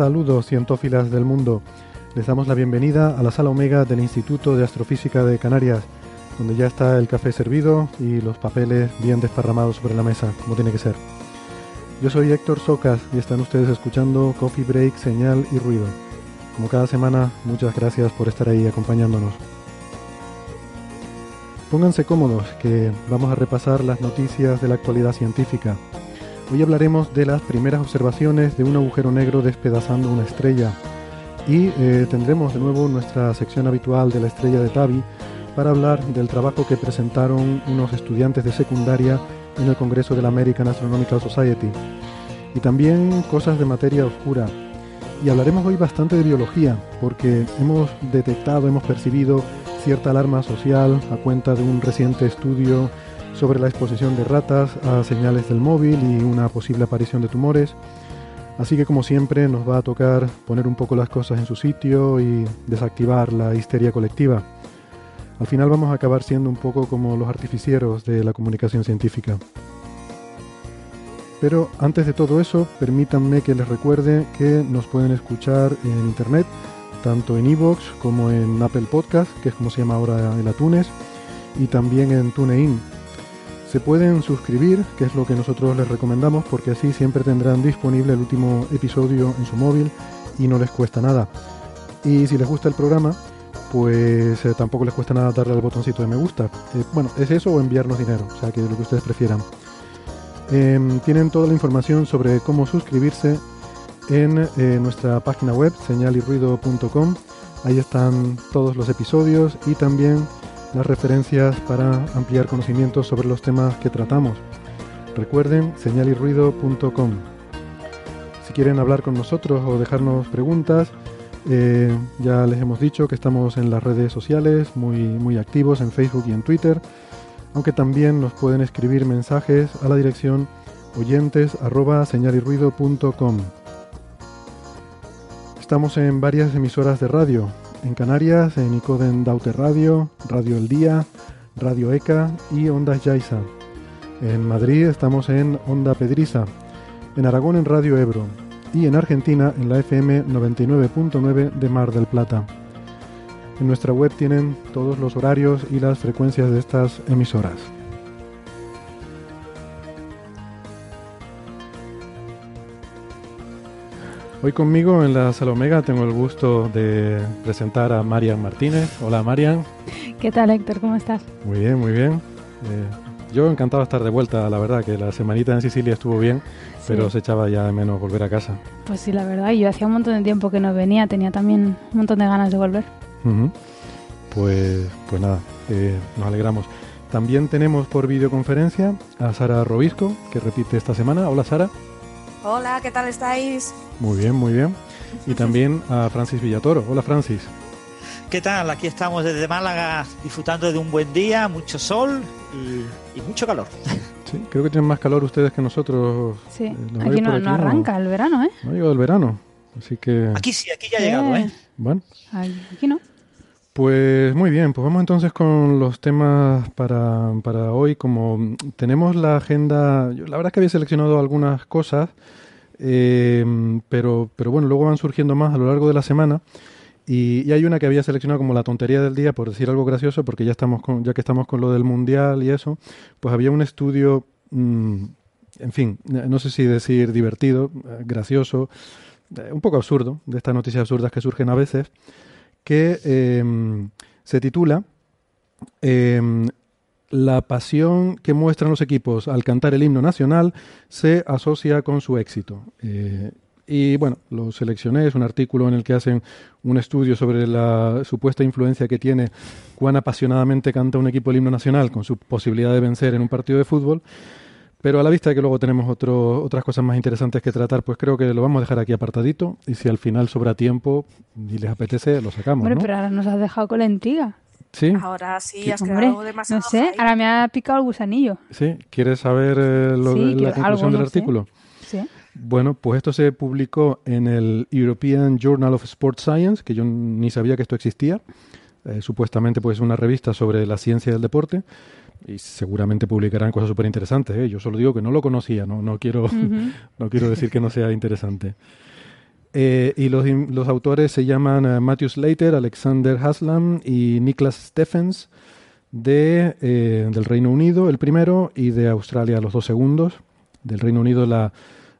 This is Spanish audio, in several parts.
Saludos cientófilas del mundo. Les damos la bienvenida a la sala Omega del Instituto de Astrofísica de Canarias, donde ya está el café servido y los papeles bien desparramados sobre la mesa, como tiene que ser. Yo soy Héctor Socas y están ustedes escuchando Coffee Break, Señal y Ruido. Como cada semana, muchas gracias por estar ahí acompañándonos. Pónganse cómodos, que vamos a repasar las noticias de la actualidad científica. Hoy hablaremos de las primeras observaciones de un agujero negro despedazando una estrella. Y eh, tendremos de nuevo nuestra sección habitual de la estrella de Tabi para hablar del trabajo que presentaron unos estudiantes de secundaria en el Congreso de la American Astronomical Society. Y también cosas de materia oscura. Y hablaremos hoy bastante de biología, porque hemos detectado, hemos percibido cierta alarma social a cuenta de un reciente estudio sobre la exposición de ratas a señales del móvil y una posible aparición de tumores. Así que como siempre nos va a tocar poner un poco las cosas en su sitio y desactivar la histeria colectiva. Al final vamos a acabar siendo un poco como los artificieros de la comunicación científica. Pero antes de todo eso, permítanme que les recuerde que nos pueden escuchar en internet, tanto en iVoox como en Apple Podcast, que es como se llama ahora el Atunes, y también en TuneIn. Se pueden suscribir, que es lo que nosotros les recomendamos, porque así siempre tendrán disponible el último episodio en su móvil y no les cuesta nada. Y si les gusta el programa, pues eh, tampoco les cuesta nada darle al botoncito de me gusta. Eh, bueno, es eso o enviarnos dinero, o sea que lo que ustedes prefieran. Em, tienen toda la información sobre cómo suscribirse en eh, nuestra página web señalirruido.com. Ahí están todos los episodios y también las referencias para ampliar conocimientos sobre los temas que tratamos. Recuerden señalirruido.com. Si quieren hablar con nosotros o dejarnos preguntas, eh, ya les hemos dicho que estamos en las redes sociales muy, muy activos en Facebook y en Twitter, aunque también nos pueden escribir mensajes a la dirección oyentes. Estamos en varias emisoras de radio, en Canarias, en Icoden Daute Radio, Radio El Día, Radio ECA y Ondas Yaiza. En Madrid estamos en Onda Pedriza, en Aragón en Radio Ebro y en Argentina en la FM 99.9 de Mar del Plata. En nuestra web tienen todos los horarios y las frecuencias de estas emisoras. Hoy conmigo en la Sala Omega tengo el gusto de presentar a Marian Martínez. Hola Marian. ¿Qué tal, Héctor? ¿Cómo estás? Muy bien, muy bien. Eh, yo encantado de estar de vuelta, la verdad, que la semanita en Sicilia estuvo bien, pero se echaba ya de menos volver a casa. Pues sí, la verdad, yo hacía un montón de tiempo que no venía, tenía también un montón de ganas de volver. Pues, pues nada, eh, nos alegramos. También tenemos por videoconferencia a Sara Robisco, que repite esta semana. Hola Sara. Hola, ¿qué tal estáis? Muy bien, muy bien. Y también a Francis Villatoro. Hola Francis. ¿Qué tal? Aquí estamos desde Málaga disfrutando de un buen día, mucho sol y, y mucho calor. Sí, creo que tienen más calor ustedes que nosotros. Sí, Eh, aquí no, arranca el verano, ¿eh? No ha llegado el verano. Así que, Aquí sí, aquí ya ha llegado, ¿eh? bueno, Aquí no. Pues muy bien, pues vamos entonces con los temas para, para hoy. Como tenemos la agenda, la verdad es que había seleccionado algunas cosas, eh, pero, pero bueno, luego van surgiendo más a lo largo de la semana. Y, y hay una que había seleccionado como la tontería del día, por decir algo gracioso, porque ya estamos con, ya que estamos con lo del mundial y eso, pues había un estudio, mm, en fin, no sé si decir divertido, eh, gracioso, eh, un poco absurdo, de estas noticias absurdas que surgen a veces, que eh, se titula eh, La pasión que muestran los equipos al cantar el himno nacional se asocia con su éxito. Eh, y bueno, lo seleccioné, es un artículo en el que hacen un estudio sobre la supuesta influencia que tiene cuán apasionadamente canta un equipo el himno nacional con su posibilidad de vencer en un partido de fútbol. Pero a la vista de que luego tenemos otro, otras cosas más interesantes que tratar, pues creo que lo vamos a dejar aquí apartadito. Y si al final sobra tiempo y les apetece, lo sacamos. Hombre, ¿no? pero ahora nos has dejado con la intriga. Sí, Ahora sí, Sí. has Hombre, quedado no demasiado sé, hype. ahora me ha picado el gusanillo. sí. ¿Quieres saber eh, lo Sí, de la quiero- conclusión algo, del no sé. artículo? Sí. Bueno, pues esto se publicó en el European Journal of Sports Science, que yo ni sabía que esto existía. Eh, supuestamente pues una revista sobre la ciencia del deporte y seguramente publicarán cosas súper interesantes. ¿eh? Yo solo digo que no lo conocía, no, no, quiero, no quiero decir que no sea interesante. Eh, y los, los autores se llaman eh, Matthew Slater, Alexander Haslam y Niklas Stephens de, eh, del Reino Unido, el primero, y de Australia, los dos segundos. Del Reino Unido, la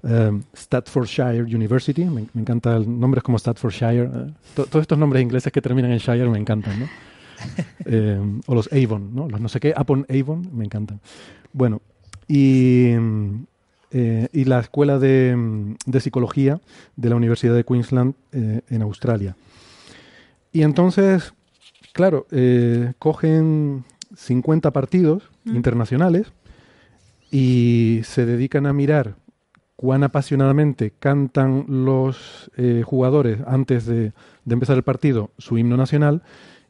eh, Staffordshire University. Me, me encanta el nombres como Staffordshire. to- todos estos nombres ingleses que terminan en Shire me encantan, ¿no? Eh, o los Avon, ¿no? Los no sé qué, Upon Avon, me encantan. Bueno, y, eh, y la Escuela de, de Psicología de la Universidad de Queensland eh, en Australia. Y entonces, claro, cogen 50 partidos Mm. internacionales y se dedican a mirar cuán apasionadamente cantan los eh, jugadores antes de, de empezar el partido su himno nacional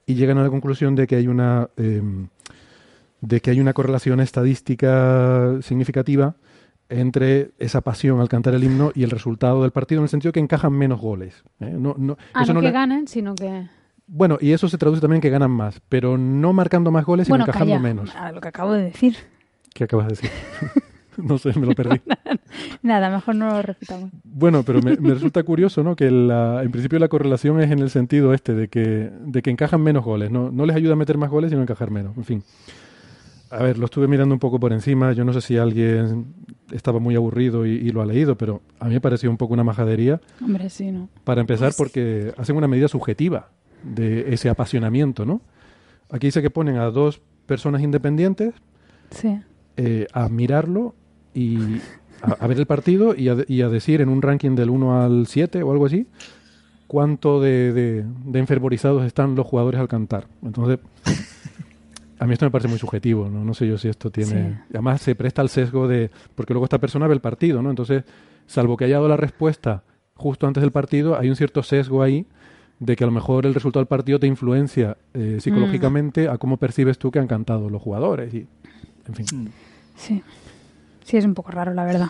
y llegan a la conclusión de que hay una eh, de que hay una correlación estadística significativa entre esa pasión al cantar el himno y el resultado del partido en el sentido que encajan menos goles. ¿eh? No, no, Ah, eso no no que ganen, sino que... bueno, y eso se traduce también en que ganan más, pero no marcando más goles, sino encajando calla, menos. a lo que acabo de decir. ¿Qué acabas de decir? no sé, me lo perdí. Nada, mejor no lo repitamos. Bueno, pero me, me resulta curioso, ¿no? Que la, en principio la correlación es en el sentido este de que, de que encajan menos goles. No, no les ayuda a meter más goles, sino a encajar menos. En fin. A ver, lo estuve mirando un poco por encima. Yo no sé si alguien estaba muy aburrido y, y lo ha leído, pero a mí me pareció un poco una majadería. Hombre, sí, ¿no? Para empezar, porque hacen una medida subjetiva de ese apasionamiento, ¿no? Aquí dice que ponen a dos personas independientes Sí. eh, a mirarlo y a, a ver el partido y a, de- y a decir en un ranking del 1 al 7 o algo así cuánto de, de- de enfervorizados están los jugadores al cantar. Entonces, a mí esto me parece muy subjetivo, ¿no? No sé yo si esto tiene... Sí. Además, se presta al sesgo de... Porque luego esta persona ve el partido, ¿no? Entonces, salvo que haya dado la respuesta justo antes del partido, hay un cierto sesgo ahí de que a lo mejor el resultado del partido te influencia eh, psicológicamente a cómo percibes tú que han cantado los jugadores y... En fin. Sí. Sí, es un poco raro, la verdad.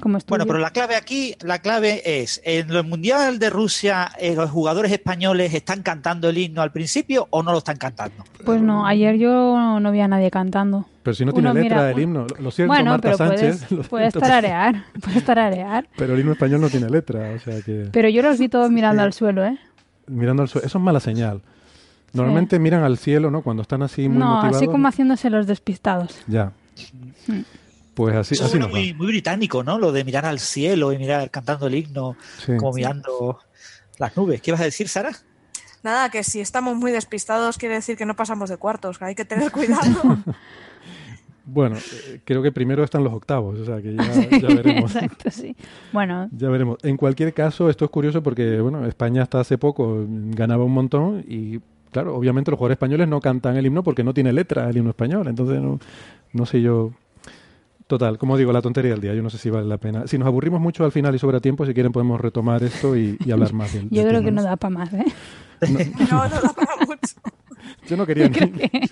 Como. Bueno, pero la clave aquí, la clave es, en el Mundial de Rusia, eh, ¿los jugadores españoles están cantando el himno al principio o no lo están cantando? Pues no, ayer yo no vi a nadie cantando. Pero si no tiene Uno letra mira- el himno, lo siento bueno, Marta pero Sánchez, puedes, tararear, puedes tararear. pero el himno español no tiene letra, o sea que Pero yo los vi todos mirando al suelo, ¿eh? mirando al suelo, eso es mala señal. Normalmente miran al cielo, ¿no? Cuando están así muy no, motivados. así como haciéndose los despistados. Ya. Mm. Pues así, Eso así va. muy, muy británico, ¿no? Lo de mirar al cielo y mirar cantando el himno, Sí. como mirando las nubes. ¿Qué vas a decir, Sara? Nada, que si estamos muy despistados quiere decir que no pasamos de cuartos, que hay que tener cuidado. Bueno, eh, creo que primero están los octavos, o sea que ya, ya veremos. Exacto, sí. Bueno, Ya veremos. En cualquier caso, esto es curioso porque, bueno, España hasta hace poco ganaba un montón y, claro, obviamente los jugadores españoles no cantan el himno porque no tiene letra el himno español. Entonces, no, no sé yo. Total, como digo, la tontería del día. Yo no sé si vale la pena. Si nos aburrimos mucho al final y sobra tiempo, si quieren podemos retomar esto y, y hablar más del, yo del creo tema, que no da para más, ¿eh? No, no da para mucho. Yo no quería Creo ni, que-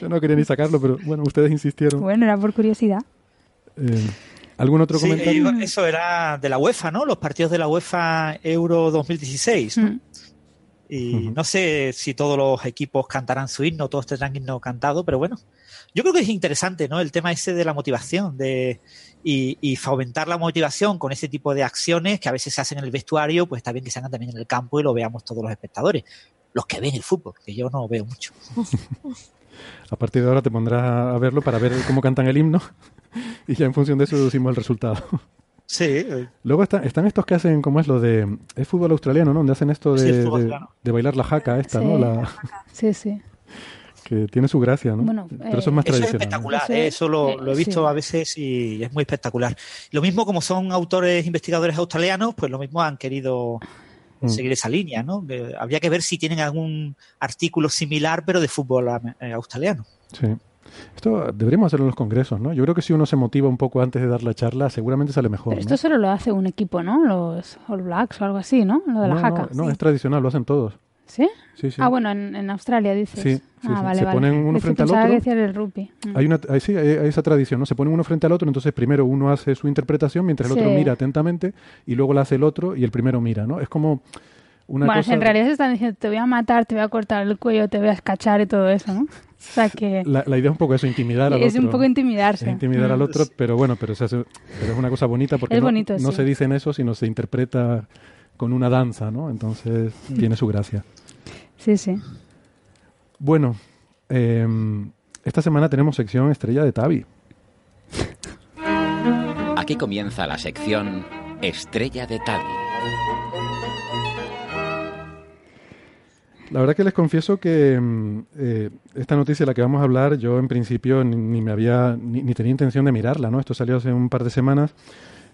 yo no quería ni sacarlo, pero bueno, ustedes insistieron. Bueno, era por curiosidad. Eh, ¿Algún otro Sí, comentario? eh, eso era de la UEFA, ¿no? Los partidos de la UEFA Euro 2016. ¿no? Mm. Y no sé si todos los equipos cantarán su himno, todos tendrán himno cantado, pero bueno, yo creo que es interesante, ¿no? El tema ese de la motivación, de y, y, fomentar la motivación con ese tipo de acciones que a veces se hacen en el vestuario, pues está bien que se hagan también en el campo y lo veamos todos los espectadores, los que ven el fútbol, que yo no veo mucho. A partir de ahora te pondrás a verlo para ver cómo cantan el himno y ya en función de eso deducimos el resultado. Sí. Luego está, están estos que hacen, ¿cómo es lo de...? Es fútbol australiano, ¿no? Donde hacen esto de, Sí, de, bailar la jaca esta, Sí. ¿no? La, Sí, sí. que tiene su gracia, ¿no? Bueno, Pero eso es más Eso es tradicional. ¿no? espectacular, Eso ¿eh? es- eso lo, eh, lo he visto sí. a veces y es muy espectacular. Lo mismo como son autores investigadores australianos, pues lo mismo han querido Mm. seguir esa línea, ¿no? Que habría que ver si tienen algún artículo similar, pero de fútbol eh, australiano. Sí. Esto deberíamos hacerlo en los congresos, ¿no? Yo creo que si uno se motiva un poco antes de dar la charla, seguramente sale mejor, Pero ¿no? esto solo lo hace un equipo, ¿no? Los All Blacks o algo así, ¿no? Lo de la no, jaca. no, no, es tradicional, lo hacen todos. ¿Sí? Sí, sí. Ah, bueno, en, en Australia dices. Sí, sí, ah, sí. vale, Se vale. ponen uno frente al otro. que el rugby. Mm. Hay, una, hay, sí, hay, hay esa tradición, ¿no? Se ponen uno frente al otro, entonces primero uno hace su interpretación mientras el otro mira atentamente y luego la hace el otro y el primero mira, ¿no? Es como una bueno, cosa... en realidad se están diciendo, te voy a matar, te voy a cortar el cuello, te voy a escachar y todo eso, ¿no? O sea que La, la idea es un poco eso, intimidar al es otro. un poco intimidarse. Es intimidar Mm. al otro, pero bueno, pero, se hace- pero es una cosa bonita porque Es no, bonito, no sí. se dice en eso, sino se interpreta con una danza, ¿no? Entonces Mm. tiene su gracia. Sí, sí. Bueno, eh, esta semana tenemos sección Estrella de Tavi. Aquí comienza la sección Estrella de Tavi. La verdad que les confieso que mm, eh, esta noticia de la que vamos a hablar, yo en principio ni, me había ni, ni tenía intención de mirarla, ¿no? Esto salió hace un par de semanas.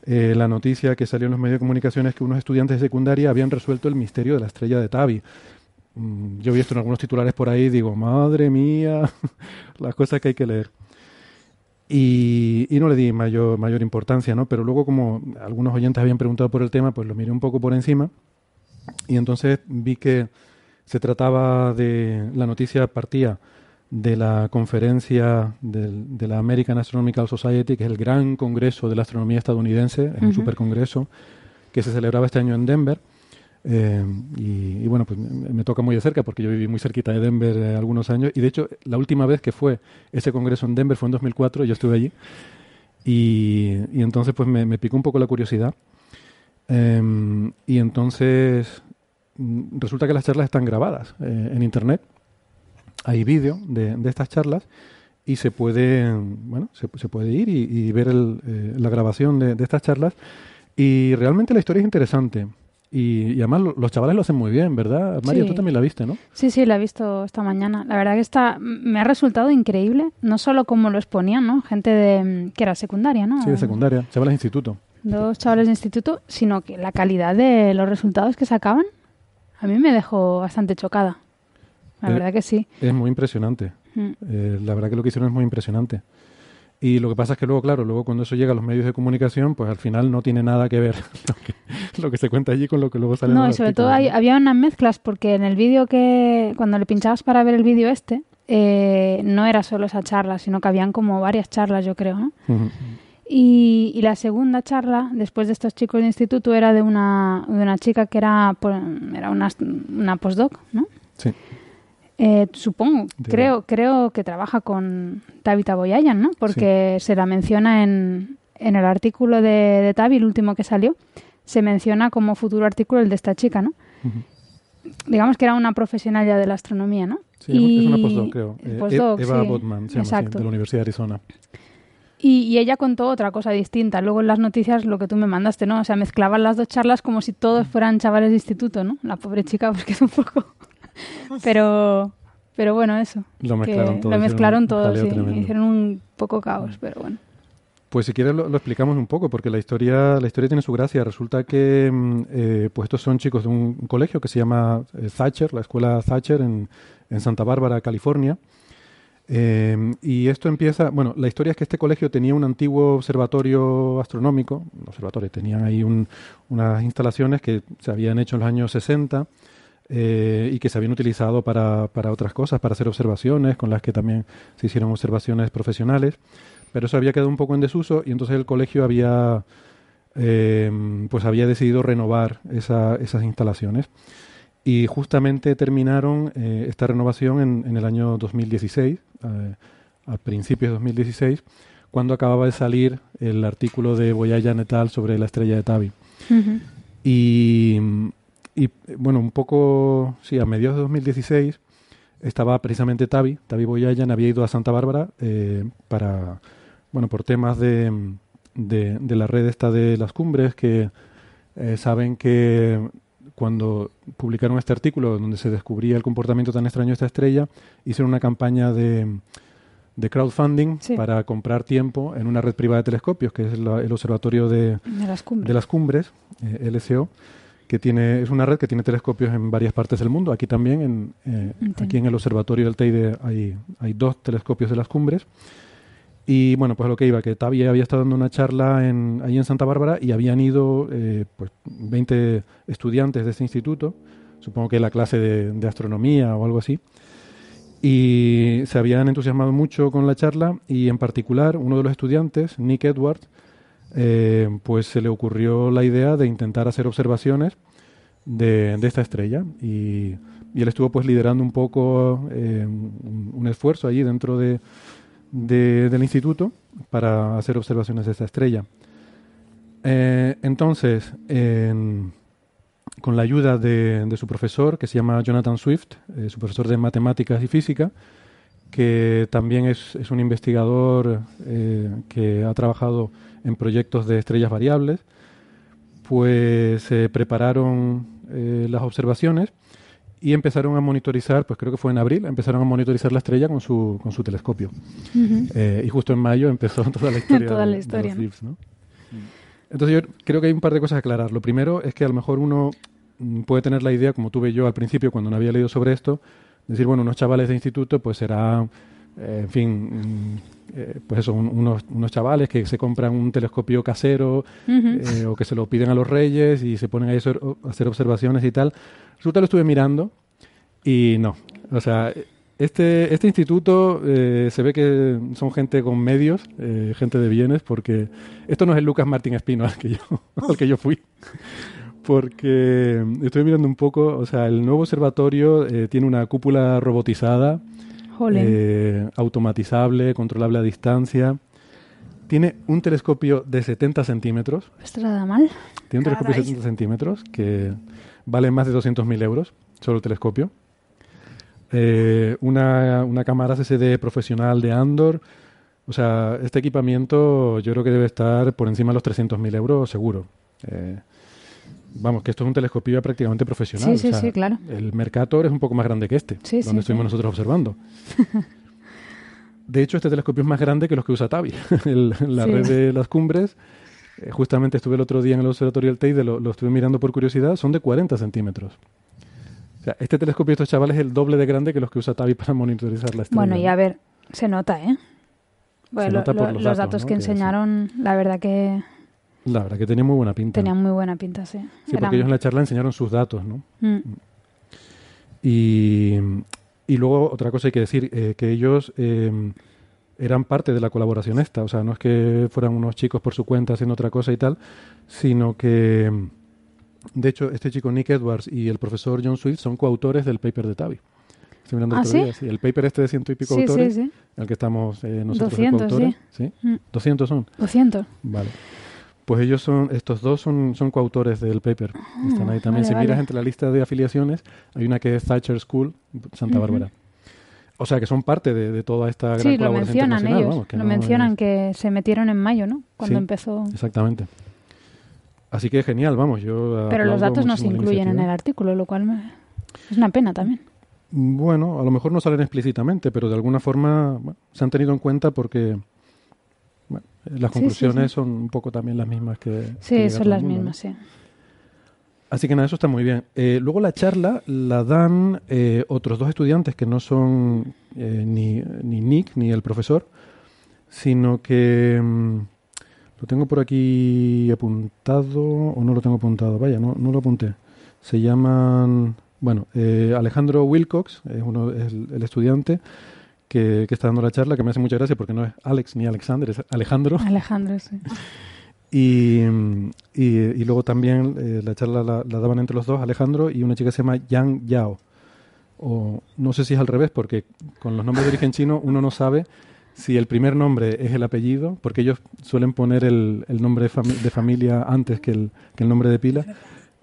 Eh, la noticia que salió en los medios de comunicación es que unos estudiantes de secundaria habían resuelto el misterio de la estrella de Tavi. Mm, Yo he visto en algunos titulares por ahí, digo, madre mía, las cosas que hay que leer. Y, y no le di mayor, mayor importancia, ¿no? Pero luego, como algunos oyentes habían preguntado por el tema, pues lo miré un poco por encima. Y entonces vi que se trataba de. La noticia partía de la conferencia del- de la American Astronomical Society, que es el gran congreso de la astronomía estadounidense, es un Ujú. supercongreso que se celebraba este año en Denver. Eh, y, y bueno, pues me, me toca muy de cerca porque yo viví muy cerquita de Denver eh, algunos años. Y de hecho, la última vez que fue ese congreso en Denver fue en 2004, yo estuve allí. Y, y entonces pues me, me picó un poco la curiosidad. Em, y entonces resulta que las charlas están grabadas eh, en internet. Hay vídeo de, de estas charlas y se puede, bueno, se, se puede ir y, y ver el, eh, la grabación de, de estas charlas. Y realmente la historia es interesante. Y, y además lo- los chavales lo hacen muy bien, ¿verdad? María, Sí. tú también la viste, ¿no? Sí, sí, la he visto esta mañana. La verdad que está, me ha resultado increíble, no solo como lo exponían, ¿no? Gente de que era secundaria, ¿no? Sí, de secundaria, chavales de instituto. Dos chavales de instituto, sino que la calidad de los resultados que sacaban a mí me dejó bastante chocada. La Eh, verdad que sí. Es muy impresionante. Mm. Eh, la verdad que lo que hicieron es muy impresionante. Y lo que pasa es que luego, claro, luego cuando eso llega a los medios de comunicación, pues al final no tiene nada que ver lo que, lo que se cuenta allí con lo que luego sale en No, y los sobre todo hay- había unas mezclas porque en el vídeo que, cuando le pinchabas para ver el vídeo este, eh, no era solo esa charla, sino que habían como varias charlas, yo creo, ¿no? ¿no? Ujú. Y, y la segunda charla, después de estos chicos de instituto, era de una, de una chica que era, po- era una, una postdoc, ¿no? Sí. Eh, supongo, De- creo, creo que trabaja con Tabitha Boyayan, ¿no? Porque se la menciona en, en el artículo de, de Tavi, el último que salió, se menciona como futuro artículo el de esta chica, ¿no? Digamos que era una profesional ya de la astronomía, ¿no? Sí, es una postdoc, creo. Eh, postdoc, Eva sí, Botman, se llama, sí, exacto. de la Universidad de Arizona. Y, y ella contó otra cosa distinta. Luego en las noticias lo que tú me mandaste, ¿no? O sea, mezclaban las dos charlas como si todos fueran chavales de instituto, ¿no? La pobre chica, pues quedó un poco... pero, pero bueno, eso. Lo mezclaron todo. Lo mezclaron un todo, jaleo sí. tremendo. Hicieron un poco caos, pero bueno. Pues si quieres lo, lo explicamos un poco, porque la historia, la historia tiene su gracia. Resulta que mm, eh, pues estos son chicos de un colegio que se llama eh, Thatcher, la escuela Thatcher en, en Santa Bárbara, California. Eh, y esto empieza, bueno, la historia es que este colegio tenía un antiguo observatorio astronómico, observatorio, tenían ahí un- unas instalaciones que se habían hecho en los años 60 eh, y que se habían utilizado para, para otras cosas, para hacer observaciones, con las que también se hicieron observaciones profesionales, pero eso había quedado un poco en desuso y entonces el colegio había, eh, pues había decidido renovar esa- esas instalaciones. Y justamente terminaron eh, esta renovación en, en, el año 2016, eh, a principios de 2016, cuando acababa de salir el artículo de Boyaya Netal sobre la estrella de Tabi. y, y, bueno, un poco, sí, a mediados de 2016 estaba precisamente Tabi, Tabi Boyayan había ido a Santa Bárbara eh, para, bueno, por temas de, de, de, la red esta de las cumbres, que eh, saben que cuando publicaron este artículo donde se descubría el comportamiento tan extraño de esta estrella, hicieron una campaña de, de crowdfunding Sí. para comprar tiempo en una red privada de telescopios, que es la- el Observatorio de, De las cumbres. de las Cumbres, eh, LSO, que tiene, es una red que tiene telescopios en varias partes del mundo. Aquí también, en, eh, aquí en el Observatorio del Teide hay, hay dos telescopios de las Cumbres. Y bueno, pues lo que iba, que Tavi había estado dando una charla en, ahí en Santa Bárbara y habían ido eh, pues 20 estudiantes de ese instituto, supongo que la clase de, de astronomía o algo así, y se habían entusiasmado mucho con la charla y en particular uno de los estudiantes, Nick Edwards, eh, pues se le ocurrió la idea de intentar hacer observaciones de, de esta estrella y, y él estuvo pues liderando un poco eh, un, un esfuerzo allí dentro de, de- del instituto para hacer observaciones de esta estrella. Eh, entonces, en- con la ayuda de, su profesor, que se llama Jonathan Swift, eh, su profesor de matemáticas y física, que también es, un investigador eh, que ha trabajado en proyectos de estrellas variables, pues se prepararon las observaciones y empezaron a monitorizar, pues creo que fue en abril, empezaron a monitorizar la estrella con su, con su telescopio. Eh, y justo en mayo empezó toda la historia, Toda de- los ¿no? VIPs, ¿no? Entonces yo creo que hay un par de cosas a aclarar. Lo primero es que a lo mejor uno mm, puede tener la idea, como tuve yo al principio cuando no había leído sobre esto, decir, bueno, unos chavales de instituto pues será, eh, en fin, mm, eh, pues eso, un- unos, unos chavales que se compran un telescopio casero Ujú. eh, o que se lo piden a los reyes y se ponen ahí a hacer, observaciones y tal. Resulta lo estuve mirando y no. O sea, este, este instituto eh, se ve que son gente con medios, eh, gente de bienes, porque esto no es el Lucas Martín Espino al que yo, al que yo fui. Porque estoy mirando un poco, o sea, el nuevo observatorio eh, tiene una cúpula robotizada. Eh, automatizable, controlable a distancia. Tiene un telescopio de 70 centímetros. ¿Esto nada mal? Tiene un telescopio de Caray. 70 centímetros que vale más de 200.000 euros, solo el telescopio. Eh, una, una cámara CCD profesional de Andor. O sea, este equipamiento yo creo que debe estar por encima de los 300.000 euros seguro. Eh, vamos, que esto es un telescopio prácticamente profesional. Sí, sí, o sea, sí, claro. El Mercator es un poco más grande que este, Sí, donde sí, estuvimos nosotros observando. De hecho, este telescopio es más grande que los que usa Tavi. El- la red de las cumbres, eh, justamente estuve el otro día en el observatorio del Teide, lo, lo estuve mirando por curiosidad, son de 40 centímetros. O sea, este telescopio de estos chavales es el doble de grande que los que usa Tavi para monitorizar la estrella. Bueno, y a ver, se nota, ¿eh? Bueno, lo- nota por lo- los los datos, que enseñaron, la verdad que La verdad que tenía muy buena pinta. tenían muy buena pinta, sí. Sí, Eran- porque ellos en la charla enseñaron sus datos, ¿no? Mm, Y, y luego otra cosa hay que decir, eh, que ellos eh, eran parte de la colaboración esta, o sea, no es que fueran unos chicos por su cuenta haciendo otra cosa y tal, sino que, de hecho, este chico Nick Edwards y el profesor John Swift son coautores del paper de Tavi. Estoy mirando el ¿Ah, otro sí? día, sí, El paper este de ciento y pico Sí, autores, el que estamos eh, nosotros 200, de coautores. ¿Sí? Mm. 200 son. 200. Vale. Pues ellos son, estos dos son, son coautores del paper. Están ahí también. Ah, vale, si miras entre la lista de afiliaciones, hay una que es Thatcher School, Santa Ujú. Bárbara. O sea, que son parte de, de toda esta gran Sí, lo colaboración mencionan internacional, ellos. vamos, que lo no mencionan es- que se metieron en mayo, ¿no? Cuando Sí. empezó. Exactamente. Así que genial, vamos. Yo Pero los datos no se incluyen en el artículo, lo cual me- es una pena también. Bueno, a lo mejor no salen explícitamente, pero de alguna forma bueno, se han tenido en cuenta porque las sí, conclusiones sí. son un poco también las mismas que. Sí, son las mundo, ¿no? mismas, sí. Así que nada, eso está muy bien. Eh, luego la charla la dan eh, otros dos estudiantes que no son eh, ni, ni Nick ni el profesor, sino que mm, lo tengo por aquí apuntado o no lo tengo apuntado. Vaya, no, no lo apunté. Se llaman, bueno, eh, Alejandro Wilcox, es, uno, es el, el estudiante que, que está dando la charla, que me hace mucha gracia porque no es Alex ni Alexander, es Alejandro. Alejandro, sí. Y, y, y luego también eh, la charla la, la daban entre los dos, Alejandro y una chica que se llama Yang Yao. O no sé si es al revés, porque con los nombres de origen chino uno no sabe si el primer nombre es el apellido, porque ellos suelen poner el, el nombre de, fami- de familia antes que el, que el nombre de pila.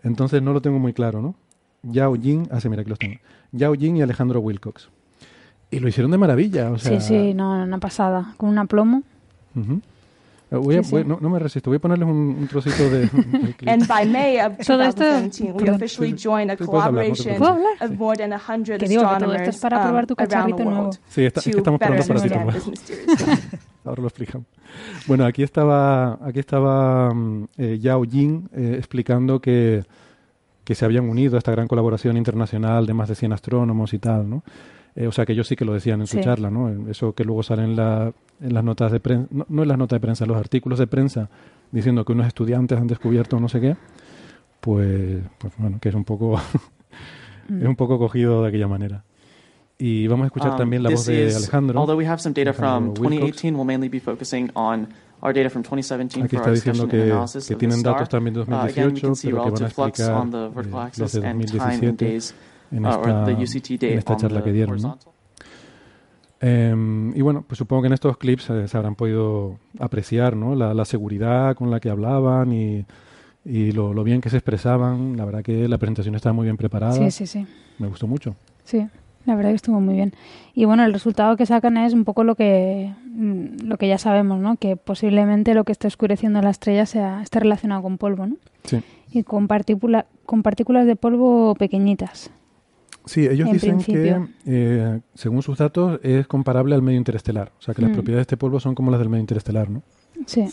Entonces no lo tengo muy claro, ¿no? Yao Jin, ah, sí, mira, aquí los tengo. Yao Jin y Alejandro Wilcox. Y lo hicieron de maravilla, o sea... sí, sí, no, una pasada. Con un aplomo. Ujú. Eh, voy a- Sí, sí. voy- no, no me resisto, voy a ponerles un, un trocito de. And by May of Todo esto- 2017, we officially joined a collaboration ¿Puedo hablar? of more than 100 Que digo que todo esto astronomers es para probar tu um, cacharrito nuevo. Sí, está- es que to estamos probando para ti. Ahora lo explicamos. Bueno, aquí estaba, aquí estaba mm, eh, Yao Jin eh, explicando que, que se habían unido a esta gran colaboración internacional de más de 100 astrónomos y tal, ¿no? Eh, o sea, que ellos sí que lo decían en su Sí. charla, ¿no? Eso que luego sale en, la, en las notas de prensa, no, no en las notas de prensa, en los artículos de prensa diciendo que unos estudiantes han descubierto no sé qué, pues, pues bueno, que es un poco es un poco cogido de aquella manera. Y vamos a escuchar Um, también la voz de is- Alejandro. Although we have some data from Alejandro Wilcox. 2018, we'll mainly be focusing on our data from 2017 Aquí for está our diciendo discussion and que, analysis que tienen datos también de Uh, again, we 2018, can see pero que van a relative flux explicar on the vertical eh, axis desde and time in 2017 days, en uh, esta, en esta charla que dieron. Eh, y bueno, pues supongo que en estos clips eh, se habrán podido apreciar ¿no? la, la seguridad con la que hablaban y, y lo, lo bien que se expresaban. La verdad que la presentación estaba muy bien preparada. Sí, sí, sí. Me gustó mucho. Sí, la verdad que estuvo muy bien. Y bueno, el resultado que sacan es un poco lo que mm, lo que ya sabemos, ¿no? Que posiblemente lo que esté oscureciendo la estrella sea esté relacionado con polvo, ¿no? Sí. Y con partícula, con partículas de polvo pequeñitas. Sí, ellos En dicen principio. que, eh, según sus datos, es comparable al medio interestelar. O sea, que las Mm. propiedades de este polvo son como las del medio interestelar, ¿no? Sí.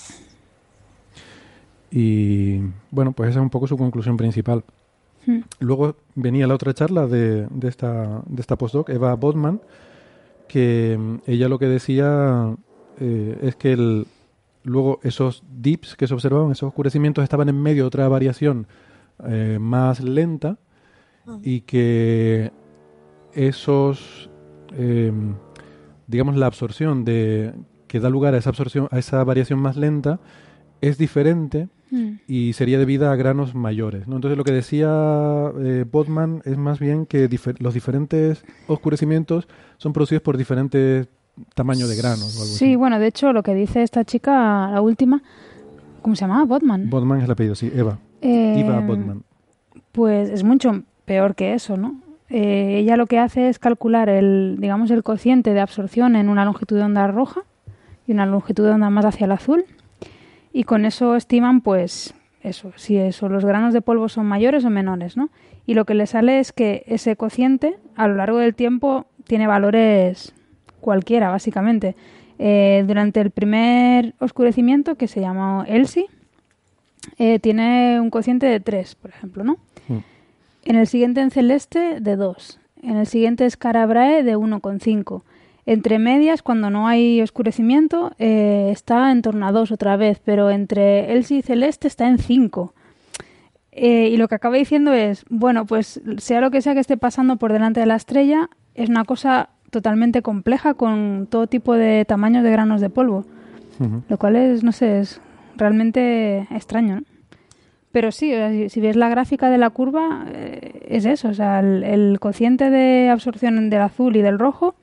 Y bueno, pues esa es un poco su conclusión principal. Mm. Luego venía la otra charla de, de esta, de esta postdoc, Eva Bodman, que mm, ella lo que decía eh, es que el, luego esos dips que se observaban, esos oscurecimientos, estaban en medio de otra variación eh, más lenta y que esos, eh, digamos, la absorción de que da lugar a esa absorción, a esa variación más lenta, es diferente Mm. y sería debida a granos mayores. ¿no? Entonces lo que decía eh, Bodman es más bien que difer- los diferentes oscurecimientos son producidos por diferentes tamaños de granos. O algo Sí, bueno, de hecho, lo que dice esta chica, la última, ¿cómo se llamaba? Bodman. así. Bodman es el apellido, sí, Eva. Eh, Eva Bodman. Pues es mucho peor que eso, ¿no? Eh, ella lo que hace es calcular el, digamos, el cociente de absorción en una longitud de onda roja y una longitud de onda más hacia el azul. Y con eso estiman, pues, eso, si eso, los granos de polvo son mayores o menores, ¿no? Y lo que le sale es que ese cociente, a lo largo del tiempo, tiene valores cualquiera, básicamente. Eh, durante el primer oscurecimiento, que se llamó ELSI, eh, tiene un cociente de 3, por ejemplo, ¿no? En el siguiente en celeste de 2. En el siguiente Scarabrae de 1,5. Entre medias, cuando no hay oscurecimiento, eh, está en torno a 2 otra vez, pero entre Elsi y celeste está en 5. Eh, y lo que acaba diciendo es, bueno, pues sea lo que sea que esté pasando por delante de la estrella, es una cosa totalmente compleja con todo tipo de tamaños de granos de polvo. Lo cual es, no sé, es realmente extraño, ¿no? Pero sí, o sea, si, ves la gráfica de la curva, eh, es eso. O sea, el, el cociente de absorción del azul y del rojo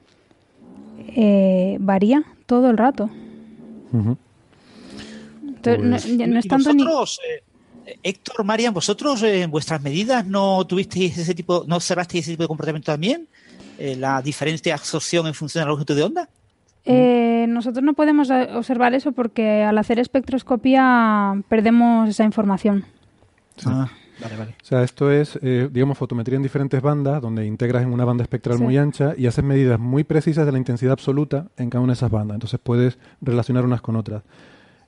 eh, varía todo el rato. Ujú. Entonces, no- Pues- ya no, Y es tanto ni... vosotros, eh, Héctor, Marian, vosotros eh, en vuestras medidas no tuvisteis ese tipo, no observasteis ese tipo de comportamiento también, Eh, la diferente absorción en función de la longitud de onda. Eh, nosotros no podemos observar eso porque al hacer espectroscopía perdemos esa información. Ah, vale, vale. O sea, esto es, eh, digamos, fotometría en diferentes bandas, donde integras en una banda espectral Sí. muy ancha y haces medidas muy precisas de la intensidad absoluta en cada una de esas bandas. Entonces puedes relacionar unas con otras.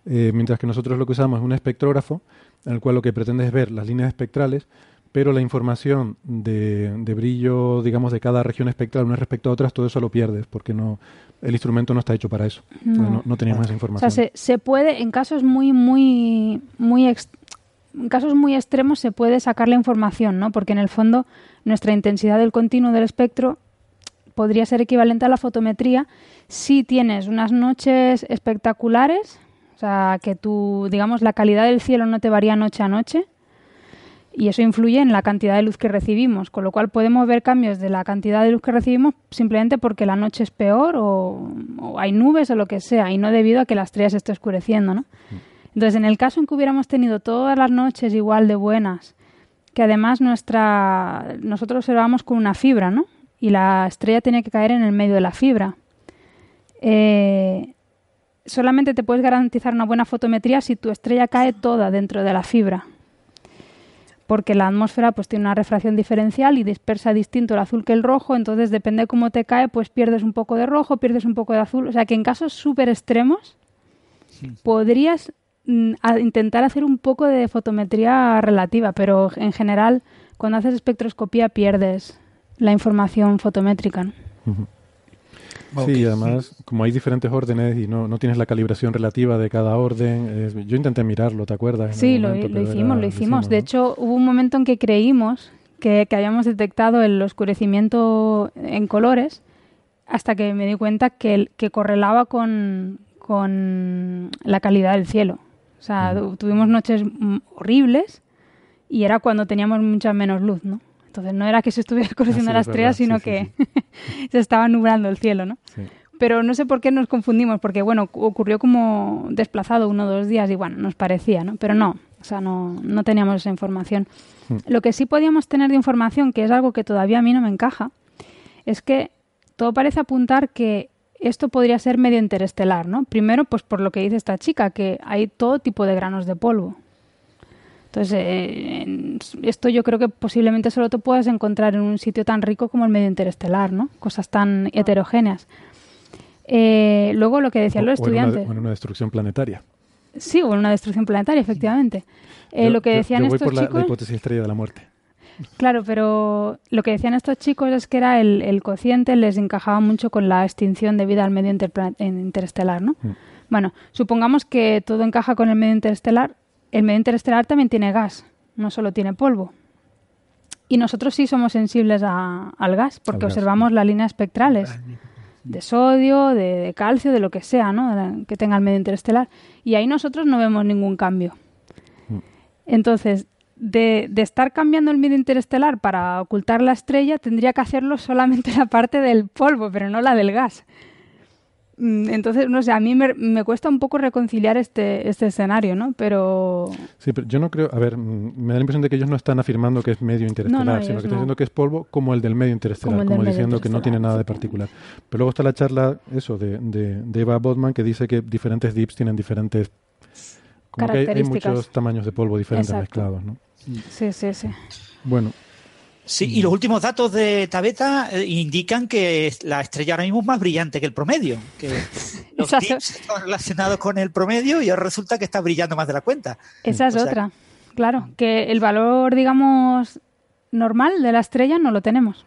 Eh, mientras que nosotros lo que usamos es un espectrógrafo, en el cual lo que pretende es ver las líneas espectrales, pero la información de, de brillo, digamos, de cada región espectral unas respecto a otras, todo eso lo pierdes, porque no el instrumento no está hecho para eso. No. No, no teníamos esa O información. sea, se, se puede, en casos muy, muy, muy, ex- en casos muy extremos se puede sacar la información, ¿no? Porque en el fondo nuestra intensidad del continuo del espectro podría ser equivalente a la fotometría si tienes unas noches espectaculares, o sea, que tu, digamos, la calidad del cielo no te varía noche a noche y eso influye en la cantidad de luz que recibimos, con lo cual podemos ver cambios de la cantidad de luz que recibimos simplemente porque la noche es peor o, hay nubes o lo que sea y no debido a que la estrella se esté oscureciendo, ¿no? Entonces, en el caso en que hubiéramos tenido todas las noches igual de buenas, que además nuestra nosotros observamos con una fibra, ¿no? Y la estrella tiene que caer en el medio de la fibra. Eh, solamente te puedes garantizar una buena fotometría si tu estrella cae toda dentro de la fibra. Porque la atmósfera pues tiene una refracción diferencial y dispersa distinto el azul que el rojo, entonces depende de cómo te cae, pues pierdes un poco de rojo, pierdes un poco de azul. O sea que en casos súper extremos podrías a- intentar hacer un poco de fotometría relativa, pero en general cuando haces espectroscopía pierdes la información fotométrica. ¿no? Sí, y además, como hay diferentes órdenes y no, no tienes la calibración relativa de cada orden, eh, yo intenté mirarlo, ¿te acuerdas? Sí, lo, momento, lo pero hicimos, era- lo hicimos. De ¿no? hecho, hubo un momento en que creímos que, que habíamos detectado el oscurecimiento en colores hasta que me di cuenta que, que correlaba con, con la calidad del cielo. O sea, tu- tuvimos noches mm, horribles y era cuando teníamos mucha menos luz, ¿no? Entonces no era que se estuviera oscureciendo Ah, sí, la es estrella, verdad. Sí, sino sí, que se estaba nublando el cielo, ¿no? Pero no sé por qué nos confundimos, porque bueno, cu- ocurrió como desplazado uno o dos días y bueno, nos parecía, ¿no? Pero no, o sea, no, no teníamos esa información. Mm. Lo que sí podíamos tener de información, que es algo que todavía a mí no me encaja, es que todo parece apuntar que esto podría ser medio interestelar, ¿no? Primero, pues por lo que dice esta chica, que hay todo tipo de granos de polvo. Entonces, eh, esto yo creo que posiblemente solo te puedas encontrar en un sitio tan rico como el medio interestelar, ¿no? Cosas tan heterogéneas. Eh, luego lo que decían los O- o en una- estudiantes. o en una destrucción planetaria. Sí, o en una destrucción planetaria, efectivamente. Eh, Yo- lo que yo- decían yo voy estos por la- chicos. la hipótesis estrella de la muerte. Claro, pero lo que decían estos chicos es que era el, el cociente les encajaba mucho con la extinción debido al medio interestelar, ¿no? Mm. Bueno, supongamos que todo encaja con el medio interestelar. El medio interestelar también tiene gas, no solo tiene polvo. Y nosotros sí somos sensibles a- al gas, porque Al gas. observamos las líneas espectrales de sodio, de, de calcio, de lo que sea, ¿no? Que tenga el medio interestelar. Y ahí nosotros no vemos ningún cambio. Mm. Entonces, de, de estar cambiando el medio interestelar para ocultar la estrella, tendría que hacerlo solamente la parte del polvo, pero no la del gas. Mm, Entonces, no sé, a mí me, me cuesta un poco reconciliar este, este escenario, ¿no? Pero Sí, pero yo no creo, a ver, mm, me da la impresión de que ellos no están afirmando que es medio interestelar, No, no, sino que están diciendo que es polvo como el del medio interestelar, Como medio diciendo que no tiene nada de particular. Pero luego está la charla, eso, de, de, de Eva Bodman, que dice que diferentes dips tienen diferentes... Como que hay- muchos tamaños de polvo diferentes Exacto. mezclados, ¿no? Sí, sí, sí. Bueno, Sí, y los últimos datos de Tabeta eh, indican que la estrella ahora mismo es más brillante que el promedio. Que los dips están relacionados con el promedio y ahora resulta que está brillando más de la cuenta. Esa es O sea, otra. Claro, que el valor, digamos, normal de la estrella no lo tenemos.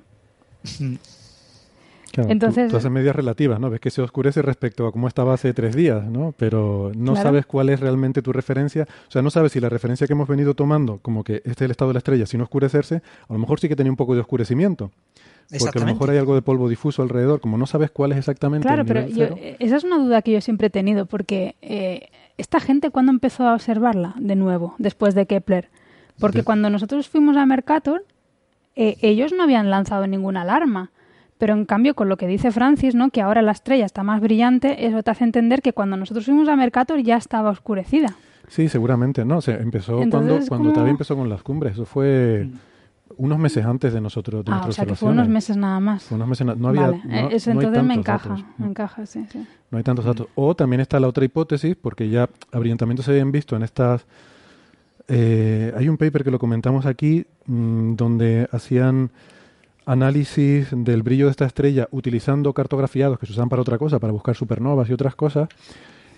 Claro, Entonces- tú, tú haces medidas relativas, ¿no? Ves que se oscurece respecto a cómo estaba hace tres días, ¿no? Pero no Claro. sabes cuál es realmente tu referencia. O sea, no sabes si la referencia que hemos venido tomando, como que este es el estado de la estrella sin oscurecerse, a lo mejor sí que tenía un poco de oscurecimiento. Porque a lo mejor hay algo de polvo difuso alrededor, como no sabes cuál es exactamente Claro, el pero nivel yo- cero. eh, esa es una duda que yo siempre he tenido, porque eh, esta gente, ¿cuándo empezó a observarla de nuevo, después de Kepler? Porque De- cuando nosotros fuimos a Mercator, eh, ellos no habían lanzado ninguna alarma. Pero en cambio, con lo que dice Francis, ¿no? que ahora la estrella está más brillante, eso te hace entender que cuando nosotros fuimos a Mercator ya estaba oscurecida. Sí, seguramente, ¿no? Se empezó Entonces, cuando, Tavi empezó con las cumbres. Eso fue unos meses antes de nosotros. De Ah, o sea que fue unos meses nada más. Fue unos meses. No había. Vale, no- eh, eso no hay entonces me encaja, datos. me encaja, sí, sí. No hay tantos datos. O también está la otra hipótesis, porque ya abrillantamientos se habían visto en estas... eh, hay un paper que lo comentamos aquí, mm, donde hacían análisis del brillo de esta estrella utilizando cartografiados que se usan para otra cosa, para buscar supernovas y otras cosas.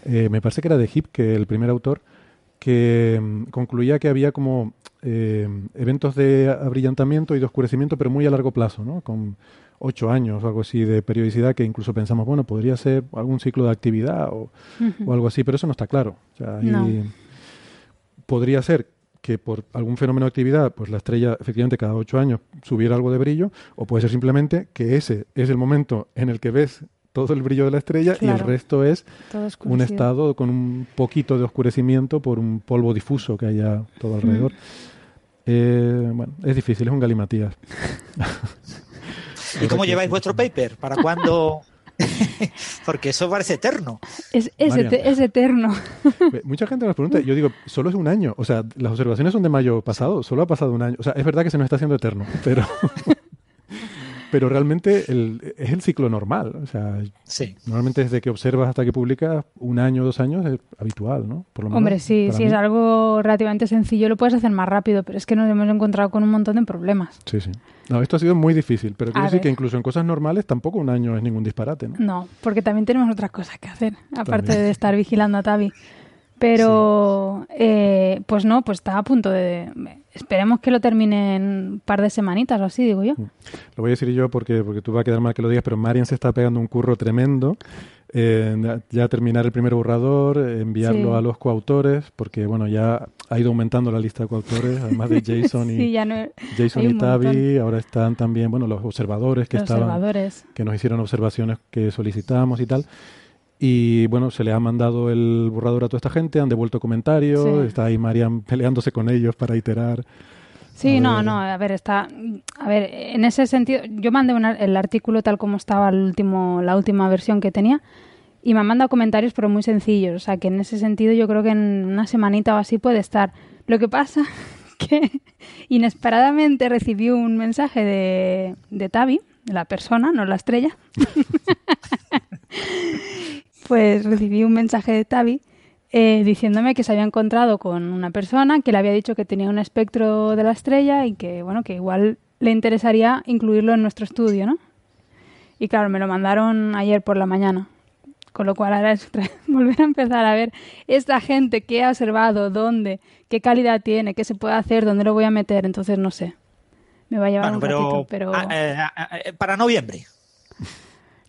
Eh, me parece que era de Hipke, el primer autor, que mm, concluía que había como eh, eventos de abrillantamiento y de oscurecimiento, pero muy a largo plazo, ¿no? Con ocho años o algo así de periodicidad que incluso pensamos, bueno, podría ser algún ciclo de actividad o, o algo así, pero eso no está claro. O sea, ahí No. podría ser que por algún fenómeno de actividad, pues la estrella efectivamente cada ocho años subiera algo de brillo, o puede ser simplemente que ese es el momento en el que ves todo el brillo de la estrella y el resto es un estado con un poquito de oscurecimiento por un polvo difuso que haya todo alrededor. Eh, bueno, es difícil, es un galimatías. ¿Y cómo lleváis vuestro paper? ¿Para cuándo? Porque eso parece eterno. Es, es, Marian. ete- es eterno. Mucha gente nos pregunta, yo digo, solo es un año. O sea, las observaciones son de mayo pasado, solo ha pasado un año. O sea, es verdad que se nos está haciendo eterno, pero, pero realmente el- es el ciclo normal. O sea, Sí. normalmente desde que observas hasta que publicas, un año, dos años es habitual, ¿no? Por lo menos Hombre, sí, si mí. es algo relativamente sencillo lo puedes hacer más rápido, pero es que nos hemos encontrado con un montón de problemas. Sí, sí. No, esto ha sido muy difícil, pero quiero A decir que incluso en cosas normales tampoco un año es ningún disparate, ¿no? No, porque también tenemos otras cosas que hacer, aparte También. de estar vigilando a Tavi. Pero, eh, pues no, pues está a punto de... Esperemos que lo termine en un par de semanitas o así, digo yo. Lo voy a decir yo porque, porque tú va a quedar mal que lo digas, pero Marian se está pegando un curro tremendo. eh, ya terminar el primer borrador, enviarlo Sí. a los coautores, porque bueno, ya ha ido aumentando la lista de coautores, además de Jason y Sí, ya no... Jason y Tavi, ahora están también, bueno, los observadores que Los estaban, observadores. que nos hicieron observaciones que solicitamos y tal. Y bueno, se le ha mandado el borrador a toda esta gente, han devuelto comentarios, Sí. está ahí Marian peleándose con ellos para iterar. Sí, no, no, a ver, está... A ver, en ese sentido, yo mandé una- el artículo tal como estaba el último, la última versión que tenía y me han mandado comentarios pero muy sencillos, o sea que en ese sentido yo creo que en una semanita o así puede estar. Lo que pasa que inesperadamente recibí un mensaje de, de Tavi, la persona, no la estrella. pues recibí un mensaje de Tavi eh, diciéndome que se había encontrado con una persona que le había dicho que tenía un espectro de la estrella y que bueno que igual le interesaría incluirlo en nuestro estudio, ¿no? Y claro, me lo mandaron ayer por la mañana. Con lo cual ahora es volver a empezar a ver esta gente que ha observado, dónde, qué calidad tiene, qué se puede hacer, dónde lo voy a meter. Entonces no sé. Me va a llevar Bueno, un pero, ratito, pero... eh, eh, para noviembre.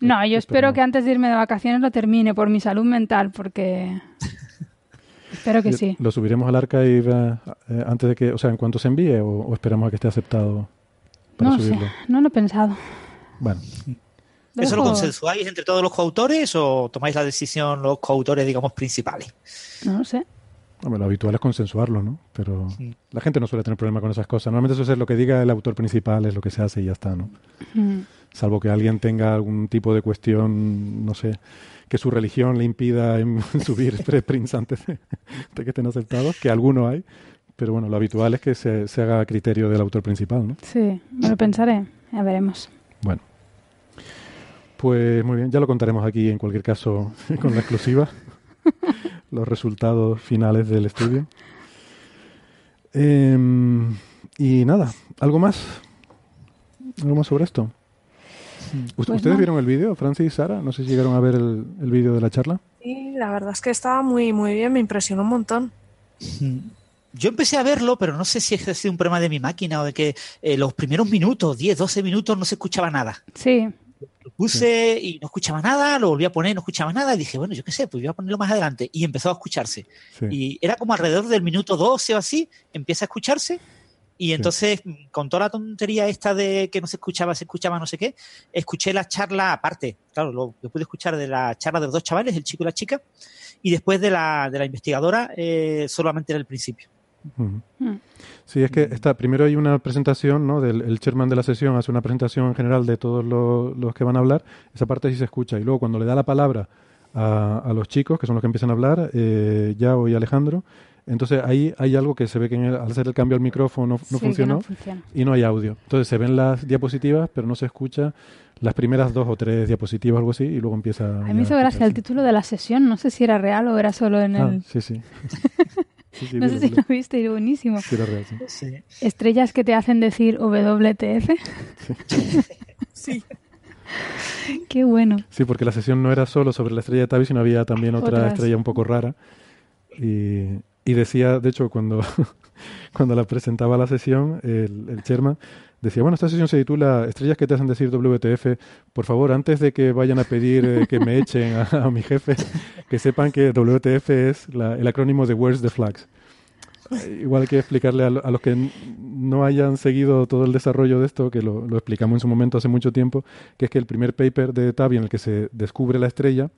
No, yo espero que antes de irme de vacaciones lo termine por mi salud mental, porque espero que sí. ¿Lo subiremos al archive eh, antes de que, o sea, en cuanto se envíe o, o esperamos a que esté aceptado para No lo sé, subirlo? no lo he pensado. Bueno, Lo ¿Eso lo consensuáis entre todos los coautores o tomáis la decisión los coautores, digamos, principales? No lo sé. hombre, lo habitual es consensuarlo, ¿no? Pero Sí. la gente no suele tener problema con esas cosas. Normalmente eso es lo que diga el autor principal, es lo que se hace y ya está, ¿no? Mm. Salvo que alguien tenga algún tipo de cuestión, no sé, que su religión le impida subir preprints antes de, de que estén aceptados, que alguno hay. Pero bueno, lo habitual es que se, se haga a criterio del autor principal, ¿no? Sí, me lo pensaré. Ya veremos. Bueno. Pues muy bien, ya lo contaremos aquí en cualquier caso con la exclusiva. los resultados finales del estudio. Em, y nada, ¿algo más? ¿Algo más sobre esto? ¿Ust- Pues ¿Ustedes no. vieron el vídeo, Francis y Sara? No sé si llegaron a ver el, el vídeo de la charla. Sí, la verdad es que estaba muy, muy bien, me impresionó un montón. Yo empecé a verlo, pero no sé si es que ha sido un problema de mi máquina o de que eh, los primeros minutos, 10, 12 minutos, no se escuchaba nada. Sí, Lo puse y no escuchaba nada, lo volví a poner, no escuchaba nada, y dije, bueno, yo qué sé, pues voy a ponerlo más adelante. Y empezó a escucharse. Sí. Y era como alrededor del minuto 12 o así, empieza a escucharse. Y entonces, con toda la tontería esta de que no se escuchaba, se escuchaba, no sé qué, escuché la charla aparte. Claro, lo, lo pude escuchar de la charla de los dos chavales, el chico y la chica, y después de la, de la investigadora, eh, solamente era el principio. Mm. Sí, es que está, primero hay una presentación, ¿no? Del el chairman de la sesión hace una presentación en general de todos los, los que van a hablar. Esa parte sí se escucha. Y luego cuando le da la palabra a, a los chicos, que son los que empiezan a hablar, eh, Yao y Alejandro, entonces ahí hay algo que se ve que en el- al hacer el cambio al micrófono no, no sí, funcionó no funciona. y no hay audio. Entonces se ven las diapositivas, pero no se escucha las primeras dos o tres diapositivas o algo así y luego empieza... A mí me hizo gracia el título de la sesión. No sé si era real o era solo en Ah, el... sí, sí. Sí, sí, no sé si lo viste, y buenísimo. sí, era real, sí. Estrellas que te hacen decir WTF. Sí. Qué bueno. Sí, porque la sesión no era solo sobre la estrella de Tabi, sino había también otra Otras. estrella un poco rara. Y, y decía, de hecho, cuando, cuando la presentaba la sesión, el, el chairman decía, bueno, esta sesión se titula Estrellas que te hacen decir WTF. Por favor, antes de que vayan a pedir eh, que me echen a, a mi jefe, que sepan que WTF es la- el acrónimo de Where's the Flags. igual que explicarle a, lo- a los que no hayan seguido todo el desarrollo de esto, que lo, lo explicamos en su momento hace mucho tiempo, que es que el primer paper de Tavi en el que se descubre la estrella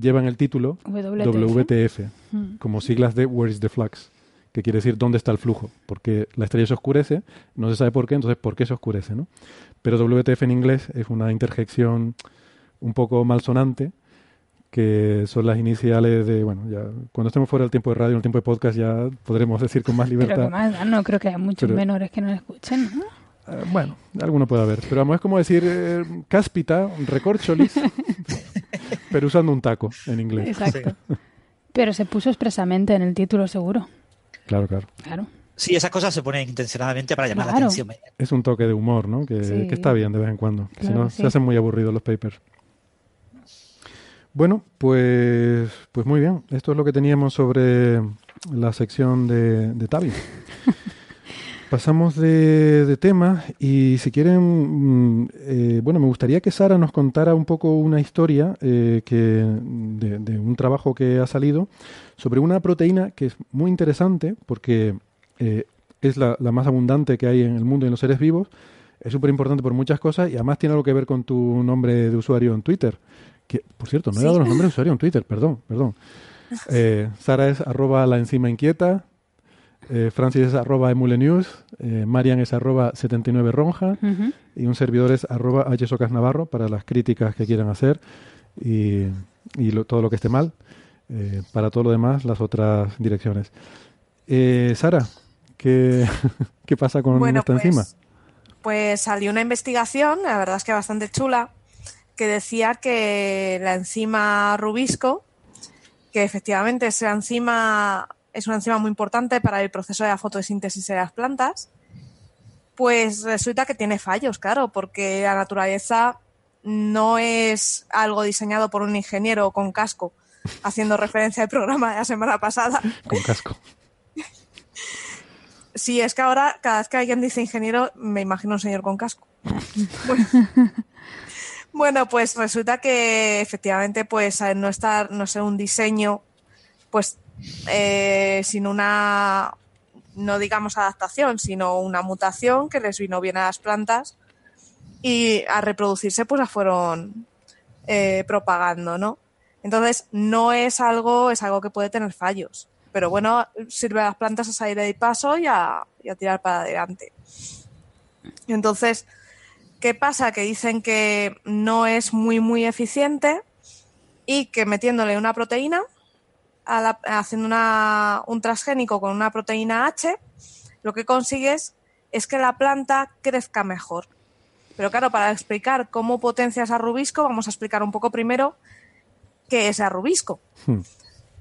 lleva en el título WTF. WTF, Mm. como siglas de Where is the Flux, que quiere decir dónde está el flujo, porque la estrella se oscurece, no se sabe por qué, entonces por qué se oscurece, ¿no? Pero WTF en inglés es una interjección un poco malsonante, que son las iniciales de, bueno, ya cuando estemos fuera del tiempo de radio, en el tiempo de podcast ya podremos decir con más Pero libertad. que más da, no creo que haya muchos Pero- menores que no escuchen, ¿no? Eh, bueno, alguno puede haber, pero vamos, es como decir eh, cáspita, recorcholis, pero usando un taco en inglés. Exacto. Pero se puso expresamente en el título, seguro. Claro, claro. Claro. Sí, esas cosas se ponen intencionadamente para llamar Claro. la atención. Es un toque de humor, ¿no? Que, Sí. que está bien de vez en cuando. si no, se hacen muy aburridos los papers. Bueno, pues, pues muy bien. Esto es lo que teníamos sobre la sección de, de Tavi. Pasamos de, de tema y si quieren, mm, eh, bueno, me gustaría que Sara nos contara un poco una historia eh, que, de, de un trabajo que ha salido sobre una proteína que es muy interesante porque eh, es la, la más abundante que hay en el mundo y en los seres vivos. Es súper importante por muchas cosas y además tiene algo que ver con tu nombre de usuario en Twitter. Que, por cierto, no he Sí. dado los nombres de usuario en Twitter, perdón, perdón. Eh, Sara es arroba la enzima inquieta, eh, Francis es arroba emulenews, eh, Marian es arroba 79ronja Ujú. y un servidor es arroba hsocasnavarro para las críticas que quieran hacer y, y lo- todo lo que esté mal. Eh, para todo lo demás, las otras direcciones. Eh, Sara, ¿qué, ¿qué pasa con Bueno, esta pues, enzima? Pues salió una investigación, la verdad es que bastante chula, que decía que la enzima rubisco, que efectivamente esa enzima es una enzima muy importante para el proceso de la fotosíntesis de las plantas, pues resulta que tiene fallos, claro, porque la naturaleza no es algo diseñado por un ingeniero con casco, haciendo referencia al programa de la semana pasada. Con casco. Sí, es que ahora cada vez que alguien dice ingeniero me imagino un señor con casco. Bueno, Bueno, pues resulta que efectivamente pues al no estar, no ser un diseño, pues eh, sin una, no digamos adaptación, sino una mutación que les vino bien a las plantas y a reproducirse pues las fueron eh, propagando, ¿no? Entonces no es algo, es algo que puede tener fallos, pero bueno, sirve a las plantas a salir de paso y a, y a tirar para adelante. Entonces, ¿qué pasa? Que dicen que no es muy, muy eficiente y que metiéndole una proteína, a la- haciendo una- un transgénico con una proteína H, lo que consigues es que la planta crezca mejor. Pero claro, para explicar cómo potencias a rubisco, vamos a explicar un poco primero qué es a rubisco. Hmm.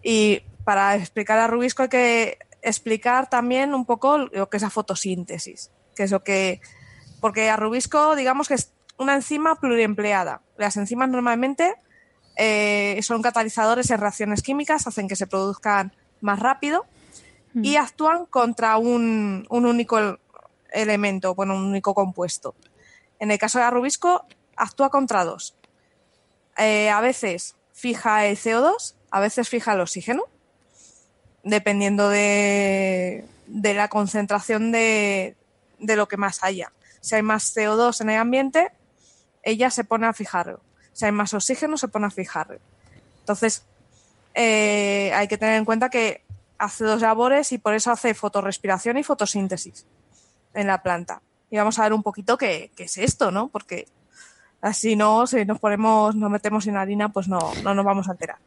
Y para explicar a rubisco hay que explicar también un poco lo que es la fotosíntesis, que es lo que... Porque a rubisco, digamos que es una enzima pluriempleada. Las enzimas normalmente eh, son catalizadores en reacciones químicas, hacen que se produzcan más rápido y actúan contra un, un único el- elemento, bueno, un único compuesto. En el caso de la rubisco, actúa contra dos. Eh, a veces fija el CO2, a veces fija el oxígeno, dependiendo de, de la concentración de, de lo que más haya. Si hay más CO2 en el ambiente, ella se pone a fijarlo. Si hay más oxígeno, se pone a fijarlo. Entonces, eh, hay que tener en cuenta que hace dos labores y por eso hace fotorrespiración y fotosíntesis en la planta. Y vamos a ver un poquito qué, es esto, ¿no? Porque así no, si nos ponemos, nos metemos en harina, pues no, no nos vamos a enterar.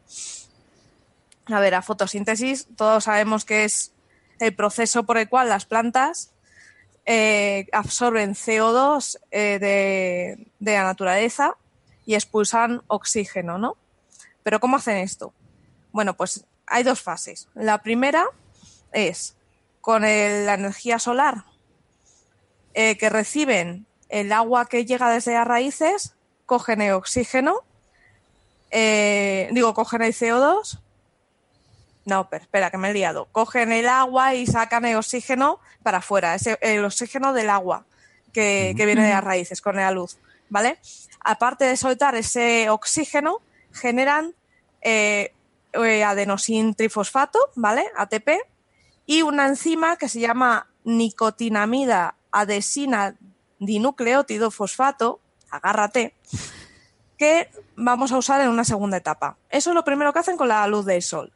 A ver, a fotosíntesis, todos sabemos que es el proceso por el cual las plantas eh, absorben CO2 eh, de la naturaleza y expulsan oxígeno, ¿no? Pero ¿cómo hacen esto? Bueno, pues hay dos fases. La primera es con el- la energía solar eh, que reciben el agua que llega desde las raíces, cogen el oxígeno, eh, digo, cogen el CO2. No, pero espera, que me he liado. Cogen el agua y sacan el oxígeno para afuera, ese, el oxígeno del agua que, que viene de las raíces con la luz, ¿vale? Aparte de soltar ese oxígeno, generan eh, eh, adenosin trifosfato, ¿vale? ATP, y una enzima que se llama nicotinamida adesina dinucleótido fosfato, agárrate, que vamos a usar en una segunda etapa. Eso es lo primero que hacen con la luz del sol.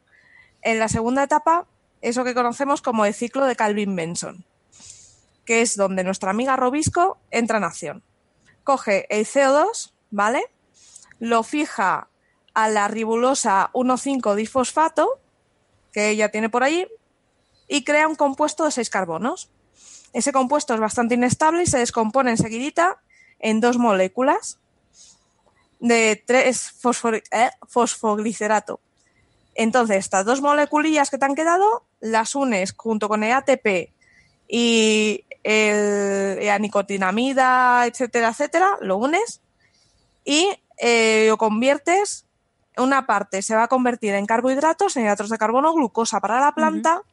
En la segunda etapa, eso que conocemos como el ciclo de Calvin-Benson, que es donde nuestra amiga Robisco entra en acción. Coge el CO2, ¿vale? Lo fija a la ribulosa 1,5-difosfato, que ella tiene por ahí, y crea un compuesto de seis carbonos. Ese compuesto es bastante inestable y se descompone enseguidita en dos moléculas de tres eh, fosfoglicerato. Entonces, estas dos moleculillas que te han quedado, las unes junto con el ATP y el, la nicotinamida, etcétera, etcétera, lo unes y eh, lo conviertes. Una parte se va a convertir en carbohidratos, en hidratos de carbono, glucosa para la planta,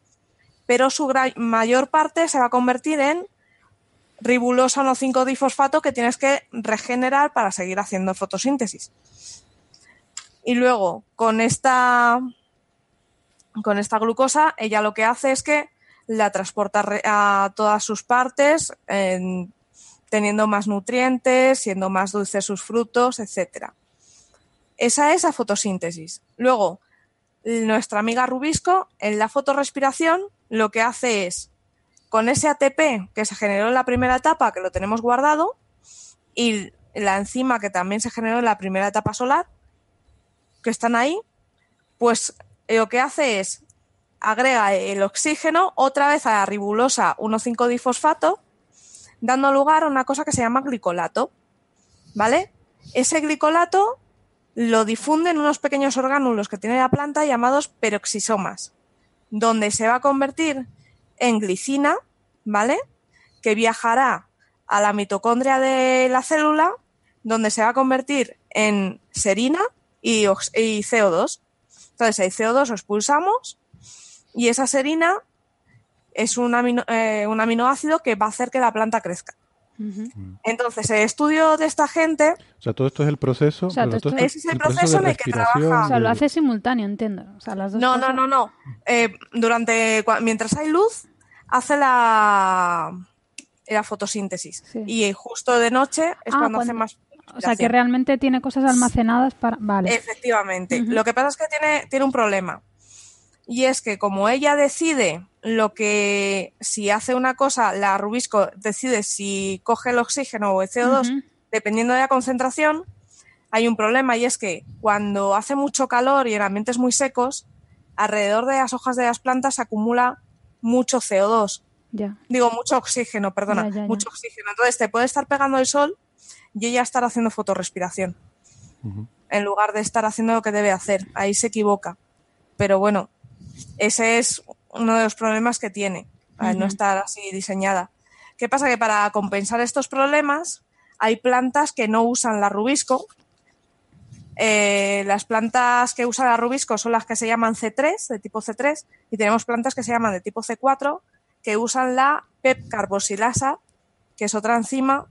pero su gran- mayor parte se va a convertir en ribulosa 1,5-difosfato que tienes que regenerar para seguir haciendo fotosíntesis. Y luego, con esta, con esta glucosa, ella lo que hace es que la transporta a todas sus partes, en- teniendo más nutrientes, siendo más dulces sus frutos, etcétera. Esa es la fotosíntesis. Luego, nuestra amiga Rubisco, en la fotorrespiración, lo que hace es, con ese ATP que se generó en la primera etapa, que lo tenemos guardado, y la enzima que también se generó en la primera etapa solar, que están ahí, pues lo que hace es agrega el oxígeno otra vez a la ribulosa 1,5-difosfato, dando lugar a una cosa que se llama glicolato. ¿Vale? Ese glicolato lo difunde en unos pequeños orgánulos que tiene la planta llamados peroxisomas, donde se va a convertir en glicina, ¿vale? Que viajará a la mitocondria de la célula, donde se va a convertir en serina y, y CO2. Entonces, el CO2 lo expulsamos y esa serina es un, amino- eh, un aminoácido que va a hacer que la planta crezca. Entonces, el estudio de esta gente O sea, todo esto es el proceso. O sea, todo todo esto- esto Ese es el proceso proceso de en el que respiración, trabaja. O sea, lo hace simultáneo, entiendo. O sea, las dos No, cosas. no, no, no. Eh, durante cua- mientras hay luz, hace la, la fotosíntesis. Sí. Y justo de noche es Ah, cuando, hace más. O sea, que realmente tiene cosas almacenadas para... Vale. Efectivamente. Lo que pasa es que tiene, tiene un problema. Y es que como ella decide lo que, si hace una cosa, la Rubisco decide si coge el oxígeno o el CO2, Ujú. dependiendo de la concentración, hay un problema y es que cuando hace mucho calor y en ambientes muy secos, alrededor de las hojas de las plantas se acumula mucho CO2. Ya. Digo, mucho oxígeno, perdona, Ya, ya, ya. mucho oxígeno. Entonces te puede estar pegando el sol y ella estar haciendo fotorrespiración en lugar de estar haciendo lo que debe hacer. Ahí se equivoca. Pero bueno, ese es uno de los problemas que tiene, al no estar así diseñada. ¿Qué pasa? Que para compensar estos problemas hay plantas que no usan la rubisco. Eh, las plantas que usan la rubisco son las que se llaman C3, de tipo C3, y tenemos plantas que se llaman de tipo C4, que usan la PEP carboxilasa, que es otra enzima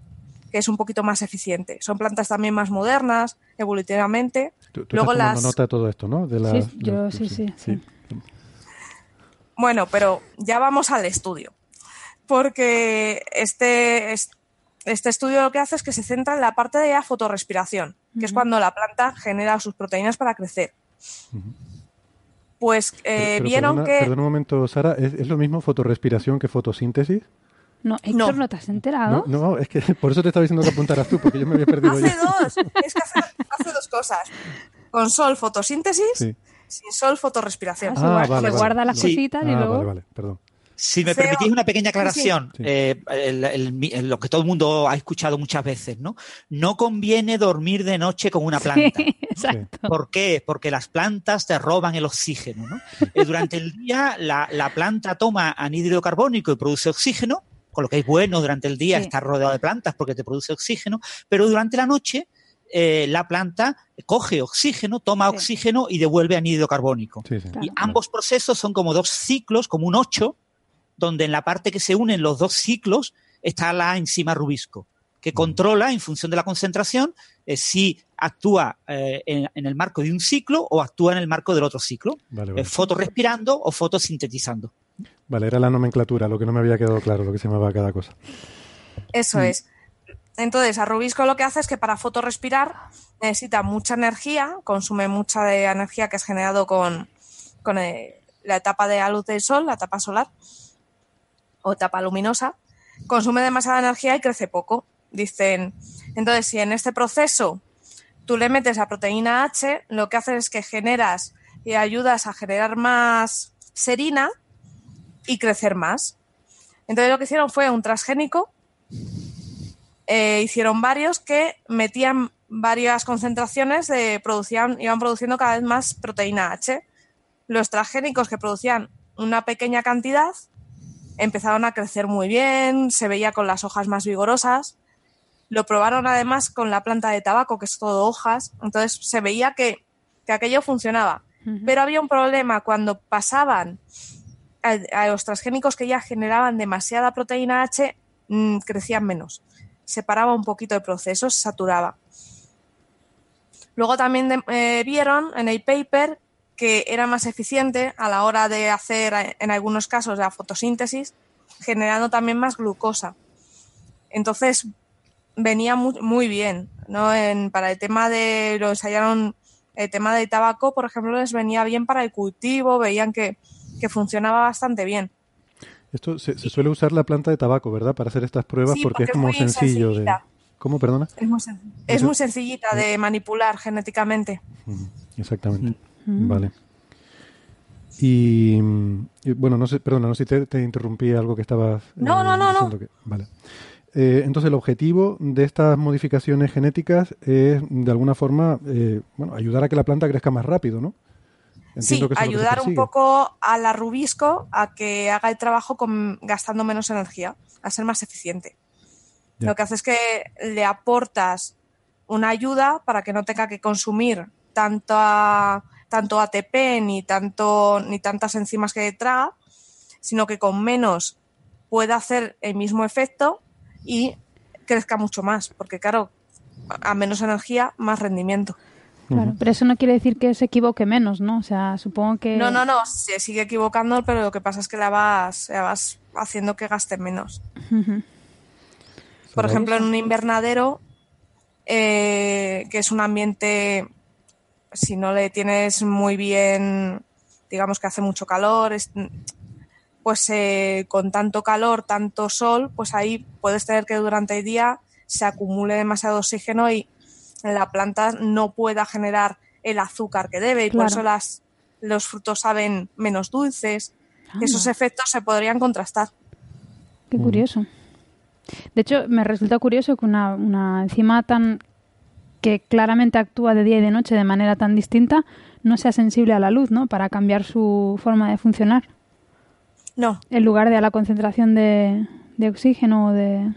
que es un poquito más eficiente. Son plantas también más modernas, evolutivamente. Tú, tú Luego estás las... nota de todo esto, ¿no? De las- Sí, yo de- sí, sí, sí. Bueno, pero ya vamos al estudio. Porque este, es- este estudio lo que hace es que se centra en la parte de la fotorrespiración, que es cuando la planta genera sus proteínas para crecer. Pues eh, Pero- pero vieron perdona, que... Perdona un momento, Sara, ¿es, es lo mismo fotorrespiración que fotosíntesis? No, Héctor, ¿no, te has enterado? No, no, es que por eso te estaba diciendo que apuntaras tú, porque yo me había perdido Hace ya. dos, es que hace, hace dos cosas. Con sol fotosíntesis, Sí. Sin sol fotorrespiración. Ah, se guarda- se guarda las Sí. cositas y Ah, luego... vale, vale, perdón. Si me permitís una pequeña aclaración, Sí. eh, el- el- mi- lo que todo el mundo ha escuchado muchas veces, ¿no? No conviene dormir de noche con una planta. Sí, exacto. ¿Por qué? Porque las plantas te roban el oxígeno. ¿no? Eh, durante el día la, la planta toma anhídrido carbónico y produce oxígeno, con lo que es bueno durante el día Sí. estar rodeado de plantas porque te produce oxígeno, pero durante la noche eh, la planta coge oxígeno, toma Sí. oxígeno y devuelve anhídrido carbónico. Sí, sí. Claro. Y ambos procesos son como dos ciclos, como un 8, donde en la parte que se unen los dos ciclos está la enzima rubisco, que controla en función de la concentración eh, si actúa eh, en, en el marco de un ciclo o actúa en el marco del otro ciclo, Vale, eh, vale. fotorrespirando o fotosintetizando. Vale, era la nomenclatura, lo que no me había quedado claro, lo que se llamaba cada cosa. Eso es. Entonces, Arrubisco lo que hace es que para fotorespirar necesita mucha energía, consume mucha de energía que es generado con, con eh, la etapa de la luz del sol, la etapa solar o etapa luminosa, consume demasiada energía y crece poco. Dicen, entonces si en este proceso tú le metes la proteína H, lo que haces es que generas y ayudas a generar más serina y crecer más. Entonces lo que hicieron fue un transgénico, eh, hicieron varios que metían varias concentraciones de producían, iban produciendo cada vez más proteína H. Los transgénicos que producían una pequeña cantidad empezaron a crecer muy bien, se veía con las hojas más vigorosas. Lo probaron además con la planta de tabaco, que es todo hojas, entonces se veía que, que aquello funcionaba. Pero había un problema cuando pasaban a, a los transgénicos que ya generaban demasiada proteína H, mm, crecían menos. Se paraba un poquito el proceso, se saturaba. Luego también eh, vieron en el paper que era más eficiente a la hora de hacer, eh, en algunos casos, la fotosíntesis, generando también más glucosa. Entonces, venía muy, muy bien. ¿no? En- para el tema de, lo ensayaron, el tema del tabaco, por ejemplo, les venía bien para el cultivo, veían que, que funcionaba bastante bien. Esto se, se suele usar la planta de tabaco, ¿verdad? Para hacer estas pruebas Sí, porque, porque es es como muy sencillo de... ¿Cómo, perdona? Es muy, sen- es muy sencillita de manipular genéticamente. Exactamente. Vale. Y, mm, y, bueno, no sé, perdona, no sé si te, te interrumpí algo que estabas. No, no, no, no. que- vale. Eh, entonces, el objetivo de estas modificaciones genéticas es, de alguna forma, eh, bueno, ayudar a que la planta crezca más rápido, ¿no? Sí, que que ayudar un poco a la rubisco a que haga el trabajo con, gastando menos energía, a ser más eficiente. Ya. Lo que hace es que le aportas una ayuda para que no tenga que consumir tanto, a- tanto ATP ni, tanto, ni tantas enzimas que traga, sino que con menos pueda hacer el mismo efecto y crezca mucho más, porque claro, a menos energía, más rendimiento. Claro, pero eso no quiere decir que se equivoque menos, ¿no? O sea, supongo que... No, no, no, se sigue equivocando, pero lo que pasa es que la vas, la vas haciendo que gaste menos. Por ejemplo, en un invernadero, eh, que es un ambiente, si no le tienes muy bien, digamos que hace mucho calor, es- pues eh, con tanto calor, tanto sol, pues ahí puedes tener que durante el día se acumule demasiado oxígeno y la planta no pueda generar el azúcar que debe y Claro. por eso las, los frutos saben menos dulces. Anda. Esos efectos se podrían contrastar. Qué curioso. De hecho, me resulta curioso que una, una enzima tan que claramente actúa de día y de noche de manera tan distinta no sea sensible a la luz, ¿no? Para cambiar su forma de funcionar. No, En lugar de a la concentración de, de oxígeno o de...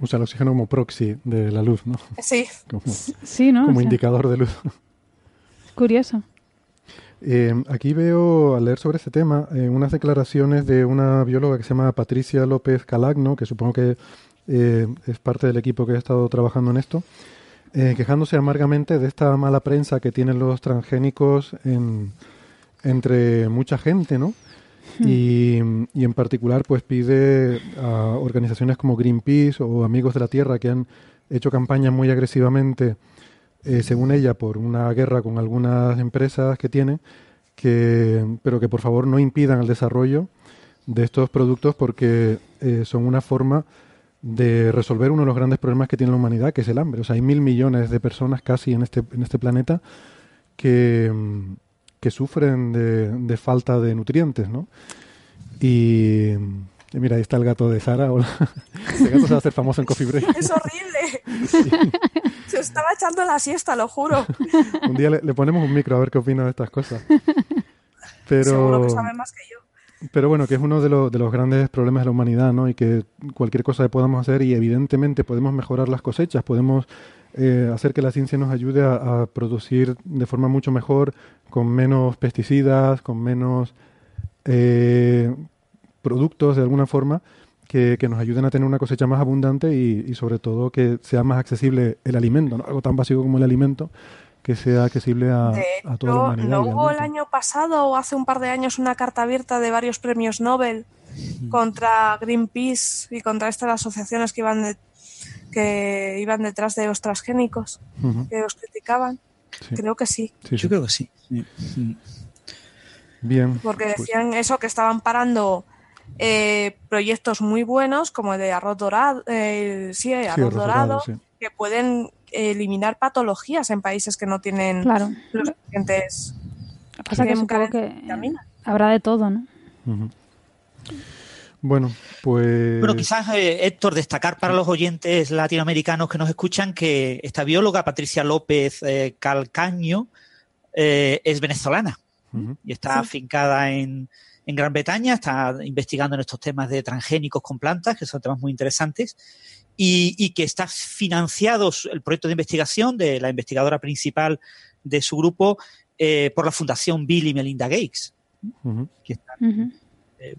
Usa el oxígeno como proxy de la luz, ¿no? sí, Como, Sí, ¿no? como O sea, indicador de luz. Curioso. Eh, aquí veo, al leer sobre este tema, eh, unas declaraciones de una bióloga que se llama Patricia López Calagno, que supongo que eh, es parte del equipo que ha estado trabajando en esto, eh, quejándose amargamente de esta mala prensa que tienen los transgénicos en- entre mucha gente, ¿no? Y, en particular, pues pide a organizaciones como Greenpeace o Amigos de la Tierra que han hecho campañas muy agresivamente eh, según ella, por una guerra con algunas empresas que tiene, que, pero que por favor no impidan el desarrollo de estos productos porque eh, son una forma de resolver uno de los grandes problemas que tiene la humanidad, que es el hambre. O sea, hay mil millones de personas casi en este, en este planeta que, que sufren de, de falta de nutrientes, ¿no? Y, y mira, ahí está el gato de Sara. Hola. Este gato se va a hacer famoso en Coffee Break. es horrible. Se estaba echando la siesta, lo juro. Un día le, le ponemos un micro a ver qué opina de estas cosas. Pero, Seguro que sabe más que yo. pero bueno, que es uno de, los- de los grandes problemas de la humanidad, ¿no? Y que cualquier cosa que podamos hacer, y evidentemente podemos mejorar las cosechas, podemos eh, hacer que la ciencia nos ayude a, a producir de forma mucho mejor, con menos pesticidas, con menos eh, productos de alguna forma, que, que nos ayuden a tener una cosecha más abundante y, y sobre todo que sea más accesible el alimento, ¿no? Algo tan básico como el alimento, que sea accesible a, De a toda la hecho, humanidad. ¿no hubo el año pasado o hace un par de años una carta abierta de varios premios Nobel contra Greenpeace y contra estas asociaciones que iban de- que iban detrás de los transgénicos que los criticaban? Sí, Creo que sí, sí, sí. Yo creo que sí. Sí. Bien. porque pues, decían eso que estaban parando eh, proyectos muy buenos como el de arroz dorado, eh, sí, arroz, arroz dorado, dorado, sí. que pueden eliminar patologías en países que no tienen Claro. los suficientes Lo que pasa es que que vitaminas. habrá de todo, ¿no? Bueno, pues. Bueno, quizás, eh, Héctor, destacar para los oyentes latinoamericanos que nos escuchan que esta bióloga, Patricia López eh, Calcaño, eh, es venezolana y está afincada en, en Gran Bretaña, está investigando en estos temas de transgénicos con plantas, que son temas muy interesantes, y, y que está financiado el proyecto de investigación de la investigadora principal de su grupo eh, por la Fundación Bill y Melinda Gates que eh,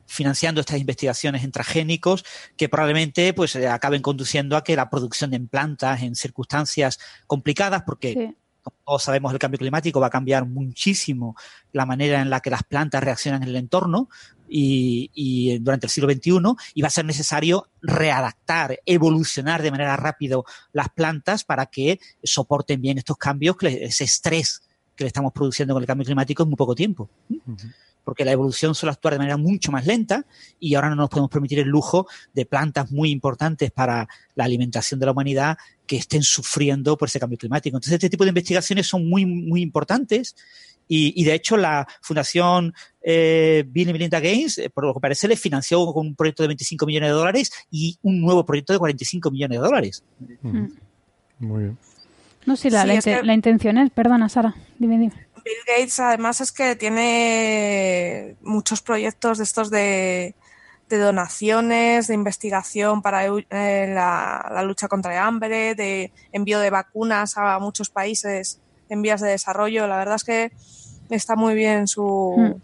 financiando estas investigaciones en transgénicos que probablemente pues eh, acaben conduciendo a que la producción de plantas en circunstancias complicadas porque Sí. como todos sabemos el cambio climático va a cambiar muchísimo la manera en la que las plantas reaccionan en el entorno y, y durante el siglo XXI y va a ser necesario readaptar, evolucionar de manera rápida las plantas para que soporten bien estos cambios, ese estrés que le estamos produciendo con el cambio climático en muy poco tiempo porque la evolución suele actuar de manera mucho más lenta y ahora no nos podemos permitir el lujo de plantas muy importantes para la alimentación de la humanidad que estén sufriendo por ese cambio climático. Entonces, este tipo de investigaciones son muy, muy importantes y, y, de hecho la Fundación eh, Bill y Melinda Gates, eh, por lo que parece, le financió con un proyecto de 25 millones de dólares y un nuevo proyecto de 45 millones de dólares. Muy bien. No, sí, la, Sí, la, es inte- que- la intención es, perdona, Sara, dime, dime. Bill Gates además es que tiene muchos proyectos de estos de, de donaciones, de investigación para eh, la, la lucha contra el hambre, de envío de vacunas a muchos países en vías de desarrollo. La verdad es que está muy bien su...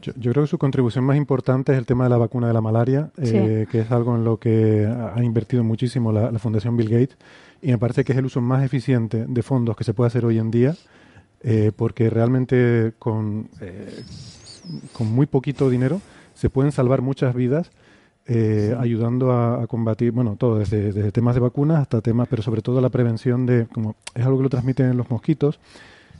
Yo, yo creo que su contribución más importante es el tema de la vacuna de la malaria, eh, que es algo en lo que ha ha invertido muchísimo la, la Fundación Bill Gates y me parece que es el uso más eficiente de fondos que se puede hacer hoy en día, eh, porque realmente con, eh, con muy poquito dinero se pueden salvar muchas vidas. eh, ayudando a, a combatir, bueno, todo, desde, desde temas de vacunas hasta temas, pero sobre todo la prevención de, como es algo que lo transmiten los mosquitos,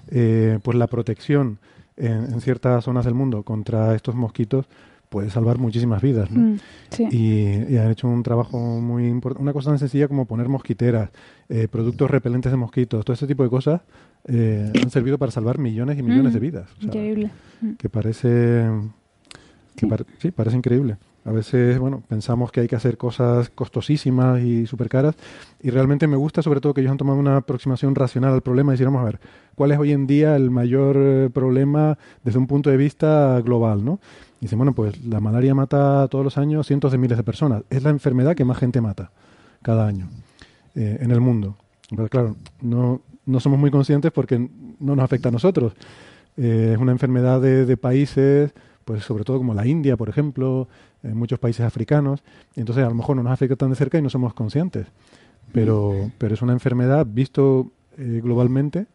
eh, pues la protección en, en ciertas zonas del mundo contra estos mosquitos puede salvar muchísimas vidas, ¿no? Mm, sí. Y, y han hecho un trabajo muy importante. Una cosa tan sencilla como poner mosquiteras, eh, productos repelentes de mosquitos, todo ese tipo de cosas eh, han servido para salvar millones y millones Mm, de vidas. O sea, Increíble. Mm. que parece que Sí. pare- sí, parece increíble. A veces, bueno, pensamos que hay que hacer cosas costosísimas y súper caras y realmente me gusta sobre todo que ellos han tomado una aproximación racional al problema y decir, vamos a ver, ¿cuál es hoy en día el mayor eh, problema desde un punto de vista global, no? Dicen, bueno, pues la malaria mata todos los años cientos de miles de personas. Es la enfermedad que más gente mata cada año eh, en el mundo. Pero claro, no, no somos muy conscientes porque no nos afecta a nosotros. Eh, es una enfermedad de, países, pues sobre todo como la India, por ejemplo, en muchos países africanos. Entonces a lo mejor no nos afecta tan de cerca y no somos conscientes. Pero, pero es una enfermedad, visto eh, globalmente,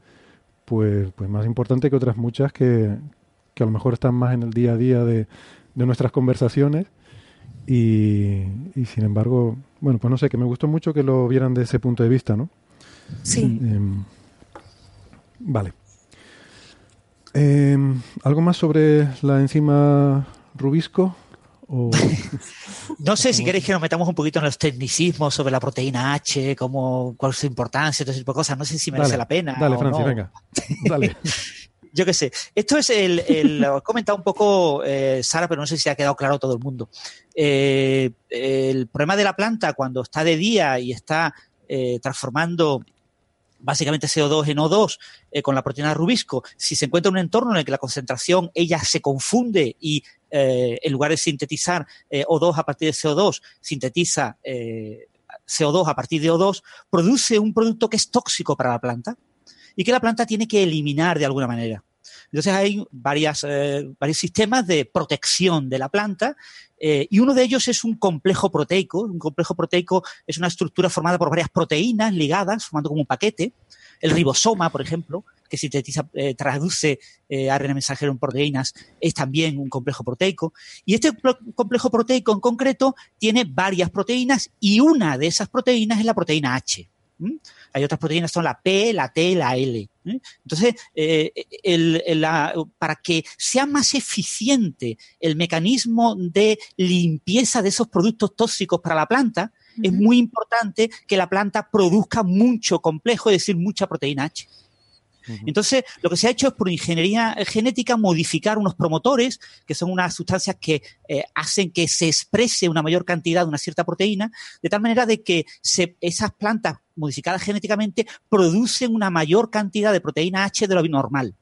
pues, pues más importante que otras muchas que, que a lo mejor están más en el día a día de, de nuestras conversaciones. Y, y sin embargo, bueno, pues no sé, que me gustó mucho que lo vieran de ese punto de vista, ¿no? Sí. Em, vale. Em, ¿Algo más sobre la enzima rubisco? O... No sé si queréis que nos metamos un poquito en los tecnicismos sobre la proteína H, cómo, cuál es su importancia, todo ese tipo de cosas. No sé si merece Dale, la pena. Dale, Francis, no. venga. Dale. Yo qué sé. Esto es el, lo ha comentado un poco eh, Sara, pero no sé si ha quedado claro todo el mundo. Eh, el problema de la planta cuando está de día y está eh, transformando básicamente CO2 en O2 eh, con la proteína rubisco, si se encuentra en un entorno en el que la concentración ella se confunde y en lugar de sintetizar eh, O2 a partir de CO2, sintetiza eh, CO2 a partir de O2, produce un producto que es tóxico para la planta y que la planta tiene que eliminar de alguna manera. Entonces hay eh, varios sistemas de protección de la planta eh, y uno de ellos es un complejo proteico. Un complejo proteico es una estructura formada por varias proteínas ligadas, formando como un paquete. El ribosoma, por ejemplo, que sintetiza, eh, traduce eh, ARN mensajero en proteínas, es también un complejo proteico. Y este complejo proteico en concreto tiene varias proteínas y una de esas proteínas es la proteína H. Hay otras proteínas, son la P, la T, la L. Entonces, eh, el- el- la- para que sea más eficiente el mecanismo de limpieza de esos productos tóxicos para la planta, es muy importante que la planta produzca mucho complejo, es decir, mucha proteína H. Entonces, lo que se ha hecho es por ingeniería genética modificar unos promotores, que son unas sustancias que eh, hacen que se exprese una mayor cantidad de una cierta proteína, de tal manera de que se- esas plantas modificadas genéticamente producen una mayor cantidad de proteína H de lo normal.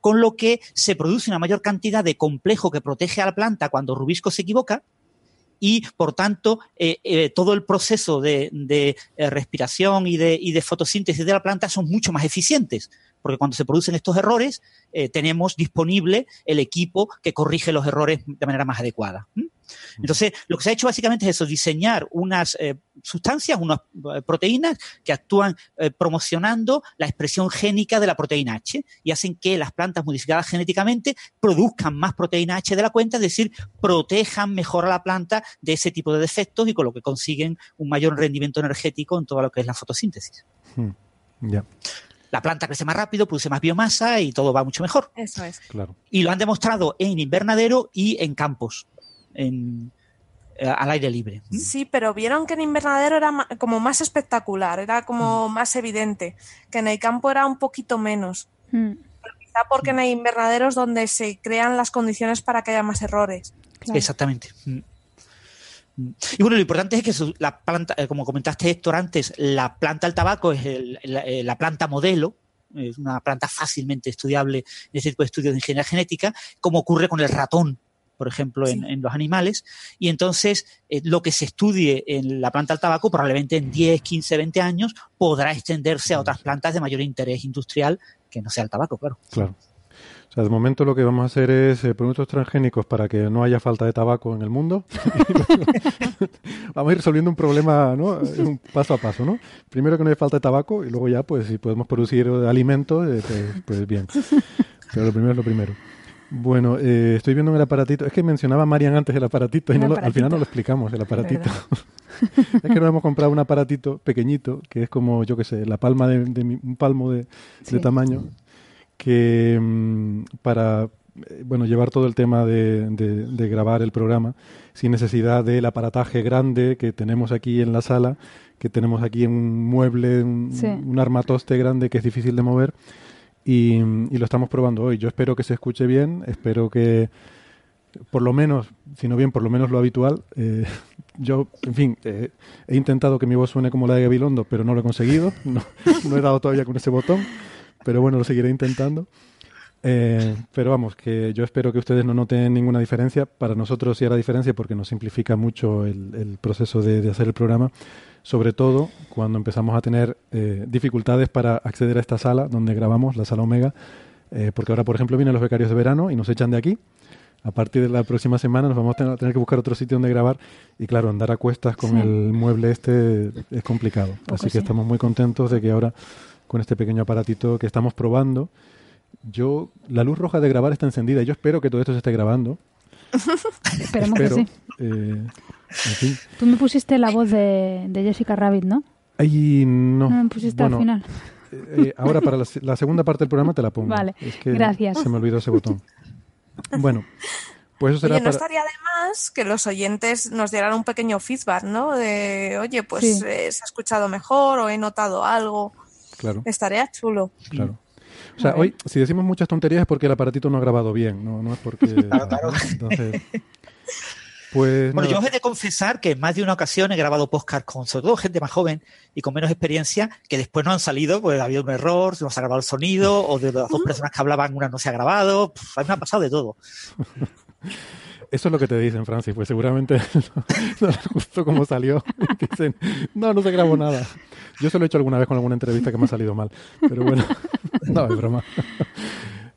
Con lo que se produce una mayor cantidad de complejo que protege a la planta cuando Rubisco se equivoca, y por tanto eh, eh, todo el proceso de, eh, respiración y de, y de fotosíntesis de la planta son mucho más eficientes, porque cuando se producen estos errores tenemos disponible el equipo que corrige los errores de manera más adecuada. Entonces, lo que se ha hecho básicamente es eso, diseñar unas eh, sustancias, unas eh, proteínas que actúan eh, promocionando la expresión génica de la proteína H y hacen que las plantas modificadas genéticamente produzcan más proteína H de la cuenta, es decir, protejan mejor a la planta de ese tipo de defectos y con lo que consiguen un mayor rendimiento energético en todo lo que es la fotosíntesis. Hmm, Ya, La planta crece más rápido, produce más biomasa y todo va mucho mejor. Eso es. claro. Y lo han demostrado en invernadero y en campos, en, eh, al aire libre. Sí, pero vieron que en invernadero era como más espectacular, era como más evidente, que en el campo era un poquito menos. Mm, Quizá porque en el invernadero es donde se crean las condiciones para que haya más errores. claro. Exactamente. Mm. Mm. Y bueno, lo importante es que la planta, eh, como comentaste Héctor antes, la planta del tabaco es el- la, eh, la planta modelo, es una planta fácilmente estudiable en este tipo de estudios de ingeniería genética, como ocurre con el ratón, por ejemplo, en, en los animales. Y entonces, eh, lo que se estudie en la planta del tabaco, probablemente en 10, 15, 20 años, podrá extenderse a otras plantas de mayor interés industrial que no sea el tabaco, claro. Claro. O sea, de momento lo que vamos a hacer es eh, productos transgénicos para que no haya falta de tabaco en el mundo. vamos a ir resolviendo un problema, ¿no? Un paso a paso, ¿no? Primero que no haya falta de tabaco y luego ya, pues, si podemos producir alimentos, eh, pues, pues bien. Pero lo primero es lo primero. Bueno, eh, estoy viendo en el aparatito. Es que mencionaba Marian antes el aparatito y no lo- al final no lo explicamos, el aparatito. es que nos hemos comprado un aparatito pequeñito, que es como, yo qué sé, la palma de, de mi- un palmo de, tamaño, que mm, para eh, bueno llevar todo el tema de, de- de grabar el programa sin necesidad del aparataje grande que tenemos aquí en la sala, que tenemos aquí en un mueble, un, Sí. un armatoste grande que es difícil de mover. Y, lo estamos probando hoy. Yo espero que se escuche bien, espero que por lo menos, si no bien, por lo menos lo habitual. eh, yo, en fin, eh, he intentado que mi voz suene como la de Gabilondo, pero no lo he conseguido. No, he dado todavía con ese botón, pero bueno, lo seguiré intentando. Eh, pero vamos, que yo espero que ustedes no noten ninguna diferencia. Para nosotros sí hará diferencia porque nos simplifica mucho el, el proceso de hacer el programa, sobre todo cuando empezamos a tener eh, dificultades para acceder a esta sala donde grabamos, la sala Omega, eh, porque ahora, por ejemplo, vienen los becarios de verano y nos echan de aquí. A partir de la próxima semana nos vamos a tener, que buscar otro sitio donde grabar y claro, andar a cuestas con Sí. el mueble este es complicado. Poco Así que sí. estamos muy contentos de que ahora con este pequeño aparatito que estamos probando, yo la luz roja de grabar está encendida. y Yo espero que todo esto se esté grabando. Esperemos que sí. eh, Tú me pusiste la voz de, de Jessica Rabbit, ¿no? Ahí no. No me pusiste Bueno, al final. eh, ahora para la, la segunda parte del programa te la pongo. Vale, Es que gracias. Se me olvidó ese botón. Bueno, pues eso será Oye, no para... estaría de más que los oyentes nos dieran un pequeño feedback, ¿no? De, oye, pues Sí. eh, se ha escuchado mejor o he notado algo. Claro, Estaría chulo. claro. O sea, hoy, si decimos muchas tonterías es porque el aparatito no ha grabado bien, no, no es porque... claro. Entonces, pues Bueno, yo os he de confesar que en más de una ocasión he grabado podcast con, sobre todo, gente más joven y con menos experiencia, que después no han salido, pues ha habido un error, se nos ha grabado el sonido, o de las dos personas que hablaban, una no se ha grabado. Pff, a mí me ha pasado de todo. Eso es lo que te dicen, Francis, pues seguramente no, no les gustó cómo salió. Dicen, no, no se grabó nada. Yo se lo he hecho alguna vez con alguna entrevista que me ha salido mal, pero bueno, no, es broma.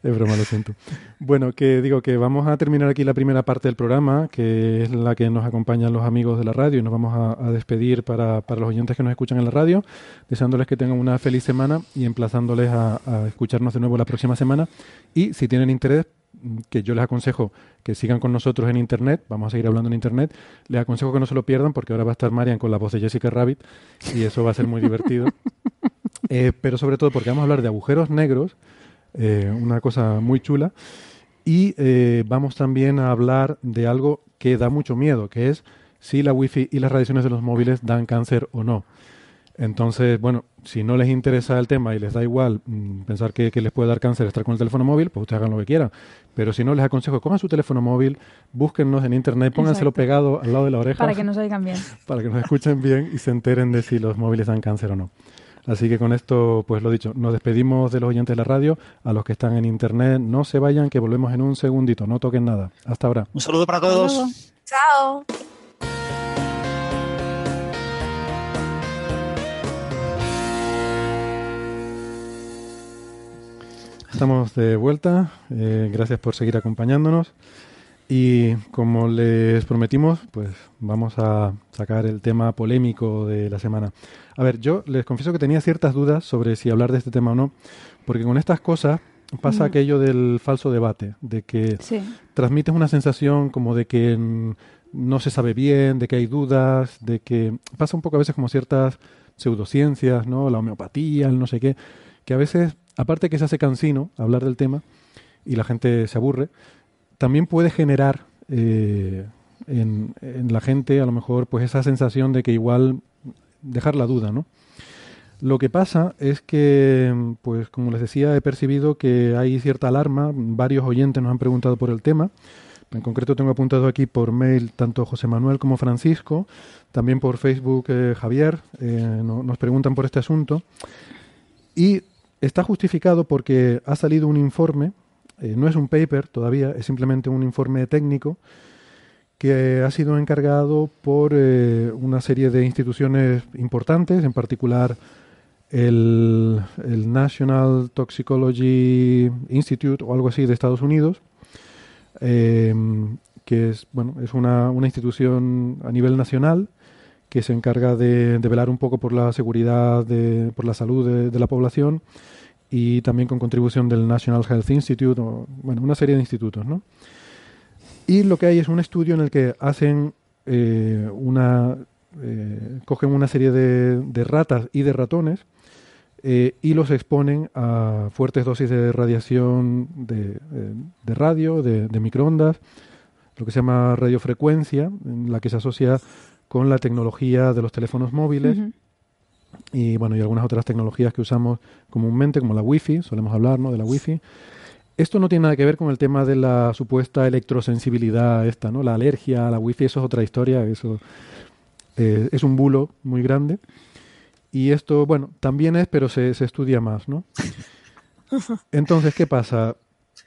Es broma, lo siento. Bueno, que digo que vamos a terminar aquí la primera parte del programa, que es la que nos acompañan los amigos de la radio, y nos vamos a, a despedir para, para, los oyentes que nos escuchan en la radio, deseándoles que tengan una feliz semana y emplazándoles a, a escucharnos de nuevo la próxima semana. Y si tienen interés, que yo les aconsejo que sigan con nosotros en Internet, vamos a seguir hablando en Internet, les aconsejo que no se lo pierdan porque ahora va a estar Marian con la voz de Jessica Rabbit y eso va a ser muy divertido. Eh, pero sobre todo porque vamos a hablar de agujeros negros, eh, una cosa muy chula, y eh, vamos también a hablar de algo que da mucho miedo, que es si la wifi y las radiaciones de los móviles dan cáncer o no. Entonces, bueno, si no les interesa el tema y les da igual mmm, pensar que, que, les puede dar cáncer estar con el teléfono móvil, pues ustedes hagan lo que quieran. Pero si no, les aconsejo, cojan su teléfono móvil, búsquennos en internet, pónganselo Exacto. pegado al lado de la oreja. Para que nos oigan bien. Para que nos escuchen bien y se enteren de si los móviles dan cáncer o no. Así que con esto, pues lo dicho, nos despedimos de los oyentes de la radio. A los que están en internet, no se vayan, que volvemos en un segundito, no toquen nada. Hasta ahora. Un saludo para todos. Chao. Estamos de vuelta. Eh, gracias por seguir acompañándonos. Y como les prometimos, pues vamos a sacar el tema polémico de la semana. A ver, yo les confieso que tenía ciertas dudas sobre si hablar de este tema o no, porque con estas cosas pasa mm. aquello del falso debate, de que sí. transmites una sensación como de que no se sabe bien, de que hay dudas, de que pasa un poco a veces como ciertas pseudociencias, ¿no? La homeopatía, el no sé qué, que a veces, aparte que se hace cansino hablar del tema y la gente se aburre, también puede generar eh, en, en, la gente a lo mejor pues esa sensación de que igual dejar la duda, ¿no? Lo que pasa es que, pues como les decía, he percibido que hay cierta alarma, varios oyentes nos han preguntado por el tema, en concreto tengo apuntado aquí por mail tanto José Manuel como Francisco, también por Facebook eh, Javier, eh, no, nos preguntan por este asunto, y está justificado porque ha salido un informe eh, no es un paper todavía, es simplemente un informe técnico que ha sido encargado por eh, una serie de instituciones importantes, en particular el, National Toxicology Institute o algo así de Estados Unidos, eh, que es, bueno, es una, una, institución a nivel nacional que se encarga de, velar un poco por la seguridad, de, por la salud de la población y también con contribución del National Health Institute, o, bueno, una serie de institutos, ¿no? Y lo que hay es un estudio en el que hacen eh, una, eh, cogen una serie de, de, ratas y de ratones eh, y los exponen a fuertes dosis de radiación de, de radio, de, microondas, lo que se llama radiofrecuencia, en la que se asocia con la tecnología de los teléfonos móviles. Y bueno y algunas otras tecnologías que usamos comúnmente como la wifi solemos hablar ¿no? de la wifi. Esto no tiene nada que ver con el tema de la supuesta electrosensibilidad esta no la alergia a la wifi eso es otra historia eso eh, es un bulo muy grande. Y esto bueno también es pero se, se estudia más no entonces qué pasa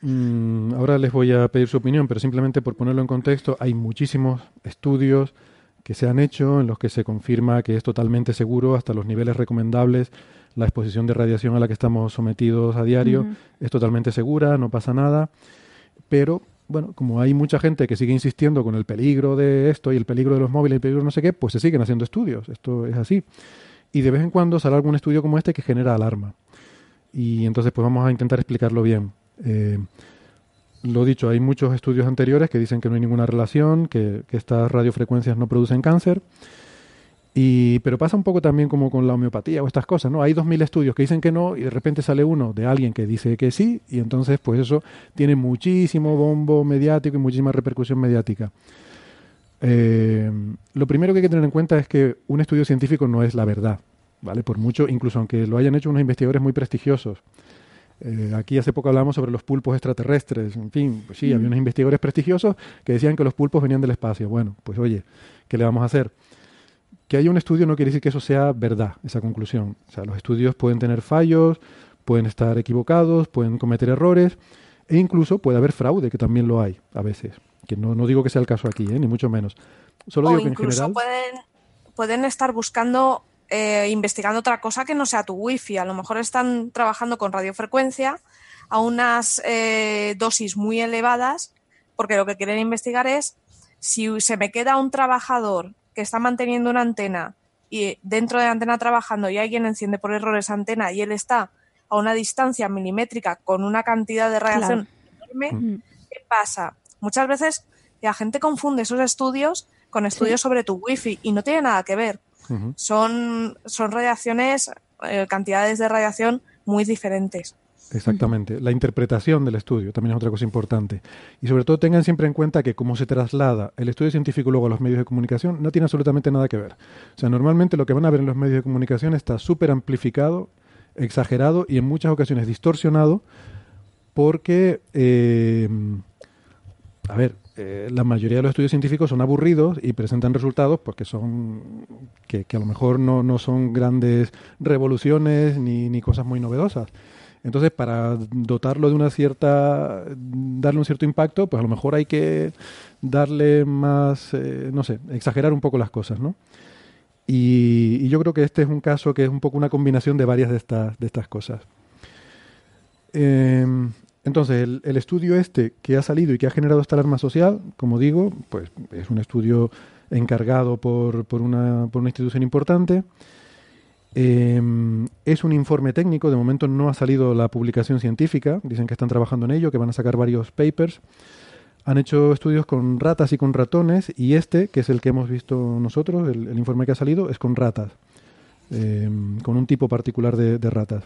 mm, ahora les voy a pedir su opinión pero simplemente por ponerlo en contexto hay muchísimos estudios que se han hecho en los que se confirma que es totalmente seguro hasta los niveles recomendables la exposición de radiación a la que estamos sometidos a diario uh -huh. es totalmente segura, no pasa nada, pero bueno, como hay mucha gente que sigue insistiendo con el peligro de esto y el peligro de los móviles y el peligro de no sé qué, pues se siguen haciendo estudios, esto es así. Y de vez en cuando sale algún estudio como este que genera alarma. Y entonces pues vamos a intentar explicarlo bien. Eh, lo dicho, hay muchos estudios anteriores que dicen que no hay ninguna relación, que, estas radiofrecuencias no producen cáncer. Y, pero pasa un poco también como con la homeopatía o estas cosas, ¿no? Hay 2.000 estudios que dicen que no y de repente sale uno de alguien que dice que sí y entonces pues eso tiene muchísimo bombo mediático y muchísima repercusión mediática. Eh, lo primero que hay que tener en cuenta es que un estudio científico no es la verdad, ¿vale? Por mucho, incluso aunque lo hayan hecho unos investigadores muy prestigiosos. Eh, aquí hace poco hablamos sobre los pulpos extraterrestres. En fin, pues sí, mm. había unos investigadores prestigiosos que decían que los pulpos venían del espacio. Bueno, pues oye, ¿qué le vamos a hacer? Que haya un estudio no quiere decir que eso sea verdad, esa conclusión. O sea, los estudios pueden tener fallos, pueden estar equivocados, pueden cometer errores e incluso puede haber fraude, que también lo hay a veces. Que no, no digo que sea el caso aquí, ¿eh? ni mucho menos. Solo o digo que incluso en general... pueden, pueden estar buscando eh, investigando otra cosa que no sea tu wifi. A lo mejor están trabajando con radiofrecuencia, a unas eh, dosis muy elevadas, porque lo que quieren investigar es si se me queda un trabajador que está manteniendo una antena y dentro de la antena trabajando y alguien enciende por error esa antena y él está a una distancia milimétrica con una cantidad de radiación enorme, ¿qué pasa? Muchas veces la gente confunde esos estudios con estudios sobre tu wifi y no tiene nada que ver. Son, son radiaciones, eh, cantidades de radiación muy diferentes. Exactamente. La interpretación del estudio también es otra cosa importante. Y sobre todo tengan siempre en cuenta que como se traslada el estudio científico luego a los medios de comunicación, no tiene absolutamente nada que ver. O sea, normalmente lo que van a ver en los medios de comunicación está súper amplificado, exagerado y en muchas ocasiones distorsionado porque, eh, a ver, la mayoría de los estudios científicos son aburridos y presentan resultados porque son que, a lo mejor no, no son grandes revoluciones ni, ni cosas muy novedosas. Entonces, para dotarlo de una cierta, darle un cierto impacto, pues a lo mejor hay que darle más, eh, no sé, exagerar un poco las cosas, ¿no? Y, yo creo que este es un caso que es un poco una combinación de varias de estas, de estas cosas. Eh, entonces, el, estudio este que ha salido y que ha generado esta alarma social, como digo, pues es un estudio encargado por, por, una, por una institución importante. Eh, es un informe técnico, de momento no ha salido la publicación científica, dicen que están trabajando en ello, que van a sacar varios papers. Han hecho estudios con ratas y con ratones y este, que es el que hemos visto nosotros, el, informe que ha salido, es con ratas, eh, con un tipo particular de, de ratas.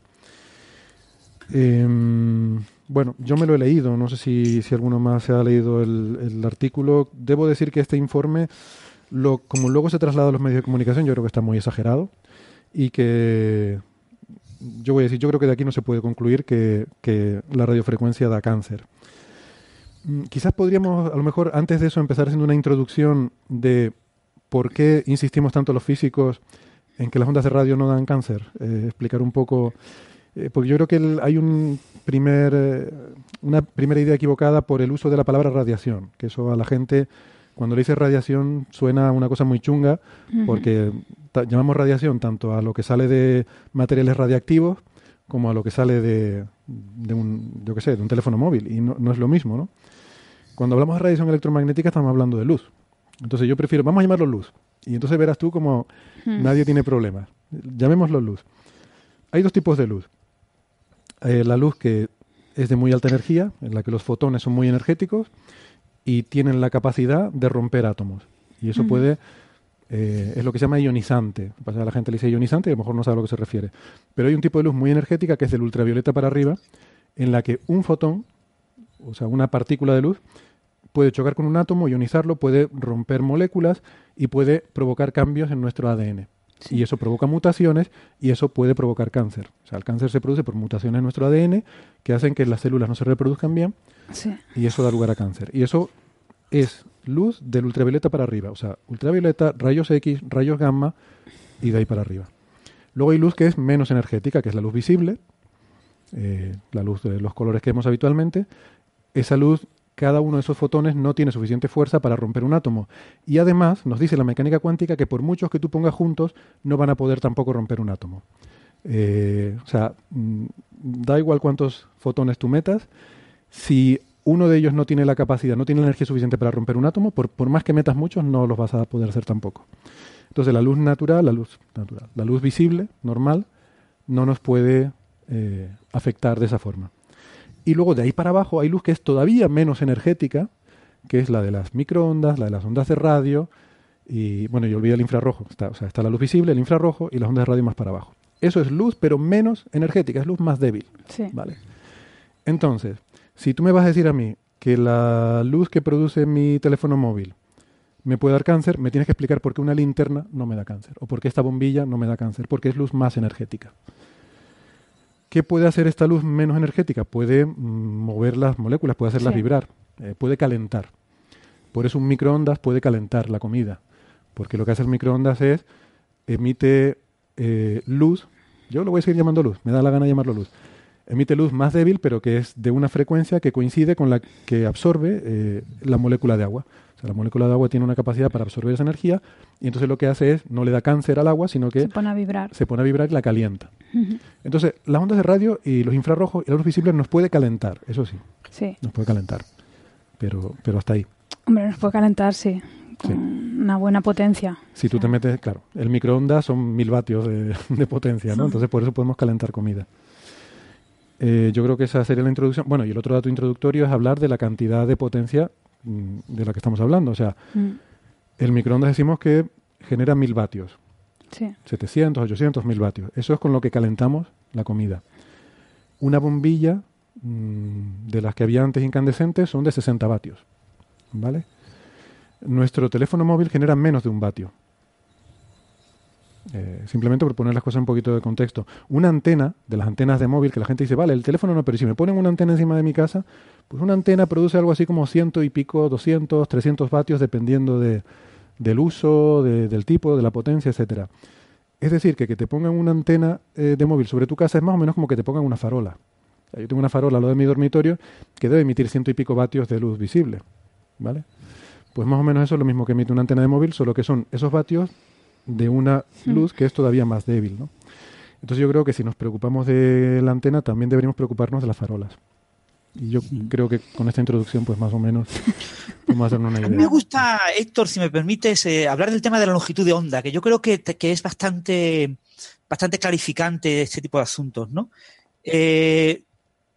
Eh, bueno, yo me lo he leído, no sé si, si alguno más se ha leído el, el artículo. Debo decir que este informe, lo, como luego se traslada a los medios de comunicación, yo creo que está muy exagerado y que yo voy a decir, yo creo que de aquí no se puede concluir que, que la radiofrecuencia da cáncer. Mm, Quizás podríamos, a lo mejor, antes de eso, empezar haciendo una introducción de por qué insistimos tanto los físicos en que las ondas de radio no dan cáncer. Eh, explicar un poco, eh, porque yo creo que el- hay un primer, eh, una primera idea equivocada por el uso de la palabra radiación, que eso a la gente, cuando le dice radiación, suena una cosa muy chunga, porque llamamos radiación tanto a lo que sale de materiales radiactivos como a lo que sale de, de un, yo qué sé, de un teléfono móvil, y no, no es lo mismo, ¿no? Cuando hablamos de radiación electromagnética estamos hablando de luz. Entonces yo prefiero, vamos a llamarlo luz. Y entonces verás tú como Hmm. nadie tiene problemas. Llamémoslo luz. Hay dos tipos de luz. Eh, la luz que es de muy alta energía, en la que los fotones son muy energéticos y tienen la capacidad de romper átomos. Y eso Ujú. puede, eh, es lo que se llama ionizante. Que la gente le dice ionizante y a lo mejor no sabe a lo que se refiere. Pero hay un tipo de luz muy energética que es del ultravioleta para arriba, en la que un fotón, o sea, una partícula de luz, puede chocar con un átomo, ionizarlo, puede romper moléculas y puede provocar cambios en nuestro ADN. Y eso provoca mutaciones y eso puede provocar cáncer. O sea, el cáncer se produce por mutaciones en nuestro ADN que hacen que las células no se reproduzcan bien Sí. y eso da lugar a cáncer. Y eso es luz del ultravioleta para arriba. O sea, ultravioleta, rayos X, rayos gamma y de ahí para arriba. Luego hay luz que es menos energética, que es la luz visible, eh, la luz de los colores que vemos habitualmente. Esa luz, cada uno de esos fotones no tiene suficiente fuerza para romper un átomo. Y además nos dice la mecánica cuántica que por muchos que tú pongas juntos, no van a poder tampoco romper un átomo. Eh, o sea, mm, da igual cuántos fotones tú metas, si uno de ellos no tiene la capacidad, no tiene la energía suficiente para romper un átomo, por, por más que metas muchos, no los vas a poder hacer tampoco. Entonces la luz natural, la luz natural, la luz visible, normal, no nos puede eh, afectar de esa forma. Y luego de ahí para abajo hay luz que es todavía menos energética, que es la de las microondas, la de las ondas de radio, y bueno, yo olvidé el infrarrojo. Está, o sea, está la luz visible, el infrarrojo y las ondas de radio más para abajo. Eso es luz, pero menos energética, es luz más débil. Sí. ¿Vale? Entonces, si tú me vas a decir a mí que la luz que produce mi teléfono móvil me puede dar cáncer, me tienes que explicar por qué una linterna no me da cáncer o por qué esta bombilla no me da cáncer, porque es luz más energética. ¿Qué puede hacer esta luz menos energética? Puede mm, mover las moléculas, puede hacerlas Sí. vibrar, eh, puede calentar. Por eso un microondas puede calentar la comida, porque lo que hace el microondas es emite eh, luz, yo lo voy a seguir llamando luz, me da la gana llamarlo luz, emite luz más débil, pero que es de una frecuencia que coincide con la que absorbe eh, la molécula de agua. Sea, la molécula de agua tiene una capacidad para absorber esa energía y entonces lo que hace es, no le da cáncer al agua, sino que Se pone a vibrar. se pone a vibrar y la calienta. Entonces, las ondas de radio y los infrarrojos y la luz visible nos puede calentar, eso sí, Sí. nos puede calentar. Pero, pero hasta ahí. Hombre, nos puede calentar, sí. Con una buena potencia. Si tú te metes, claro, el microondas son mil vatios de, de potencia, ¿no? Entonces por eso podemos calentar comida. Eh, yo creo que esa sería la introducción. Bueno, y el otro dato introductorio es hablar de la cantidad de potencia de la que estamos hablando. O sea, Mm, el microondas decimos que genera mil vatios, Sí. 700, 800, mil vatios. Eso es con lo que calentamos la comida. Una bombilla mm, de las que había antes incandescentes son de 60 vatios, ¿vale? Nuestro teléfono móvil genera menos de un vatio. Eh, simplemente por poner las cosas un poquito de contexto. Una antena, de las antenas de móvil, que la gente dice, vale, el teléfono no, pero si me ponen una antena encima de mi casa, pues una antena produce algo así como ciento y pico, 200, 300 vatios, dependiendo de, del uso, de- del tipo, de la potencia, etcétera. Es decir, que que te pongan una antena eh, de móvil sobre tu casa es más o menos como que te pongan una farola. Yo tengo una farola, lo de mi dormitorio, que debe emitir ciento y pico vatios de luz visible. ¿Vale? Pues más o menos eso es lo mismo que emite una antena de móvil, solo que son esos vatios de una luz que es todavía más débil, ¿no? Entonces yo creo que si nos preocupamos de la antena, también deberíamos preocuparnos de las farolas. Y yo creo que con esta introducción, pues más o menos, podemos hacernos una A mí me idea. gusta, Héctor, si me permites, eh, hablar del tema de la longitud de onda, que yo creo que, que es bastante, bastante clarificante este tipo de asuntos, ¿no? Eh,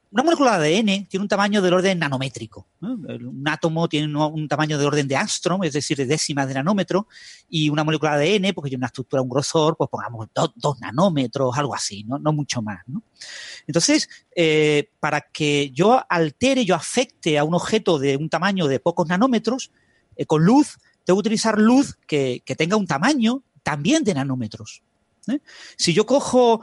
una molécula de ADN tiene un tamaño del orden nanométrico. Un átomo tiene un, tamaño de orden de angstrom, es decir, de décimas de nanómetro, y una molécula de ADN, porque tiene una estructura, un grosor, pues pongamos do- dos nanómetros, algo así, ¿no? no mucho más. ¿no? Entonces, eh, para que yo altere, yo afecte a un objeto de un tamaño de pocos nanómetros, eh, con luz, tengo que utilizar luz que, que tenga un tamaño también de nanómetros. ¿eh? Si yo cojo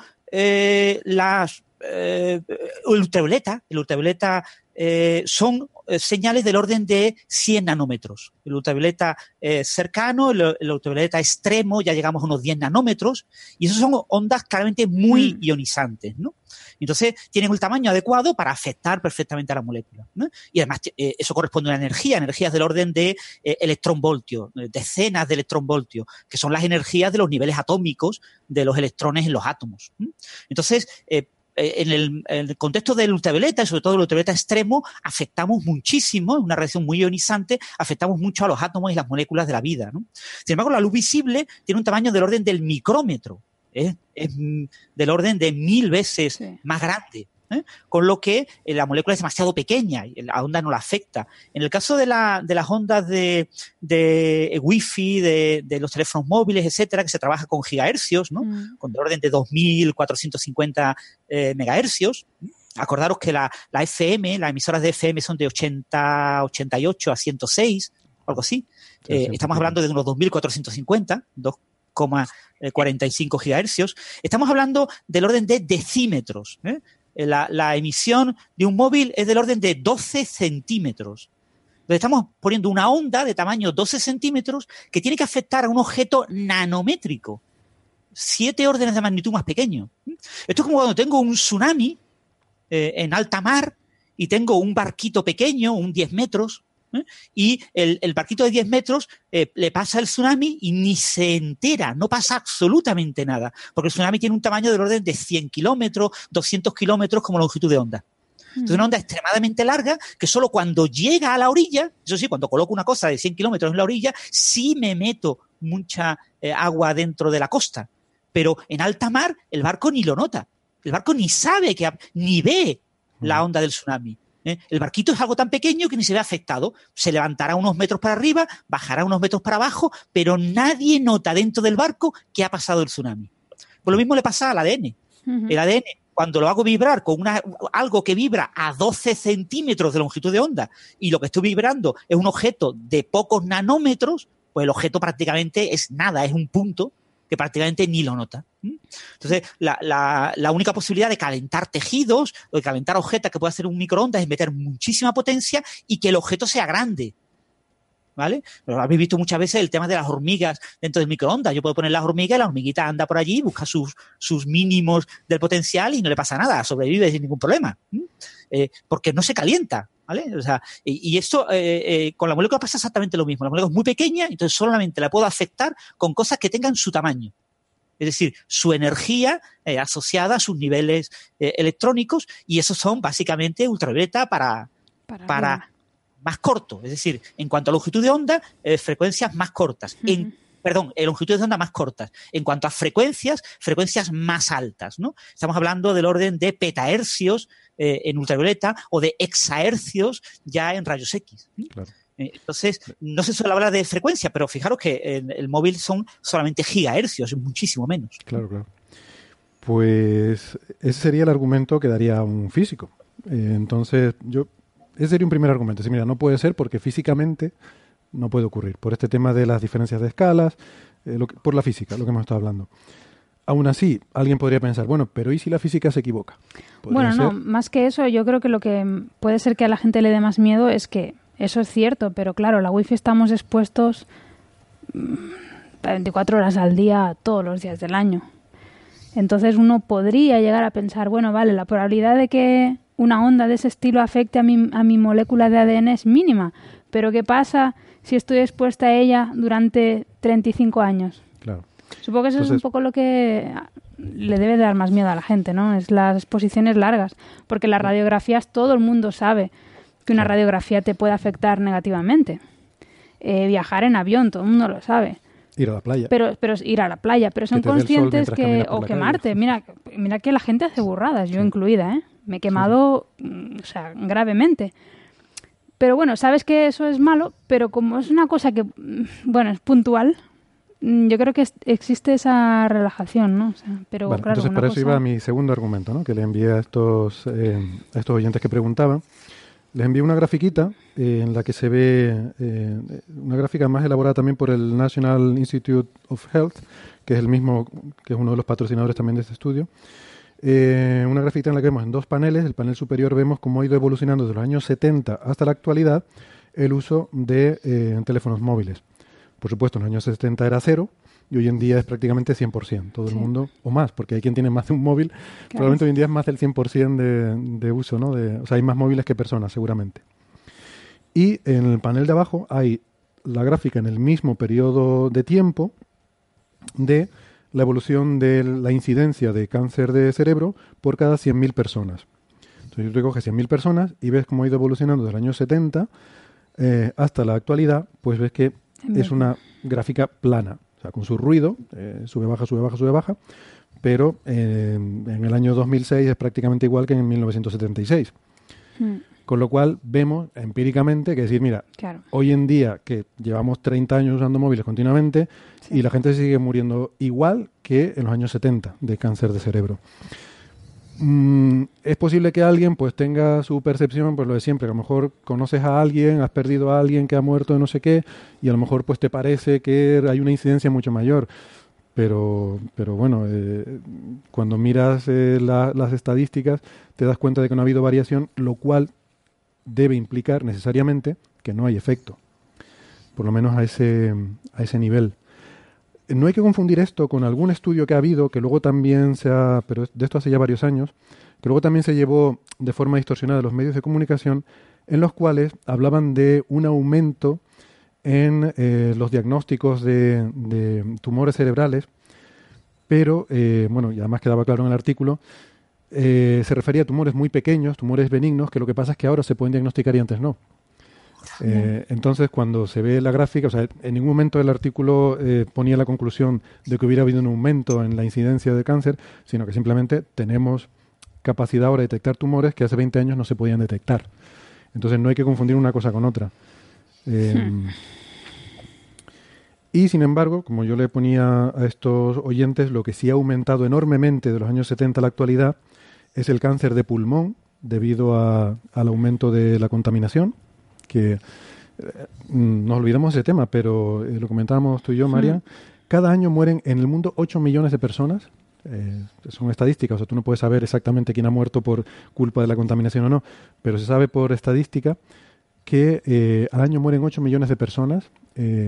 las eh, el ultravioleta, el ultravioleta eh, son eh, señales del orden de 100 nanómetros. El ultravioleta eh, cercano, el, el ultravioleta extremo, ya llegamos a unos 10 nanómetros, y esas son ondas claramente muy ionizantes, ¿no? Entonces, tienen el tamaño adecuado para afectar perfectamente a la molécula. ¿no? Y además, eh, eso corresponde a una energía, energías del orden de eh, electronvoltio, eh, decenas de electronvoltios, que son las energías de los niveles atómicos de los electrones en los átomos. ¿no? Entonces, eh, eh, en el, en el contexto del ultravioleta, y sobre todo el ultravioleta extremo, afectamos muchísimo, es una reacción muy ionizante, afectamos mucho a los átomos y las moléculas de la vida. ¿no? Sin embargo, la luz visible tiene un tamaño del orden del micrómetro, ¿eh? es mm, del orden de mil veces más grande. ¿Eh? Con lo que eh, la molécula es demasiado pequeña y la onda no la afecta. En el caso de, la, de las ondas de, de eh, wifi, de, de los teléfonos móviles, etcétera, que se trabaja con gigahercios, ¿no? con del orden de 2.450 eh, megahercios. Acordaros que la, la FM, las emisoras de FM son de 80, 88 a 106, algo así. Eh, estamos hablando de unos 2.450, 2,45 gigahercios. Estamos hablando del orden de decímetros. ¿eh? La, la emisión de un móvil es del orden de 12 centímetros. Estamos poniendo una onda de tamaño 12 centímetros que tiene que afectar a un objeto nanométrico. Siete órdenes de magnitud más pequeño. Esto es como cuando tengo un tsunami eh, en alta mar y tengo un barquito pequeño, un 10 metros, ¿eh? y el, el, barquito de 10 metros eh, le pasa el tsunami y ni se entera, no pasa absolutamente nada, porque el tsunami tiene un tamaño del orden de 100 kilómetros, 200 kilómetros como longitud de onda. Entonces, una onda extremadamente larga que solo cuando llega a la orilla, eso sí, cuando coloco una cosa de 100 kilómetros en la orilla, sí me meto mucha eh, agua dentro de la costa. Pero en alta mar, el barco ni lo nota. El barco ni sabe, que ni ve la onda del tsunami. ¿Eh? El barquito es algo tan pequeño que ni se ve afectado. Se levantará unos metros para arriba, bajará unos metros para abajo, pero nadie nota dentro del barco que ha pasado el tsunami. Pues lo mismo le pasa al ADN. Uh -huh. El ADN cuando lo hago vibrar con una, algo que vibra a 12 centímetros de longitud de onda y lo que estoy vibrando es un objeto de pocos nanómetros, pues el objeto prácticamente es nada, es un punto que prácticamente ni lo nota. Entonces, la, única posibilidad de calentar tejidos o de calentar objetos que puede hacer un microondas es meter muchísima potencia y que el objeto sea grande. ¿Vale? Habéis visto muchas veces el tema de las hormigas dentro del microondas. Yo puedo poner las hormigas y la hormiguita anda por allí, busca sus, mínimos del potencial y no le pasa nada, sobrevive sin ningún problema. Eh, porque no se calienta. ¿Vale? O sea, y, y esto eh, eh, con la molécula pasa exactamente lo mismo. La molécula es muy pequeña, entonces solamente la puedo afectar con cosas que tengan su tamaño. Es decir, su energía eh, asociada a sus niveles eh, electrónicos, y esos son básicamente ultravioleta para, Para, para más corto. Es decir, en cuanto a longitud de onda, eh, frecuencias más cortas. En, perdón, longitudes de onda más cortas. En cuanto a frecuencias, frecuencias más altas. ¿no? Estamos hablando del orden de petahercios eh, en ultravioleta o de exahercios ya en rayos X. ¿sí? Claro. Eh, Entonces, no se suele hablar de frecuencia, pero fijaros que en el móvil son solamente gigahercios, es muchísimo menos. Claro, claro. Pues ese sería el argumento que daría un físico. Eh, entonces, yo, ese sería un primer argumento. Si mira, no puede ser porque físicamente no puede ocurrir. Por este tema de las diferencias de escalas, eh, lo que- por la física, lo que hemos estado hablando. Aún así, alguien podría pensar, bueno, pero ¿y si la física se equivoca? ¿Podría Bueno, no, ser? más que eso, yo creo que lo que puede ser que a la gente le dé más miedo es que eso es cierto, pero claro, la wifi estamos expuestos mm, 24 horas al día, todos los días del año. Entonces uno podría llegar a pensar, bueno, vale, la probabilidad de que una onda de ese estilo afecte a mi, a mi molécula de ADN es mínima, pero ¿qué pasa si estoy expuesta a ella durante 35 años? Claro. Supongo que eso es un poco lo que le debe dar más miedo a la gente, ¿no? Es las exposiciones largas, porque las radiografías todo el mundo sabe que una radiografía te puede afectar negativamente. Eh, viajar en avión, todo el mundo lo sabe. Ir a la playa. Pero, pero ir a la playa, pero son conscientes que o quemarte. calle. Mira, mira que la gente hace burradas, yo incluida, ¿eh? Me he quemado, mm, o sea, gravemente. Pero bueno, sabes que eso es malo, pero como es una cosa que, mm, bueno, es puntual, mm, yo creo que es- existe esa relajación, ¿no? O sea, pero claro, entonces para eso iba mi segundo argumento, ¿no? que le envié a estos, eh, a estos oyentes que preguntaban. Les envié una grafiquita eh, en la que se ve eh, una gráfica más elaborada también por el National Institute of Health, que es el mismo, que es uno de los patrocinadores también de este estudio. Eh, una gráfica en la que vemos en dos paneles. El panel superior vemos cómo ha ido evolucionando desde los años 70 hasta la actualidad el uso de teléfonos móviles. Por supuesto, en los años 70 era cero y hoy en día es prácticamente 100%. Todo el mundo, o más, porque hay quien tiene más de un móvil. Probablemente hoy en día es más del 100% de, de uso, ¿no? De, o sea, hay más móviles que personas, seguramente. Y en el panel de abajo hay la gráfica en el mismo periodo de tiempo de la evolución de la incidencia de cáncer de cerebro por cada 100.000 personas. Entonces, tú recoges 100.000 personas y ves cómo ha ido evolucionando desde el año 70 eh, hasta la actualidad, pues ves que es una gráfica plana, sea, con su ruido, eh, sube, baja, sube, baja, sube, baja, pero eh, en el año 2006 es prácticamente igual que en 1976. Mm, Con lo cual vemos empíricamente que decir, mira, claro. hoy en día que llevamos 30 años usando móviles continuamente Sí. y la gente sigue muriendo igual que en los años 70 de cáncer de cerebro. Mm, es posible que alguien pues tenga su percepción, pues lo de siempre, a lo mejor conoces a alguien, has perdido a alguien que ha muerto de no sé qué, y a lo mejor pues te parece que hay una incidencia mucho mayor. Pero, pero bueno, eh, cuando miras eh, la- las estadísticas te das cuenta de que no ha habido variación, lo cual debe implicar necesariamente que no hay efecto, por lo menos a ese, a ese nivel. No hay que confundir esto con algún estudio que ha habido, que luego también se ha, pero de esto hace ya varios años, que luego también se llevó de forma distorsionada a los medios de comunicación, en los cuales hablaban de un aumento en eh, los diagnósticos de, tumores cerebrales, pero, eh, bueno, y además quedaba claro en el artículo, eh, se refería a tumores muy pequeños, tumores benignos, que lo que pasa es que ahora se pueden diagnosticar y antes no. Eh, entonces, cuando se ve la gráfica, o sea, en ningún momento el artículo eh, ponía la conclusión de que hubiera habido un aumento en la incidencia de cáncer, sino que simplemente tenemos capacidad ahora de detectar tumores que hace 20 años no se podían detectar. Entonces, no hay que confundir una cosa con otra. Eh, y sin embargo, como yo le ponía a estos oyentes, lo que sí ha aumentado enormemente de los años 70 a la actualidad es el cáncer de pulmón debido a- al aumento de la contaminación, que eh, nos olvidamos de ese tema, pero eh, lo comentábamos tú y yo, María. Cada año mueren en el mundo 8 millones de personas. Eh, son estadísticas, o sea, tú no puedes saber exactamente quién ha muerto por culpa de la contaminación o no, pero se sabe por estadística que eh, al año mueren 8 millones de personas,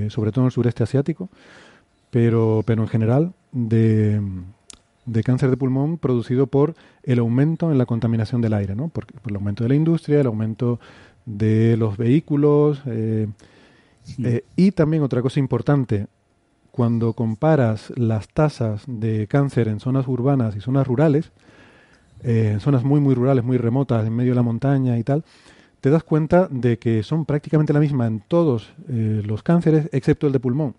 sobre todo en el sureste asiático, pero, pero en general de, de cáncer de pulmón producido por el aumento en la contaminación del aire, ¿no? por, por el aumento de la industria, el aumento de los vehículos. eh, eh, y también otra cosa importante, cuando comparas las tasas de cáncer en zonas urbanas y zonas rurales, eh, en zonas muy, muy rurales, muy remotas, en medio de la montaña y tal, te das cuenta de que son prácticamente la misma en todos eh, los cánceres, excepto el de pulmón,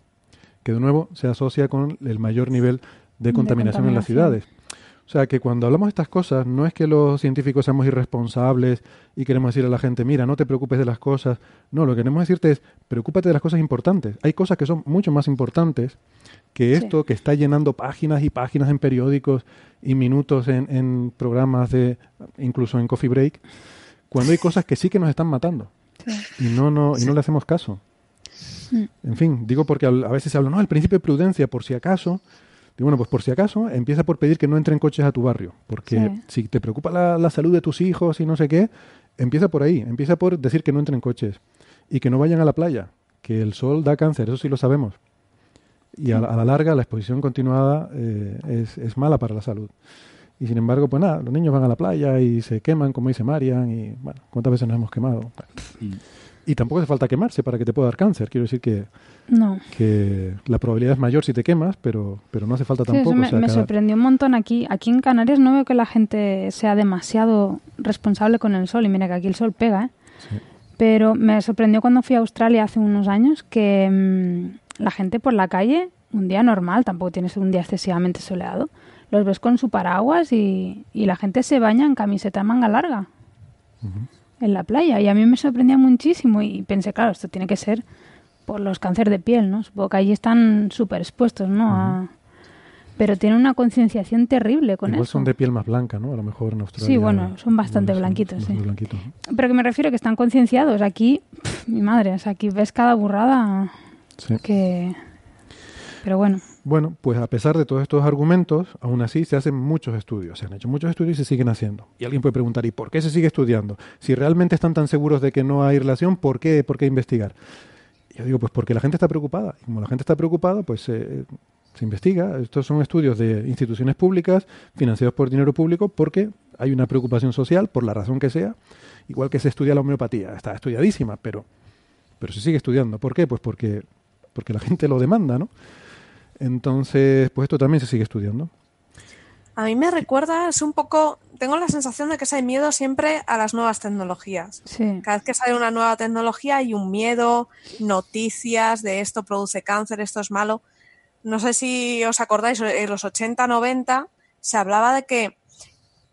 que de nuevo se asocia con el mayor nivel de De contaminación en las ciudades. O sea que cuando hablamos de estas cosas, no es que los científicos seamos irresponsables y queremos decir a la gente, mira, no te preocupes de las cosas. No, lo que queremos decirte es, preocúpate de las cosas importantes. Hay cosas que son mucho más importantes que Sí. esto que está llenando páginas y páginas en periódicos y minutos en, en programas de, incluso en Coffee Break, cuando hay cosas que sí que nos están matando y no, no, y no le hacemos caso. Mm. En fin, digo porque a veces se habla, no, el principio de prudencia, por si acaso. Digo, bueno, pues por si acaso, empieza por pedir que no entren coches a tu barrio. Porque Sí. si te preocupa la, la salud de tus hijos y no sé qué, empieza por ahí. Empieza por decir que no entren coches y que no vayan a la playa. Que el sol da cáncer, eso sí lo sabemos. Y a, la- a la larga, la exposición continuada eh, es, es mala para la salud. Y sin embargo, pues nada, los niños van a la playa y se queman, como dice Marian, y bueno, ¿cuántas veces nos hemos quemado? Bueno. Y tampoco hace falta quemarse para que te pueda dar cáncer. Quiero decir que, No. que la probabilidad es mayor si te quemas, pero, pero no hace falta Sí, tampoco. eso me, o sea, me cada- sorprendió un montón aquí. Aquí en Canarias no veo que la gente sea demasiado responsable con el sol. Y mira que aquí el sol pega, ¿eh? Sí. Pero me sorprendió cuando fui a Australia hace unos años que mm, la gente por la calle, un día normal, tampoco tienes un día excesivamente soleado, los ves con su paraguas y, y la gente se baña en camiseta manga larga en la playa. Y a mí me sorprendía muchísimo y pensé, claro, esto tiene que ser por los cánceres de piel, ¿no? Supongo que allí están súper expuestos, ¿no? A- Pero tienen una concienciación terrible con Igual eso. son de piel más blanca, ¿no? A lo mejor en Australia. Sí, bueno, son bastante bueno, blanquitos, son sí. blanquitos, ¿no? Pero que me refiero que están concienciados. Aquí, mi madre, o sea, aquí ves cada burrada Sí. que... Pero bueno, Bueno, pues a pesar de todos estos argumentos, aún así se hacen muchos estudios. Se han hecho muchos estudios y se siguen haciendo. Y alguien puede preguntar, ¿y por qué se sigue estudiando? Si realmente están tan seguros de que no hay relación, ¿por qué, por qué investigar? Yo digo, pues porque la gente está preocupada. Y como la gente está preocupada, pues eh, se investiga. Estos son estudios de instituciones públicas, financiados por dinero público, porque hay una preocupación social, por la razón que sea. Igual que se estudia la homeopatía. Está estudiadísima, pero, pero se sigue estudiando. ¿Por qué? Pues porque, porque la gente lo demanda, ¿no? Entonces, pues esto también se sigue estudiando. A mí me recuerda, es un poco, tengo la sensación de que hay miedo siempre a las nuevas tecnologías. sí. Cada vez que sale una nueva tecnología hay un miedo, noticias de esto produce cáncer, esto es malo. No sé si os acordáis, en los 80, 90 se hablaba de que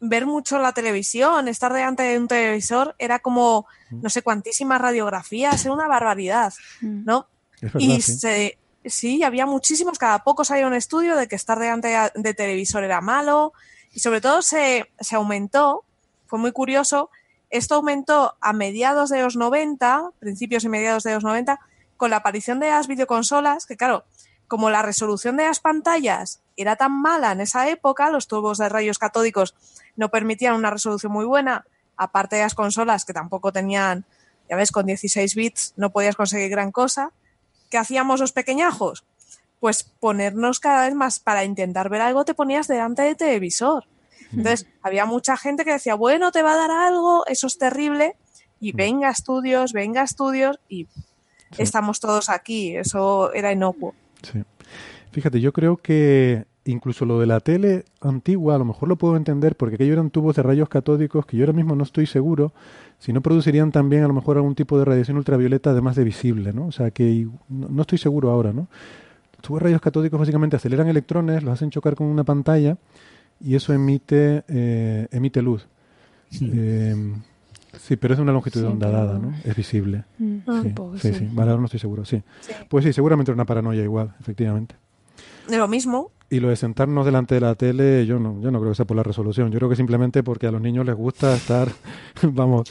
ver mucho la televisión, estar delante de un televisor, era como, no sé, cuantísimas radiografías, era una barbaridad, Mm. ¿no? Es verdad, Y sí. se, sí, había muchísimos, cada poco salía un estudio de que estar delante de, televisor era malo y sobre todo se, se aumentó, fue muy curioso, esto aumentó a mediados de los 90, principios y mediados de los 90, con la aparición de las videoconsolas, que claro, como la resolución de las pantallas era tan mala en esa época, los tubos de rayos catódicos no permitían una resolución muy buena, aparte de las consolas que tampoco tenían, ya ves, con 16 bits no podías conseguir gran cosa. ¿Qué hacíamos los pequeñajos? Pues ponernos cada vez más para intentar ver algo, te ponías delante del televisor. Entonces, había mucha gente que decía, bueno, te va a dar algo, eso es terrible, y venga estudios, venga estudios, y estamos todos aquí, eso era inocuo. Sí. Fíjate, yo creo que incluso lo de la tele antigua, a lo mejor lo puedo entender porque aquello eran tubos de rayos catódicos que yo ahora mismo no estoy seguro si no producirían también a lo mejor algún tipo de radiación ultravioleta además de visible, ¿no? O sea que no, no estoy seguro ahora, ¿no? Los tubos de rayos catódicos básicamente aceleran electrones, los hacen chocar con una pantalla y eso emite eh, emite luz. Eh, sí, pero es de una longitud de Sí, onda pero- dada, ¿no? Es visible. Mm, Sí, supongo que sí, sí. sí. Vale, ahora no estoy seguro, sí. Sí. Pues sí, seguramente era una paranoia igual, efectivamente. De lo mismo, Y lo de sentarnos delante de la tele, yo no, yo no creo que sea por la resolución. Yo creo que simplemente porque a los niños les gusta estar, vamos,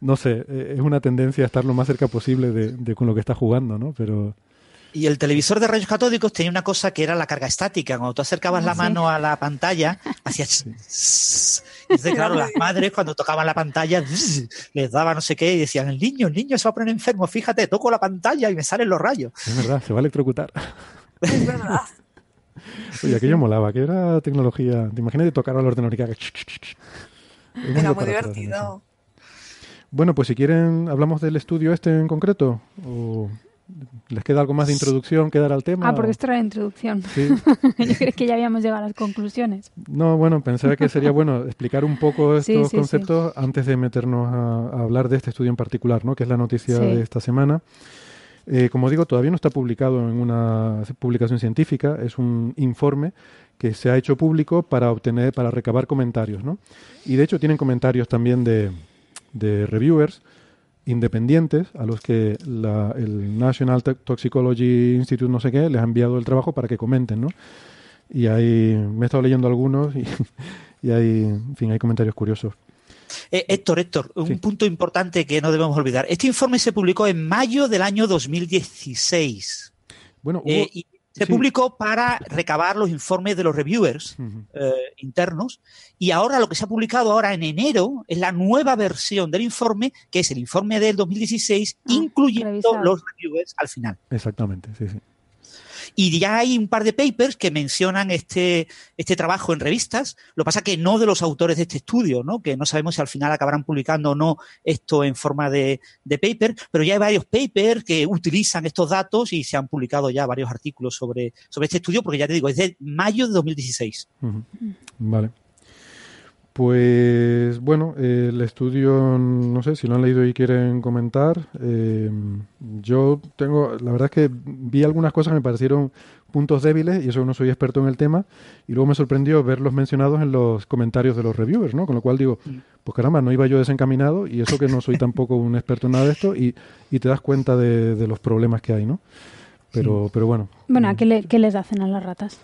no sé, eh, es una tendencia a estar lo más cerca posible de, de con lo que está jugando, ¿no? Pero Y el televisor de rayos catódicos tenía una cosa que era la carga estática. Cuando tú acercabas la sí. mano a la pantalla, hacía... Entonces, claro, las madres cuando tocaban la pantalla les daba no sé qué y decían, el niño, el niño se va a poner enfermo, fíjate, toco la pantalla y me salen los rayos. es verdad, se va a electrocutar. es verdad. Oye, aquello molaba, que era tecnología. Te imaginas de tocar al ordenador y que haga Era muy divertido. Bueno, pues si quieren, hablamos del estudio este en concreto. ¿O les queda algo más de introducción que dar al tema? Ah, porque esto era la introducción. Sí. Yo creo que ya habíamos llegado a las conclusiones. No, bueno, pensaba que sería bueno explicar un poco estos sí, sí. conceptos antes de meternos a, a hablar de este estudio en particular, ¿no? que es la noticia de esta semana. Eh, como digo, todavía no está publicado en una publicación científica, es un informe que se ha hecho público para obtener, para recabar comentarios, ¿no? Y de hecho tienen comentarios también de, reviewers independientes a los que la- el National To- Toxicology Institute no sé qué les ha enviado el trabajo para que comenten, ¿no? Y ahí me he estado leyendo algunos y, y hay, en fin, hay comentarios curiosos. Eh, Héctor, Héctor, un punto importante que no debemos olvidar. Este informe se publicó en mayo del año 2016. Bueno, Eh, hubo- y se sí. publicó para recabar los informes de los reviewers eh, internos. Y ahora lo que se ha publicado ahora en enero es la nueva versión del informe, que es el informe del 2016, incluyendo revisado. los reviewers al final. Exactamente, sí, sí. Y ya hay un par de papers que mencionan este, este trabajo en revistas. Lo que pasa que no de los autores de este estudio, ¿no? Que no sabemos si al final acabarán publicando o no esto en forma de, de paper, pero ya hay varios papers que utilizan estos datos y se han publicado ya varios artículos sobre, sobre este estudio, porque ya te digo, es de mayo de 2016. Ujú. Vale. Pues bueno, eh, el estudio, no sé si lo han leído y quieren comentar. eh, yo tengo, la verdad es que vi algunas cosas que me parecieron puntos débiles y eso no soy experto en el tema. Y luego me sorprendió verlos mencionados en los comentarios de los reviewers, ¿no? Con lo cual digo, pues caramba, no iba yo desencaminado y eso que no soy tampoco un experto en nada de esto y, y te das cuenta de, de los problemas que hay, ¿no? Pero, pero bueno, Bueno, ¿a ¿qué, le- qué les hacen a las ratas?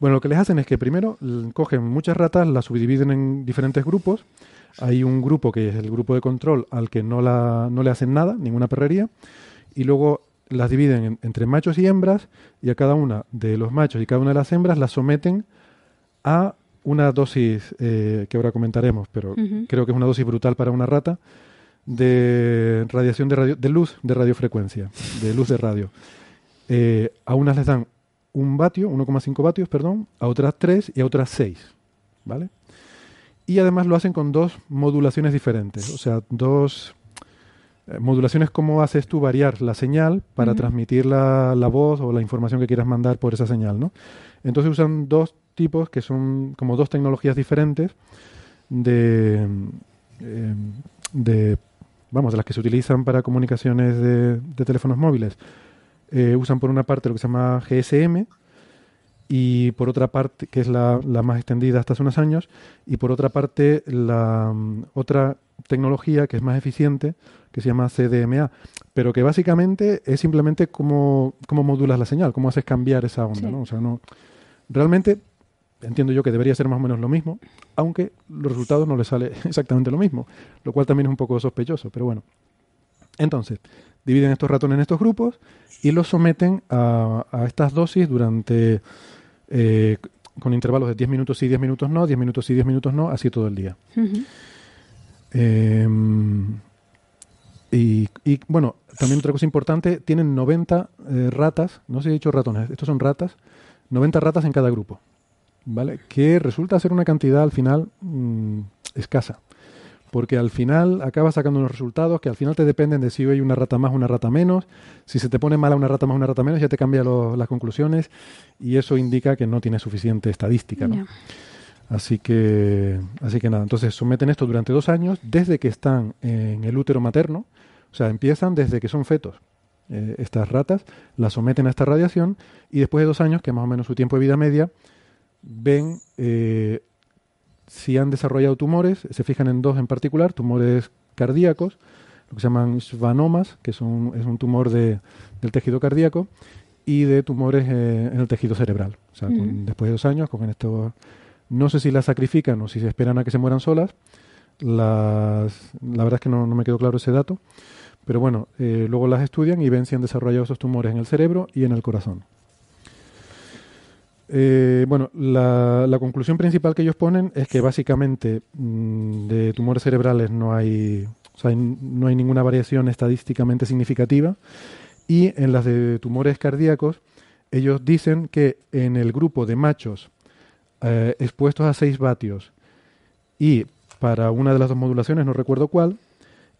bueno, lo que les hacen es que primero cogen muchas ratas, las subdividen en diferentes grupos. Hay un grupo que es el grupo de control al que no, la, no le hacen nada, ninguna perrería. Y luego las dividen en- entre machos y hembras y a cada una de los machos y cada una de las hembras las someten a una dosis eh, que ahora comentaremos, pero creo que es una dosis brutal para una rata de radiación de, radio, de luz de radiofrecuencia, de luz de radio. Eh, a unas les dan un vatio, 1,5 vatios, perdón, a otras 3 y a otras 6, ¿vale? Y además lo hacen con dos modulaciones diferentes, o sea, dos eh, modulaciones como haces tú variar la señal para transmitir la, la voz o la información que quieras mandar por esa señal, ¿no? Entonces usan dos tipos que son como dos tecnologías diferentes de, eh, de vamos, de las que se utilizan para comunicaciones de, de teléfonos móviles. Eh, usan por una parte lo que se llama GSM y por otra parte, que es la, la más extendida hasta hace unos años, y por otra parte la mm, otra tecnología que es más eficiente, que se llama CDMA, pero que básicamente es simplemente cómo, cómo modulas la señal, cómo haces cambiar esa onda, Sí. ¿no? O sea, no, realmente entiendo yo que debería ser más o menos lo mismo, aunque los resultados no les sale exactamente lo mismo, lo cual también es un poco sospechoso, pero bueno. Entonces, dividen estos ratones en estos grupos y los someten a, a estas dosis durante, eh, con intervalos de 10 minutos sí, 10 minutos no, 10 minutos sí, 10 minutos no, así todo el día. Eh, y, y, bueno, también otra cosa importante, tienen 90 eh, ratas, no sé si he dicho ratones, estos son ratas, 90 ratas en cada grupo, ¿vale? Que resulta ser una cantidad al final mm, escasa, porque al final acabas sacando unos resultados que al final te dependen de si hay una rata más, una rata menos, si se te pone mala una rata más, una rata menos, ya te cambia lo- las conclusiones y eso indica que no tienes suficiente estadística, ¿no? Así que, así que nada, entonces someten esto durante dos años desde que están en el útero materno, o sea, empiezan desde que son fetos. eh, estas ratas las someten a esta radiación y después de dos años, que es más o menos su tiempo de vida media, ven eh, si han desarrollado tumores, se fijan en dos en particular, tumores cardíacos, lo que se llaman schwannomas, que son, es un tumor de- del tejido cardíaco, y de tumores eh, en el tejido cerebral. O sea, con- después de dos años, cogen estos no sé si las sacrifican o si se esperan a que se mueran solas. Las, la verdad es que no, no me quedó claro ese dato. Pero bueno, eh, luego las estudian y ven si han desarrollado esos tumores en el cerebro y en el corazón. Eh, bueno, la, conclusión principal que ellos ponen es que básicamente mm, de tumores cerebrales no hay, o sea, no hay ninguna variación estadísticamente significativa. Y en las de tumores cardíacos, ellos dicen que en el grupo de machos eh, expuestos a 6 vatios y para una de las dos modulaciones, no recuerdo cuál,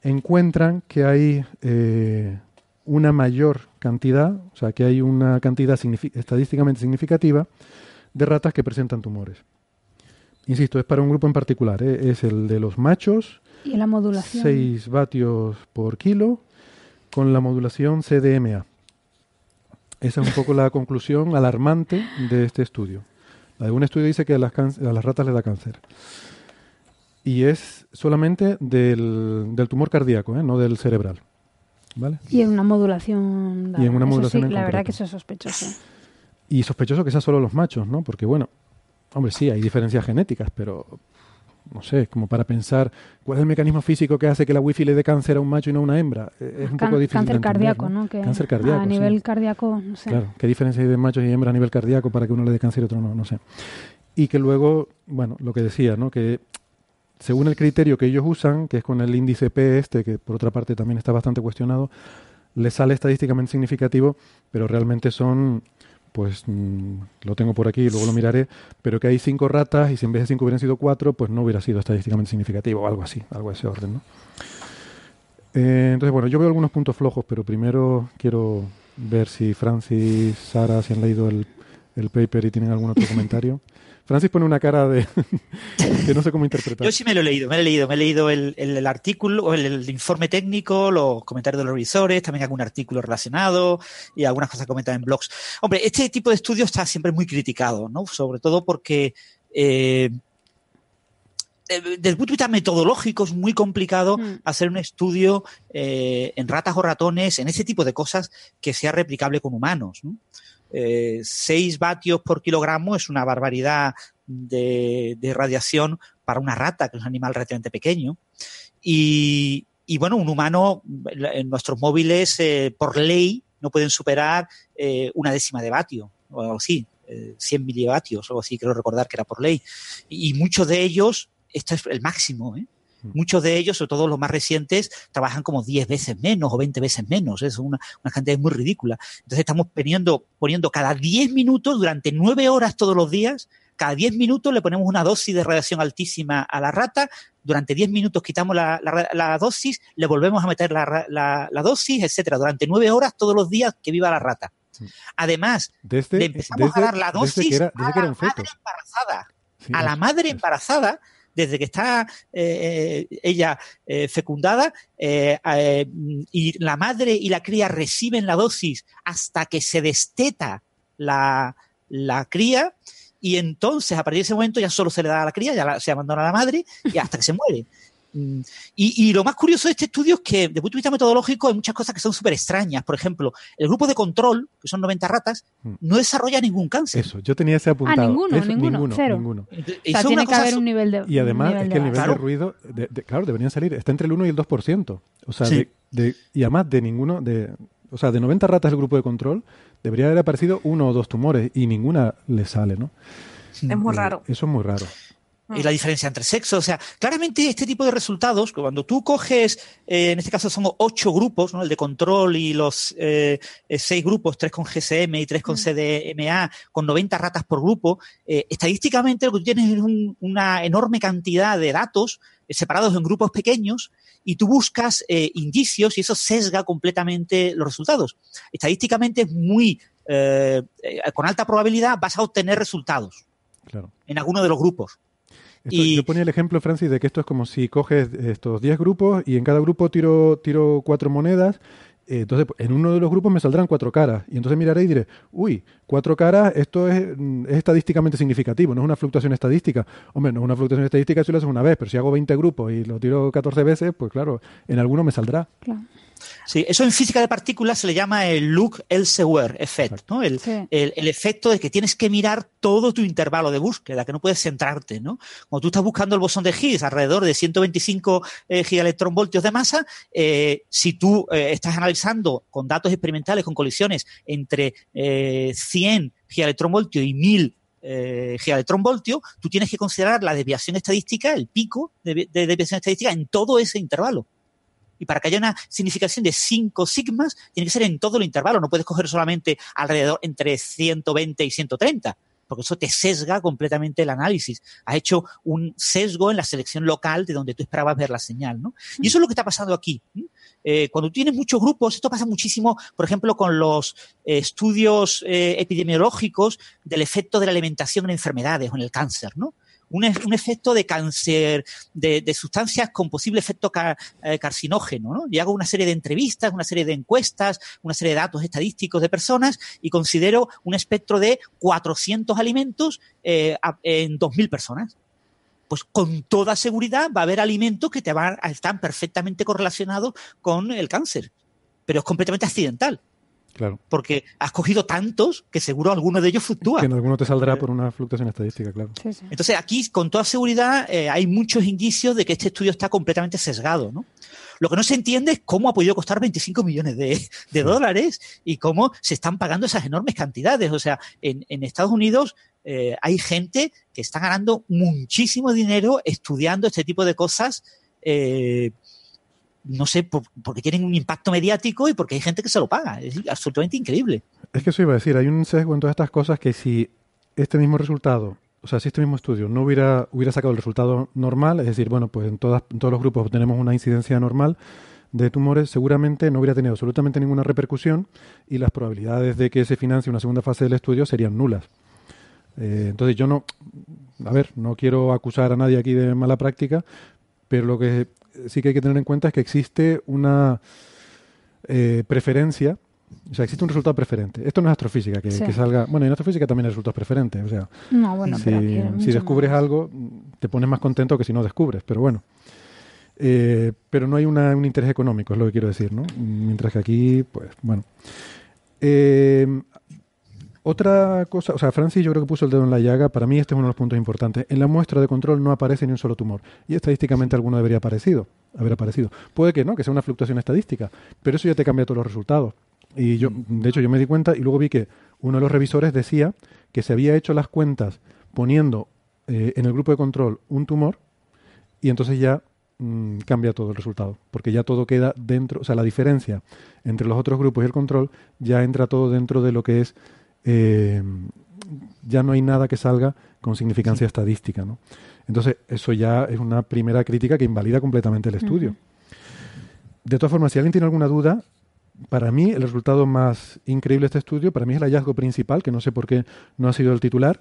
encuentran que hay eh, una mayor cantidad, o sea, que hay una cantidad estadísticamente significativa de ratas que presentan tumores. Insisto, es para un grupo en particular, ¿eh? es el de los machos, Y la modulación. 6 vatios por kilo, con la modulación CDMA. Esa es un poco la conclusión alarmante de este estudio. Un estudio dice que a las, can- a las ratas les da cáncer. Y es solamente del, del tumor cardíaco, ¿eh? no del cerebral. ¿Vale? Y en una modulación. Y en una Eso modulación sí, en la verdad que eso es sospechoso. Y sospechoso que sea solo los machos, ¿no? Porque, bueno, hombre, sí, hay diferencias genéticas, pero no sé, como para pensar cuál es el mecanismo físico que hace que la wifi le dé cáncer a un macho y no a una hembra. Eh, Es un Can- poco difícil. cáncer de entender, cardíaco, ¿no? Que Cáncer cardíaco. A sí. nivel cardíaco, no sé. Claro, ¿qué diferencia hay de machos y hembras a nivel cardíaco para que uno le dé cáncer y otro no? No sé. Y que luego, bueno, lo que decía, ¿no? Que según el criterio que ellos usan, que es con el índice P este, que por otra parte también está bastante cuestionado, les sale estadísticamente significativo, pero realmente son, pues, mm, lo tengo por aquí, luego lo miraré, pero que hay cinco ratas y si en vez de cinco hubieran sido cuatro, pues no hubiera sido estadísticamente significativo algo así, algo de ese orden, ¿no? Eh, entonces, bueno, yo veo algunos puntos flojos, pero primero quiero ver si Francis, Sara, si han leído el, el paper y tienen algún otro comentario. Francis pone una cara de que no sé cómo interpretar. Yo sí me lo he leído, me lo he leído, me he leído el, el- el artículo, el, el informe técnico, los comentarios de los revisores, también algún artículo relacionado y algunas cosas comentadas en blogs. Hombre, este tipo de estudio está siempre muy criticado, ¿no? Sobre todo porque eh, eh, desde el punto de vista metodológico es muy complicado Mm. hacer un estudio eh, en ratas o ratones, en ese tipo de cosas que sea replicable con humanos. ¿no? Eh, 6 vatios por kilogramo es una barbaridad de, radiación para una rata, que es un animal relativamente pequeño. Y, bueno, un humano, en nuestros móviles, eh, por ley, no pueden superar eh, una décima de vatio, o algo así, eh, 100 milivatios, o algo así, creo recordar que era por ley. Y, y muchos de ellos, esto es el máximo, ¿eh? Muchos de ellos, sobre todo los más recientes, trabajan como 10 veces menos o 20 veces menos. Es una, una cantidad muy ridícula. Entonces estamos poniendo, poniendo cada 10 minutos durante 9 horas todos los días, cada 10 minutos le ponemos una dosis de radiación altísima a la rata, durante 10 minutos quitamos la, la- la dosis, le volvemos a meter la, la- dosis, etcétera, durante 9 horas todos los días que viva la rata. Además, Desde, le empezamos desde- a dar la desde dosis que era, desde a que era la un feto. madre embarazada Sí, a la madre embarazada, desde que está eh, ella eh, fecundada, eh, eh, y la madre y la cría reciben la dosis hasta que se desteta la, la cría, y entonces a partir de ese momento ya solo se le da a la cría, ya la- se abandona a la madre, y hasta que se muere. Mm, Y, y lo más curioso de este estudio es que, desde el punto de vista metodológico, hay muchas cosas que son súper extrañas. Por ejemplo, el grupo de control, que son 90 ratas, Mm. no desarrolla ningún cáncer. Eso, yo tenía ese apuntado. Ah, ninguno, Eso, ninguno, ninguno, cero. ninguno. O sea, tiene que haber un nivel de. Y además es que el nivel. Claro. de ruido, de- de- claro, deberían salir, está entre el 1 y el 2%. O sea, Sí. de, de- y además de ninguno, de, o sea, de 90 ratas del grupo de control, debería haber aparecido uno o dos tumores y ninguna le sale, ¿no? Es muy raro. Eso es muy raro. Y la diferencia entre sexos. O sea, claramente este tipo de resultados, cuando tú coges, eh, en este caso son ocho grupos, ¿no? el de control y los eh, eh, seis grupos, tres con GSM y tres con CDMA, con 90 ratas por grupo, eh, estadísticamente lo que tú tienes es un- una enorme cantidad de datos eh, separados en grupos pequeños y tú buscas eh, indicios y eso sesga completamente los resultados. Estadísticamente es muy, eh, eh, con alta probabilidad vas a obtener resultados Claro. en alguno de los grupos. Esto- Y- Yo ponía el ejemplo, Francis, de que esto es como si coges estos 10 grupos y en cada grupo tiro, tiro cuatro monedas. eh, entonces, en uno de los grupos me saldrán cuatro caras. Y entonces miraré y diré, uy, cuatro caras, esto es, mm, es estadísticamente significativo, no es una fluctuación estadística. Hombre, no es una fluctuación estadística si lo haces una vez, pero si hago 20 grupos y lo tiro 14 veces, pues claro, en alguno me saldrá. Claro. Sí, eso en física de partículas se le llama el look elsewhere effect, ¿no? El, Sí. el, el efecto de que tienes que mirar todo tu intervalo de búsqueda, que no puedes centrarte, ¿no? Cuando tú estás buscando el bosón de Higgs alrededor de 125 eh, gigaelectronvoltios de masa, eh, si tú eh, estás analizando con datos experimentales, con colisiones entre eh, 100 gigaelectronvoltios y 1000 eh, gigaelectronvoltios, tú tienes que considerar la desviación estadística, el pico de, de desviación estadística en todo ese intervalo. Y para que haya una significación de 5 sigmas, tiene que ser en todo el intervalo. No puedes coger solamente alrededor entre 120 y 130, porque eso te sesga completamente el análisis. Has hecho un sesgo en la selección local de donde tú esperabas ver la señal, ¿no? Y eso es lo que está pasando aquí. Eh, cuando tienes muchos grupos, esto pasa muchísimo, por ejemplo, con los eh, estudios eh, epidemiológicos del efecto de la alimentación en enfermedades o en el cáncer, ¿no? Un, e- un efecto de cáncer, de, sustancias con posible efecto ca- eh, carcinógeno, ¿no? Y hago una serie de entrevistas, una serie de encuestas, una serie de datos estadísticos de personas y considero un espectro de 400 alimentos eh, en 2.000 personas pues con toda seguridad va a haber alimentos que estar perfectamente correlacionados con el cáncer. Pero es completamente accidental, Claro. porque has cogido tantos que seguro alguno de ellos fluctúa. Que en alguno te saldrá por una fluctuación estadística, claro. Sí, sí. Entonces aquí, con toda seguridad, eh, hay muchos indicios de que este estudio está completamente sesgado, ¿no? Lo que no se entiende es cómo ha podido costar 25 millones de, de dólares y cómo se están pagando esas enormes cantidades. O sea, en, en Estados Unidos eh, hay gente que está ganando muchísimo dinero estudiando este tipo de cosas. eh, no sé, por- porque tienen un impacto mediático y porque hay gente que se lo paga. Es absolutamente increíble. Es que eso iba a decir, hay un sesgo en todas estas cosas que si este mismo resultado, o sea, si este mismo estudio no hubiera, hubiera sacado el resultado normal, es decir, bueno, pues en, todas, en todos los grupos tenemos una incidencia normal de tumores, seguramente no hubiera tenido absolutamente ninguna repercusión y las probabilidades de que se financie una segunda fase del estudio serían nulas. Eh, entonces yo no, a ver, no quiero acusar a nadie aquí de mala práctica, pero lo que sí que hay que tener en cuenta es que existe una eh, preferencia, o sea, existe un resultado preferente. Esto no es astrofísica, que, Sí. que salga, bueno, en astrofísica también hay resultados preferentes, o sea, No, bueno, si, si descubres más. algo, te pones más contento que si no descubres, pero bueno. Eh, pero no hay una- un interés económico, es lo que quiero decir, ¿no? Mientras que aquí, pues, bueno. Eh, otra cosa, o sea, Francis yo creo que puso el dedo en la llaga, para mí este es uno de los puntos importantes. En la muestra de control no aparece ni un solo tumor, y estadísticamente alguno debería aparecido, haber aparecido. Puede que no, que sea una fluctuación estadística, pero eso ya te cambia todos los resultados. Y yo, de hecho, yo me di cuenta y luego vi que uno de los revisores decía que se había hecho las cuentas poniendo eh, en el grupo de control un tumor y entonces ya mm, cambia todo el resultado, porque ya todo queda dentro, o sea, la diferencia entre los otros grupos y el control ya entra todo dentro de lo que es, eh, ya no hay nada que salga con significancia estadística, ¿no? Entonces, eso ya es una primera crítica que invalida completamente el estudio. De todas formas, si alguien tiene alguna duda, para mí el resultado más increíble de este estudio, para mí es el hallazgo principal, que no sé por qué no ha sido el titular,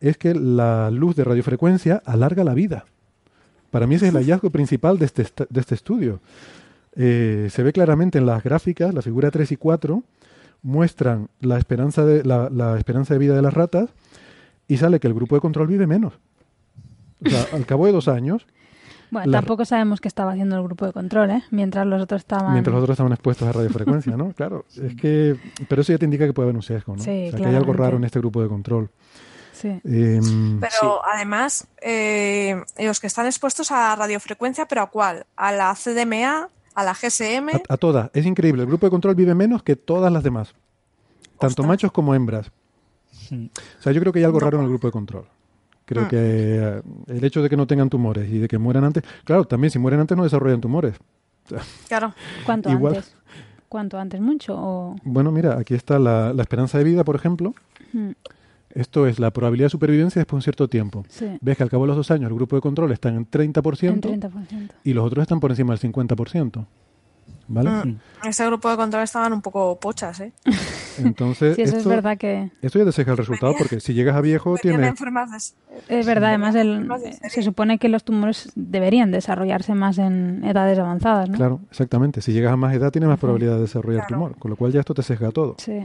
es que la luz de radiofrecuencia alarga la vida. Para mí ese es el hallazgo principal de este, de este estudio. Eh, se ve claramente en las gráficas, la figura 3 y 4 muestran la esperanza, de, la, la esperanza de vida de las ratas y sale que el grupo de control vive menos. O sea, al cabo de dos años, Bueno, la- tampoco sabemos qué estaba haciendo el grupo de control, ¿eh? Mientras los otros estaban... Mientras los otros estaban expuestos a radiofrecuencia, ¿no? Claro, es que... Pero eso ya te indica que puede haber un sesgo, ¿no? Sí, o sea, que hay algo raro en este grupo de control. Sí. Em, Pero además, eh, los que están expuestos a radiofrecuencia, ¿pero a cuál? ¿A la CDMA? ¿A la GSM? a, a todas. Es increíble. El grupo de control vive menos que todas las demás. Tanto Ostras. machos como hembras. O sea, yo creo que hay algo raro en el grupo de control. Creo Mm. que eh, el hecho de que no tengan tumores y de que mueran antes... Claro, también si mueren antes no desarrollan tumores. Claro. ¿Cuánto Igual. antes? ¿Cuánto antes? ¿Mucho? O... Bueno, mira, aquí está la, la esperanza de vida, por ejemplo. Mm, Esto es la probabilidad de supervivencia después de un cierto tiempo. Sí. Ves que al cabo de los dos años el grupo de control está en 30%, En 30%. y los otros están por encima del 50%. ¿Vale? Mm. Ese grupo de control estaban un poco pochas, ¿eh? Entonces, Sí, eso esto, es verdad que... esto ya te el resultado porque si llegas a viejo tienes... Es verdad, además el- serie. se supone que los tumores deberían desarrollarse más en edades avanzadas, ¿no? Claro, exactamente. Si llegas a más edad tienes más probabilidad de desarrollar Claro. tumor, con lo cual ya esto te sesga todo. Sí.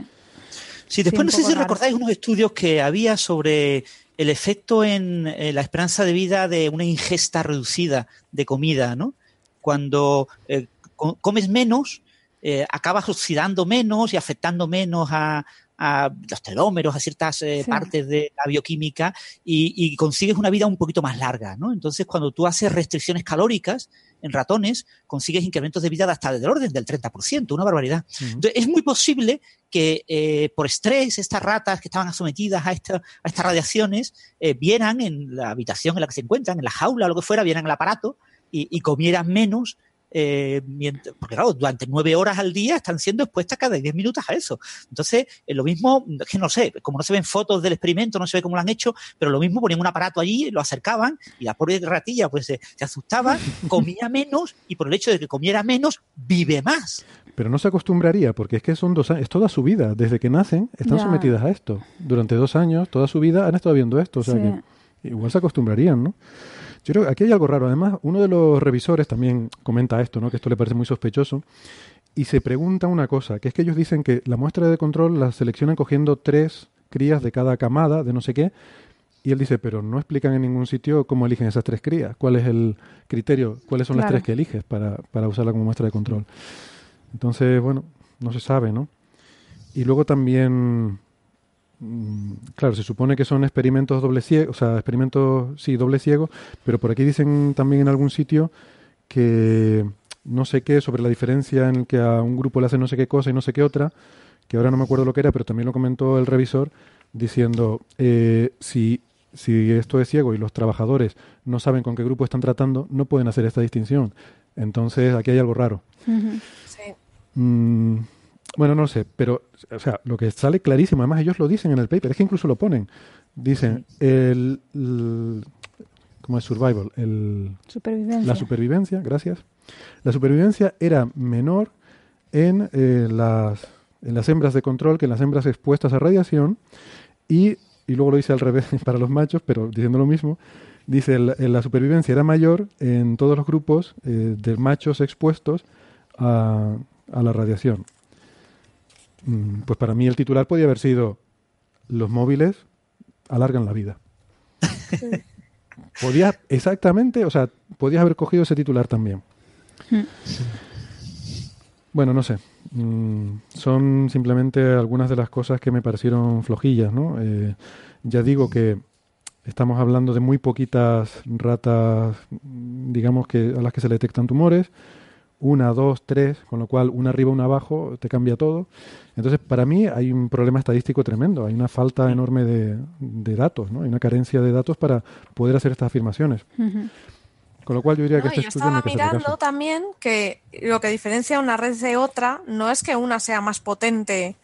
Sí, después no sé si raro. recordáis unos estudios que había sobre el efecto en eh, la esperanza de vida de una ingesta reducida de comida, ¿no? Cuando eh, co- comes menos, eh, acabas oxidando menos y afectando menos a, a los telómeros, a ciertas eh, Sí. partes de la bioquímica y, y consigues una vida un poquito más larga, ¿no? Entonces, cuando tú haces restricciones calóricas en ratones, consigues incrementos de vida de hasta del orden del 30%, una barbaridad. Entonces, es muy posible que eh, por estrés estas ratas que estaban sometidas a, esta- a estas radiaciones eh, vieran en la habitación en la que se encuentran, en la jaula o lo que fuera, vieran el aparato y, y comieran menos eh, mient- porque claro, durante nueve horas al día están siendo expuestas cada diez minutos a eso. Entonces, eh, lo mismo, es que no sé, como no se ven fotos del experimento, no se ve cómo lo han hecho, pero lo mismo ponían un aparato allí, lo acercaban y la pobre ratilla pues se, se asustaba, comía menos y por el hecho de que comiera menos, vive más. Pero no se acostumbraría, porque es que son dos años, es toda su vida, desde que nacen, están sometidas a esto. Durante dos años, toda su vida han estado viendo esto, o sea Sí. que igual se acostumbrarían, ¿no? Yo creo que aquí hay algo raro. Además, uno de los revisores también comenta esto, ¿no? Que esto le parece muy sospechoso. Y se pregunta una cosa, que es que ellos dicen que la muestra de control la seleccionan cogiendo tres crías de cada camada, de no sé qué, y él dice, pero no explican en ningún sitio cómo eligen esas tres crías, cuál es el criterio, cuáles son las tres que eliges para, para usarla como muestra de control. Entonces, bueno, no se sabe, ¿no? Y luego también, claro, se supone que son experimentos doble ciego, o sea, experimentos, sí, doble ciego, pero por aquí dicen también en algún sitio que no sé qué sobre la diferencia en el que a un grupo le hacen no sé qué cosa y no sé qué otra, que ahora no me acuerdo lo que era, pero también lo comentó el revisor diciendo, eh, si, si esto es ciego y los trabajadores no saben con qué grupo están tratando, no pueden hacer esta distinción. Entonces, aquí hay algo raro. Sí. Mm, bueno, no sé, pero, o sea, lo que sale clarísimo, además ellos lo dicen en el paper, es que incluso lo ponen. Dicen, el, el- ¿cómo es survival? El, Supervivencia. la supervivencia, gracias. La supervivencia era menor en, eh, las, en las hembras de control que en las hembras expuestas a radiación y, y luego lo dice al revés para los machos, pero diciendo lo mismo, dice el- el- la supervivencia era mayor en todos los grupos eh, de machos expuestos a, a la radiación. Mm, Pues para mí el titular podía haber sido los móviles alargan la vida. Podía, exactamente, o sea, podías haber cogido ese titular también. Mm. Bueno, no sé. Mm, son simplemente algunas de las cosas que me parecieron flojillas, ¿no? Eh, ya digo que estamos hablando de muy poquitas ratas, digamos que a las que se le detectan tumores. Una, dos, tres, con lo cual una arriba, una abajo, te cambia todo. Entonces, para mí hay un problema estadístico tremendo, hay una falta enorme de, de datos, ¿no? Hay una carencia de datos para poder hacer estas afirmaciones. Con lo cual yo diría No, que este yo estudio estaba que mirando caso. también que lo que diferencia una red de otra no es que una sea más potente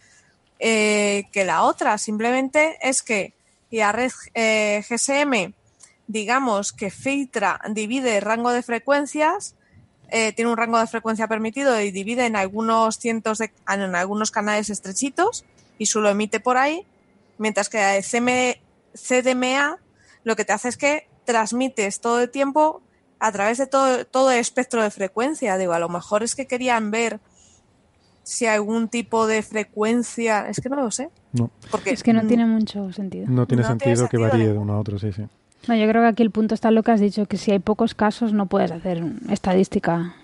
eh, que la otra, simplemente es que la red eh, GSM, digamos que filtra, divide el rango de frecuencias, eh, tiene un rango de frecuencia permitido y divide en algunos cientos de, en algunos canales estrechitos y solo emite por ahí, mientras que CM CDMA lo que te hace es que transmites todo el tiempo a través de todo, todo el espectro de frecuencia. Digo, a lo mejor es que querían ver si algún tipo de frecuencia. Es que no lo sé. No, Porque Es que no mm, tiene mucho sentido. no tiene No sentido tiene que sentido varíe de uno a otro, sí, sí. No, yo creo que aquí el punto está en lo que has dicho, que si hay pocos casos no puedes hacer estadística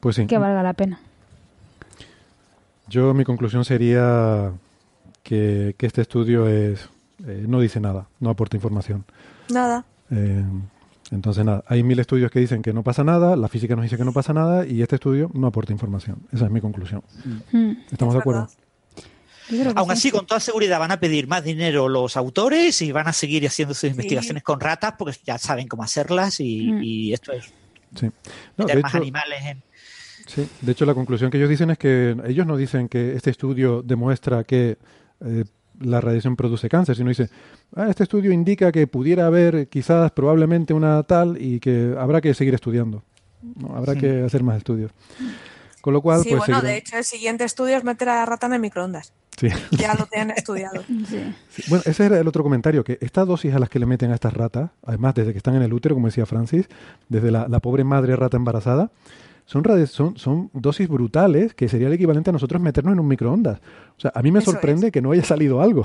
Pues sí. que valga la pena. Yo mi conclusión sería que, que este estudio es eh, no dice nada, no aporta información. Nada. Eh, entonces nada, hay mil estudios que dicen que no pasa nada, la física nos dice que no pasa nada y este estudio no aporta información. Esa es mi conclusión. Mm. ¿Estamos de acuerdo? verdad. Aún sí. así, con toda seguridad van a pedir más dinero los autores y van a seguir haciendo sus investigaciones con ratas porque ya saben cómo hacerlas y, Mm. y esto es Sí. No, meter de, más hecho, animales en... sí, de hecho, la conclusión que ellos dicen es que ellos no dicen que este estudio demuestra que eh, la radiación produce cáncer, sino dice, "Ah, este estudio indica que pudiera haber quizás probablemente una tal y que habrá que seguir estudiando. ¿no? Habrá que hacer más estudios. Con lo cual, Sí, pues bueno, seguirán- de hecho, el siguiente estudio es meter a la rata en el microondas. Sí. Ya lo tienen estudiado. Sí. Sí, Bueno, ese era el otro comentario, que esta dosis a las que le meten a estas ratas, además desde que están en el útero, como decía Francis, desde la, la pobre madre rata embarazada, son, son, son dosis brutales que sería el equivalente a nosotros meternos en un microondas. O sea, a mí me Eso sorprende que no haya salido algo.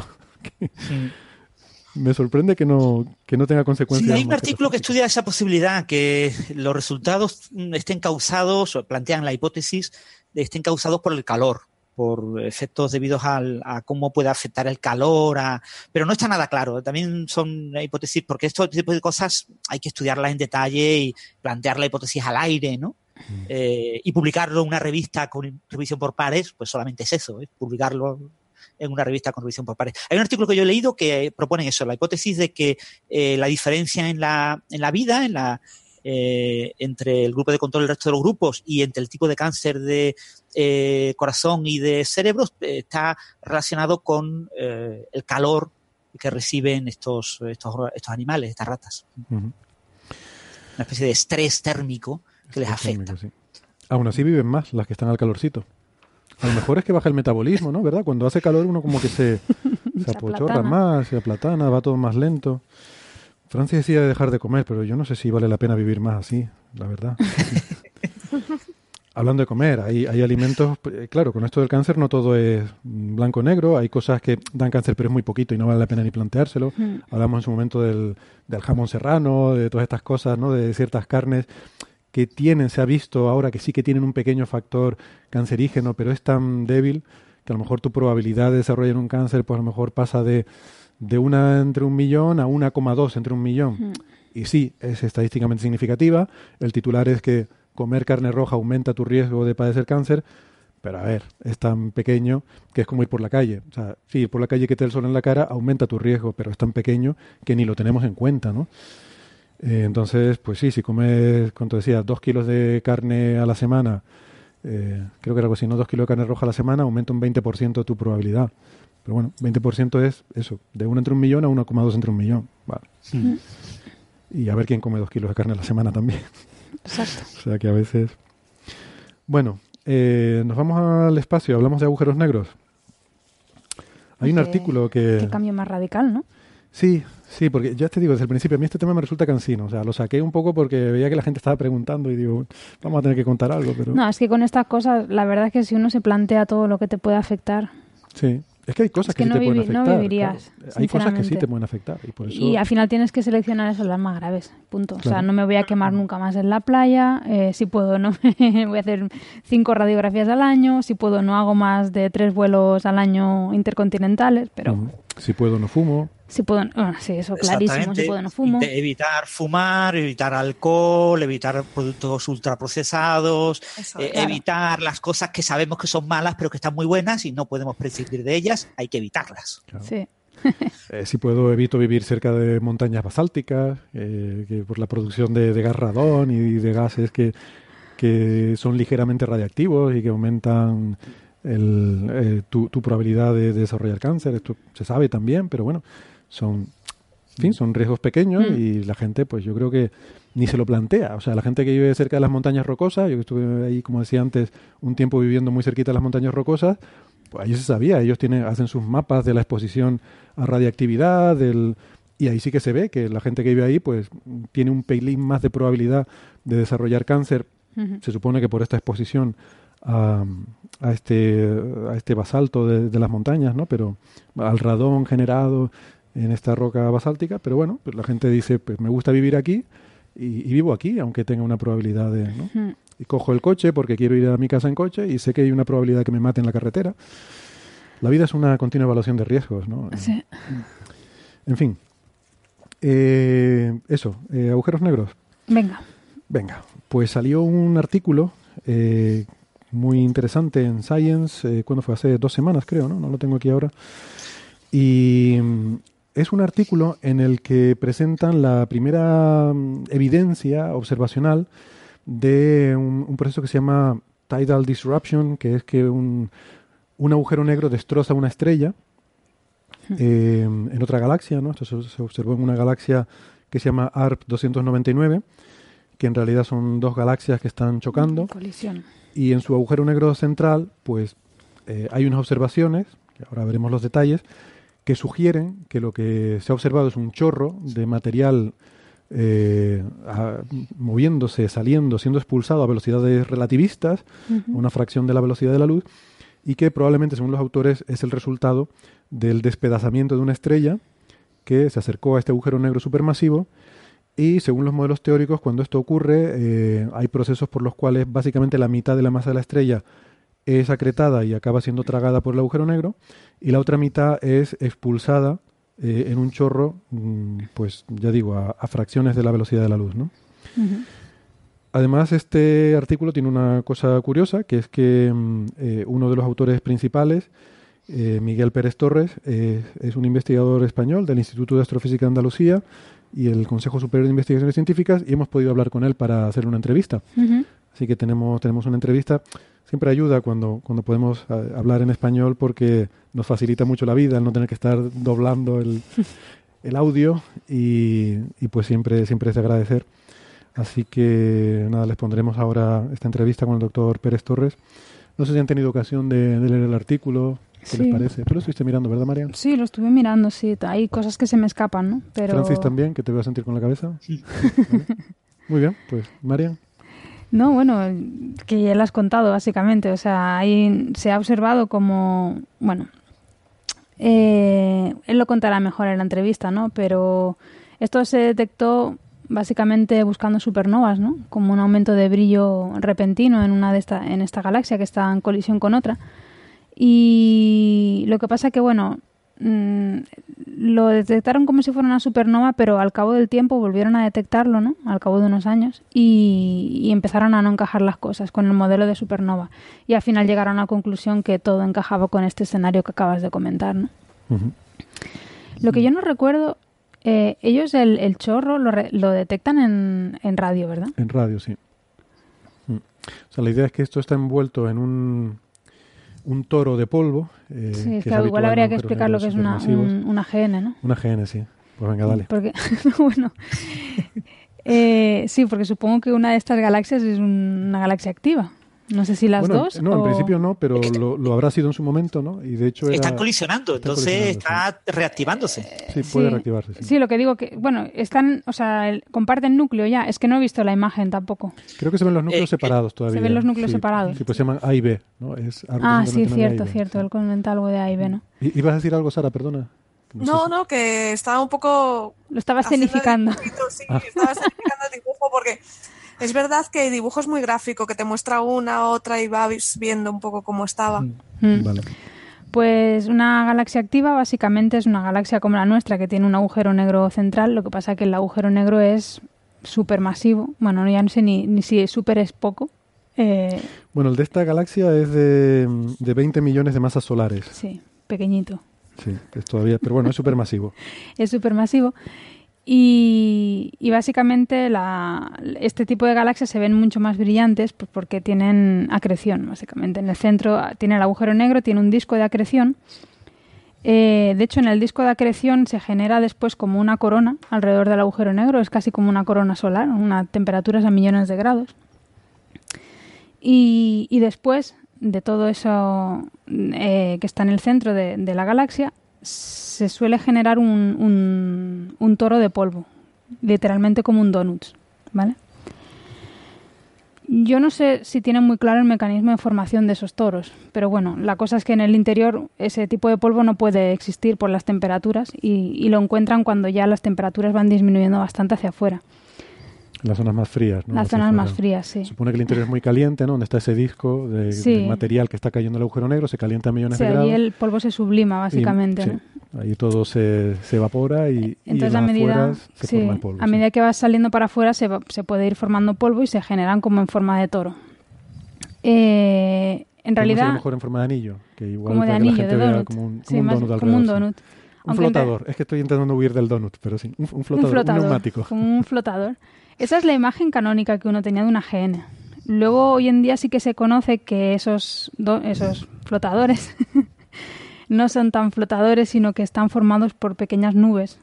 Me sorprende que no, que no tenga consecuencias. Sí, hay un artículo que estudia esa posibilidad, que los resultados mm, estén causados, o plantean la hipótesis, de estén causados por el calor, por efectos debidos al- a cómo puede afectar el calor, a- pero no está nada claro. También son hipótesis, porque este tipo de cosas hay que estudiarlas en detalle y plantear la hipótesis al aire, ¿no? Eh, y publicarlo en una revista con revisión por pares, pues solamente es eso, ¿eh? publicarlo en una revista con revisión por pares. Hay un artículo que yo he leído que propone eso, la hipótesis de que eh, la diferencia en la, en la vida, en la, eh, entre el grupo de control y el resto de los grupos y entre el tipo de cáncer de eh, corazón y de cerebro eh, está relacionado con el calor que reciben estos, estos, estos animales, estas ratas. Una especie de estrés térmico que les afecta. Térmico, sí. Aún así viven más las que están al calorcito. A lo mejor es que baja el metabolismo, ¿no? ¿Verdad? Cuando hace calor uno como que se, se apochorra más, se aplatana, va todo más lento. Francis decía de dejar de comer, pero yo no sé si vale la pena vivir más así, la verdad. Hablando de comer, hay, hay alimentos, eh, claro, con esto del cáncer no todo es blanco-negro, hay cosas que dan cáncer pero es muy poquito y no vale la pena ni planteárselo. Mm. Hablamos en su momento del, del jamón serrano, de todas estas cosas, ¿no? De ciertas carnes que tienen, se ha visto ahora que sí que tienen un pequeño factor cancerígeno, pero es tan débil que a lo mejor tu probabilidad de desarrollar un cáncer, pues a lo mejor pasa de, de una entre un millón a 1,2 entre un millón. Mm. Y sí, es estadísticamente significativa. El titular es que comer carne roja aumenta tu riesgo de padecer cáncer, pero a ver, es tan pequeño que es como ir por la calle. O sea, sí, ir por la calle que te dé el sol en la cara aumenta tu riesgo, pero es tan pequeño que ni lo tenemos en cuenta, ¿no? Eh, entonces, pues sí, si comes, como te decía, dos kilos de carne a la semana, eh, creo que era algo así, ¿no? Dos kilos de carne roja a la semana, aumenta un 20% tu probabilidad. Pero bueno, 20% es eso, de 1 entre un millón a 1,2 entre un millón. Vale. Y a ver quién come dos kilos de carne a la semana también. Exacto. O sea que a veces... Bueno, eh, nos vamos al espacio, hablamos de agujeros negros. Hay un Qué- artículo que... Qué cambio más radical, ¿no? Sí, sí, porque ya te digo, desde el principio a mí este tema me resulta cansino. O sea, lo saqué un poco porque veía que la gente estaba preguntando y digo, vamos a tener que contar algo, pero... No, es que con estas cosas, la verdad es que si uno se plantea todo lo que te puede afectar, Sí, es que hay cosas Es que que, sí no te pueden vivi- no afectar. vivirías, claro. Hay cosas que sí te pueden afectar y por eso... y al final tienes que seleccionar eso las más graves, punto. O sea, no me voy a quemar nunca más en la playa, eh, si puedo no voy a hacer cinco radiografías al año, si puedo no hago más de tres vuelos al año intercontinentales, pero. Si puedo, no fumo. Si puedo, bueno, sí, eso clarísimo, si Exactamente. puedo no fumo. De evitar fumar, evitar alcohol, evitar productos ultraprocesados, Eso, eh, claro. evitar las cosas que sabemos que son malas pero que están muy buenas y no podemos prescindir de ellas, hay que evitarlas. Claro. Sí. Eh, si puedo, evito vivir cerca de montañas basálticas, eh, que por la producción de, de gas radón y de gases que, que son ligeramente radiactivos y que aumentan el, eh, tu, tu probabilidad de, de desarrollar cáncer. Esto se sabe también, pero bueno, son, en fin, son riesgos pequeños Mm. y la gente, pues yo creo que ni se lo plantea. O sea, la gente que vive cerca de las montañas rocosas, yo que estuve ahí, como decía antes, un tiempo viviendo muy cerquita de las montañas rocosas, pues ahí se sabía, ellos tienen, hacen sus mapas de la exposición a radiactividad, del, y ahí sí que se ve que la gente que vive ahí, pues tiene un pelín más de probabilidad de desarrollar cáncer. Se supone que por esta exposición a, a este, a este basalto de, de las montañas, ¿no? Pero al radón generado en esta roca basáltica, pero bueno, pues la gente dice, pues me gusta vivir aquí y, y vivo aquí, aunque tenga una probabilidad de, ¿no? Ujú. y cojo el coche porque quiero ir a mi casa en coche y sé que hay una probabilidad que me mate en la carretera. La vida es una continua evaluación de riesgos, ¿no? Sí. En fin. Eh, eso, eh, agujeros negros. Venga. Venga, pues salió un artículo eh, muy interesante en Science, eh, ¿cuándo fue? Hace dos semanas creo, ¿no? No lo tengo aquí ahora. Y es un artículo en el que presentan la primera mm, evidencia observacional de un, un proceso que se llama tidal disruption, que es que un, un agujero negro destroza una estrella eh, en otra galaxia, ¿no? Esto se, se observó en una galaxia que se llama ARP 299, que en realidad son dos galaxias que están chocando Colisión. y en su agujero negro central, pues eh, hay unas observaciones, que ahora veremos los detalles, que sugieren que lo que se ha observado es un chorro de material eh, a- moviéndose, saliendo, siendo expulsado a velocidades relativistas, una fracción de la velocidad de la luz, y que probablemente, según los autores, es el resultado del despedazamiento de una estrella que se acercó a este agujero negro supermasivo. Y según los modelos teóricos, cuando esto ocurre, eh, hay procesos por los cuales básicamente la mitad de la masa de la estrella es acretada y acaba siendo tragada por el agujero negro, y la otra mitad es expulsada eh, en un chorro, mm, pues ya digo, a, a fracciones de la velocidad de la luz. ¿no? Además, este artículo tiene una cosa curiosa, que es que mm, eh, uno de los autores principales Eh, Miguel Pérez Torres es un investigador español del Instituto de Astrofísica de Andalucía y el Consejo Superior de Investigaciones Científicas y hemos podido hablar con él para hacer una entrevista. Así que tenemos, tenemos una entrevista. Siempre ayuda cuando, cuando podemos eh, hablar en español porque nos facilita mucho la vida el no tener que estar doblando el, el audio y, y pues siempre, siempre es de agradecer. Así que nada, les pondremos ahora esta entrevista con el doctor Pérez Torres. No sé si han tenido ocasión de, de leer el artículo. ¿Qué Sí. les parece? Tú lo estuviste mirando, ¿verdad, Marian? Sí, lo estuve mirando, sí. Hay cosas que se me escapan, ¿no? Pero... Francis también, que te voy a sentir con la cabeza. Vale. Muy bien, pues Marian. No, bueno, que ya lo has contado básicamente. O sea, ahí se ha observado como, bueno, eh, él lo contará mejor en la entrevista, ¿no? Pero esto se detectó básicamente buscando supernovas, ¿no? Como un aumento de brillo repentino en una de esta, en esta galaxia que está en colisión con otra. Y lo que pasa que, bueno, mm, lo detectaron como si fuera una supernova, pero al cabo del tiempo volvieron a detectarlo, ¿no? Al cabo de unos años y, y empezaron a no encajar las cosas con el modelo de supernova. Y al final llegaron a la conclusión que todo encajaba con este escenario que acabas de comentar, ¿no? Lo que yo no recuerdo, eh, ellos el, el chorro lo, re- lo detectan en, en radio, ¿verdad? En radio, sí. Mm. O sea, la idea es que esto está envuelto en un, un toro de polvo. eh, sí, que es igual habría que explicar lo que es una, un- una GN, ¿no? Una GN, sí. Pues venga, dale. Porque, bueno, eh, sí, porque supongo que una de estas galaxias es un- una galaxia activa. No sé si las Bueno, dos. No, en o- principio no, pero lo, lo habrá sido en su momento, ¿no? Y de hecho era- Están colisionando, está entonces colisionando, está reactivándose. Sí, Sí, puede Sí. reactivarse. Sí. Sí, lo que digo que, bueno, están, o sea, el- comparten núcleo ya. Es que no he visto la imagen tampoco. Creo que se ven los núcleos Eh, separados todavía. se ven los núcleos Sí, separados. Sí, pues se llaman A y B, ¿no? Es Ah, sí, 199 A y cierto, B, cierto. sí. Él comenta algo de A y B, ¿no? I- ¿Ibas a decir algo, Sara? Perdona. No, si- no, que estaba un poco... Lo estaba escenificando. Sí, Ah. estaba escenificando el dibujo porque es verdad que el dibujo es muy gráfico, que te muestra una, otra y vas viendo un poco cómo estaba. Mm. Vale. Pues una galaxia activa básicamente es una galaxia como la nuestra que tiene un agujero negro central. Lo que pasa que el agujero negro es supermasivo. Bueno, ya no sé ni, ni si súper es poco. Eh, Bueno, el de esta galaxia es de, de 20 millones de masas solares. sí, pequeñito. Sí, es todavía, pero bueno, es supermasivo. es supermasivo. Y, y básicamente la, este tipo de galaxias se ven mucho más brillantes pues porque tienen acreción, básicamente. En el centro tiene el agujero negro, tiene un disco de acreción. Eh, de hecho, en el disco de acreción se genera después como una corona alrededor del agujero negro, es casi como una corona solar, una temperaturas a millones de grados. Y, y después de todo eso eh, que está en el centro de la galaxia, se suele generar un, un, un toro de polvo, literalmente como un donut, ¿vale? Yo no sé si tienen muy claro el mecanismo de formación de esos toros, pero bueno, la cosa es que en el interior ese tipo de polvo no puede existir por las temperaturas y, y lo encuentran cuando ya las temperaturas van disminuyendo bastante hacia afuera. Las zonas más frías, ¿no? Las zonas más frías, sí. Supone que el interior es muy caliente, ¿no? Donde está ese disco de, Sí. de material que está cayendo en el agujero negro, se calienta a millones Sí, de grados. allí el polvo se sublima, y- básicamente. sí, ¿no? ahí todo se, se evapora y, y Entonces, en a medida, se sí, forma el polvo. a sí. medida que vas saliendo para afuera se, va- se puede ir formando polvo y se generan como en forma de toro. Eh, en Podemos ir a lo realidad, mejor en forma de anillo, que igual como de que la anillo, gente de donut. como un, como Sí, un donut como un sí. donut. Un Aunque flotador. Es que estoy intentando huir del donut, pero sí. Un, un un flotador, un, flotador, neumático. como un flotador. Esa es la imagen canónica que uno tenía de una GN. Luego, hoy en día sí que se conoce que esos, do- esos flotadores no son tan flotadores, sino que están formados por pequeñas nubes.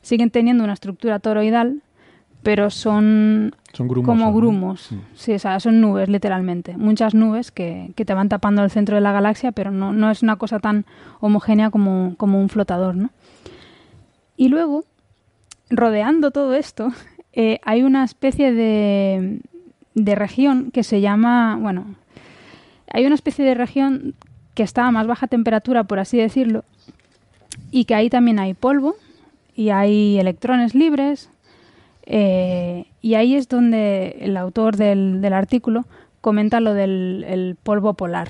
Siguen teniendo una estructura toroidal, pero son Son grumosos. como ¿no? grumos. Sí. Sí, o sea, son nubes, literalmente. Muchas nubes que, que te van tapando el centro de la galaxia, pero no, no es una cosa tan homogénea como, como un flotador, ¿no? Y luego, rodeando todo esto, eh, hay una especie de, de región que se llama, bueno, hay una especie de región que está a más baja temperatura, por así decirlo, y que ahí también hay polvo y hay electrones libres, eh, y ahí es donde el autor del, del artículo comenta lo del el polvo polar.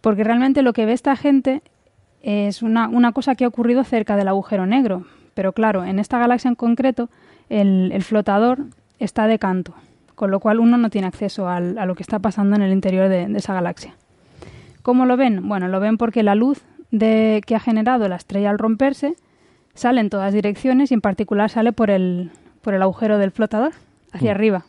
Porque realmente lo que ve esta gente es una, una cosa que ha ocurrido cerca del agujero negro. Pero claro, en esta galaxia en concreto, el, el flotador está de canto, con lo cual uno no tiene acceso al- a lo que está pasando en el interior de, de esa galaxia. ¿Cómo lo ven? Bueno, lo ven porque la luz de, que ha generado la estrella al romperse sale en todas direcciones y en particular sale por el, por el agujero del flotador, hacia Mm. arriba.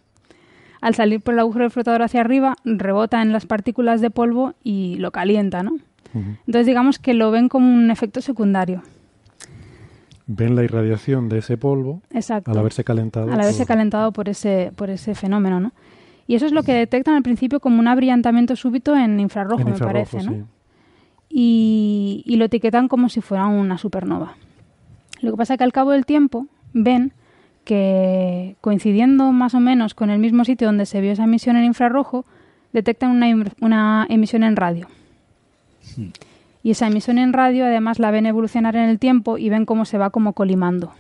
Al salir por el agujero del flotador hacia arriba, rebota en las partículas de polvo y lo calienta, ¿no? Entonces digamos que lo ven como un efecto secundario. Ven la irradiación de ese polvo Exacto. al haberse calentado. al haberse por- calentado por ese, por ese fenómeno, ¿no? Y eso es lo que detectan al principio como un abrillantamiento súbito en infrarrojo, en me parece, ¿no? sí. Y, y lo etiquetan como si fuera una supernova. Lo que pasa es que al cabo del tiempo ven que coincidiendo más o menos con el mismo sitio donde se vio esa emisión en infrarrojo, detectan una, una emisión en radio. Y esa emisión en radio además la ven evolucionar en el tiempo y ven cómo se va como colimando.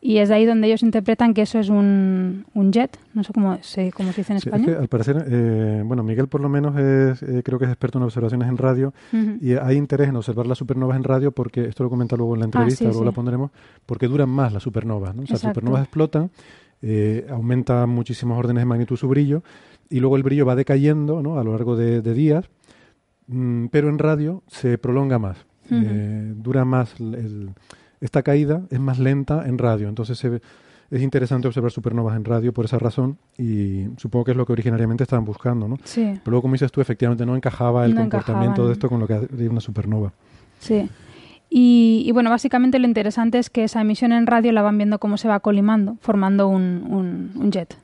Y es de ahí donde ellos interpretan que eso es un, un jet, no sé cómo se, cómo se dice en Sí, es español. que al parecer, eh, bueno, Miguel por lo menos es, eh, creo que es experto en observaciones en radio y hay interés en observar las supernovas en radio porque, esto lo comenta luego en la entrevista, sí, luego sí. la pondremos, porque duran más las supernovas, ¿no? O sea, las supernovas explotan, eh, aumenta muchísimos órdenes de magnitud su brillo y luego el brillo va decayendo, ¿no? A lo largo de, de días, mm, pero en radio se prolonga más, eh, dura más el- esta caída es más lenta en radio, entonces se ve- es interesante observar supernovas en radio por esa razón y supongo que es lo que originariamente estaban buscando, ¿no? Sí. Pero luego, como dices tú, efectivamente no encajaba el No comportamiento encajaban. de esto con lo que hace una supernova. Sí. Y, y bueno, básicamente lo interesante es que esa emisión en radio la van viendo cómo se va colimando, formando un, un, un jet.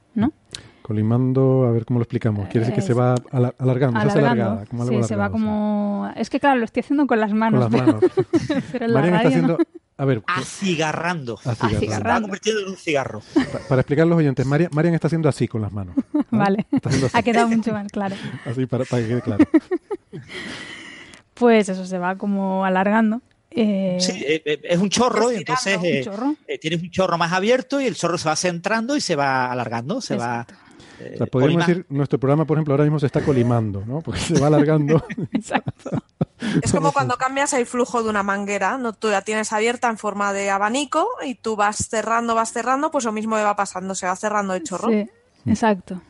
Colimando, a ver cómo lo explicamos. Quiere decir que se va ala- alargando, se hace Alargando. alargada. Como algo sí, se va como... Es que claro, lo estoy haciendo con las manos. Con las pero- manos. pero en la Marian está no. haciendo... A ver, Acigarrando. Acigarrando. Se está convirtiendo en un cigarro. pa- para explicar a los oyentes, Marian, Marian está haciendo así con las manos. ¿no? Vale, Está haciendo así. ha quedado mucho más claro. Así para, para que quede claro. Pues eso se va como alargando. eh, Sí, eh, eh, es un chorro y entonces un chorro. eh, tienes un chorro más abierto y el chorro se va centrando y se va alargando, se Exacto. va... eh, O sea, podríamos decir, nuestro programa, por ejemplo, ahora mismo se está colimando, ¿no? Porque se va alargando. Exacto. Es como cuando cambias el flujo de una manguera, ¿no? Tú la tienes abierta en forma de abanico y tú vas cerrando, vas cerrando, pues lo mismo va pasando, se va cerrando el chorro. Sí, exacto.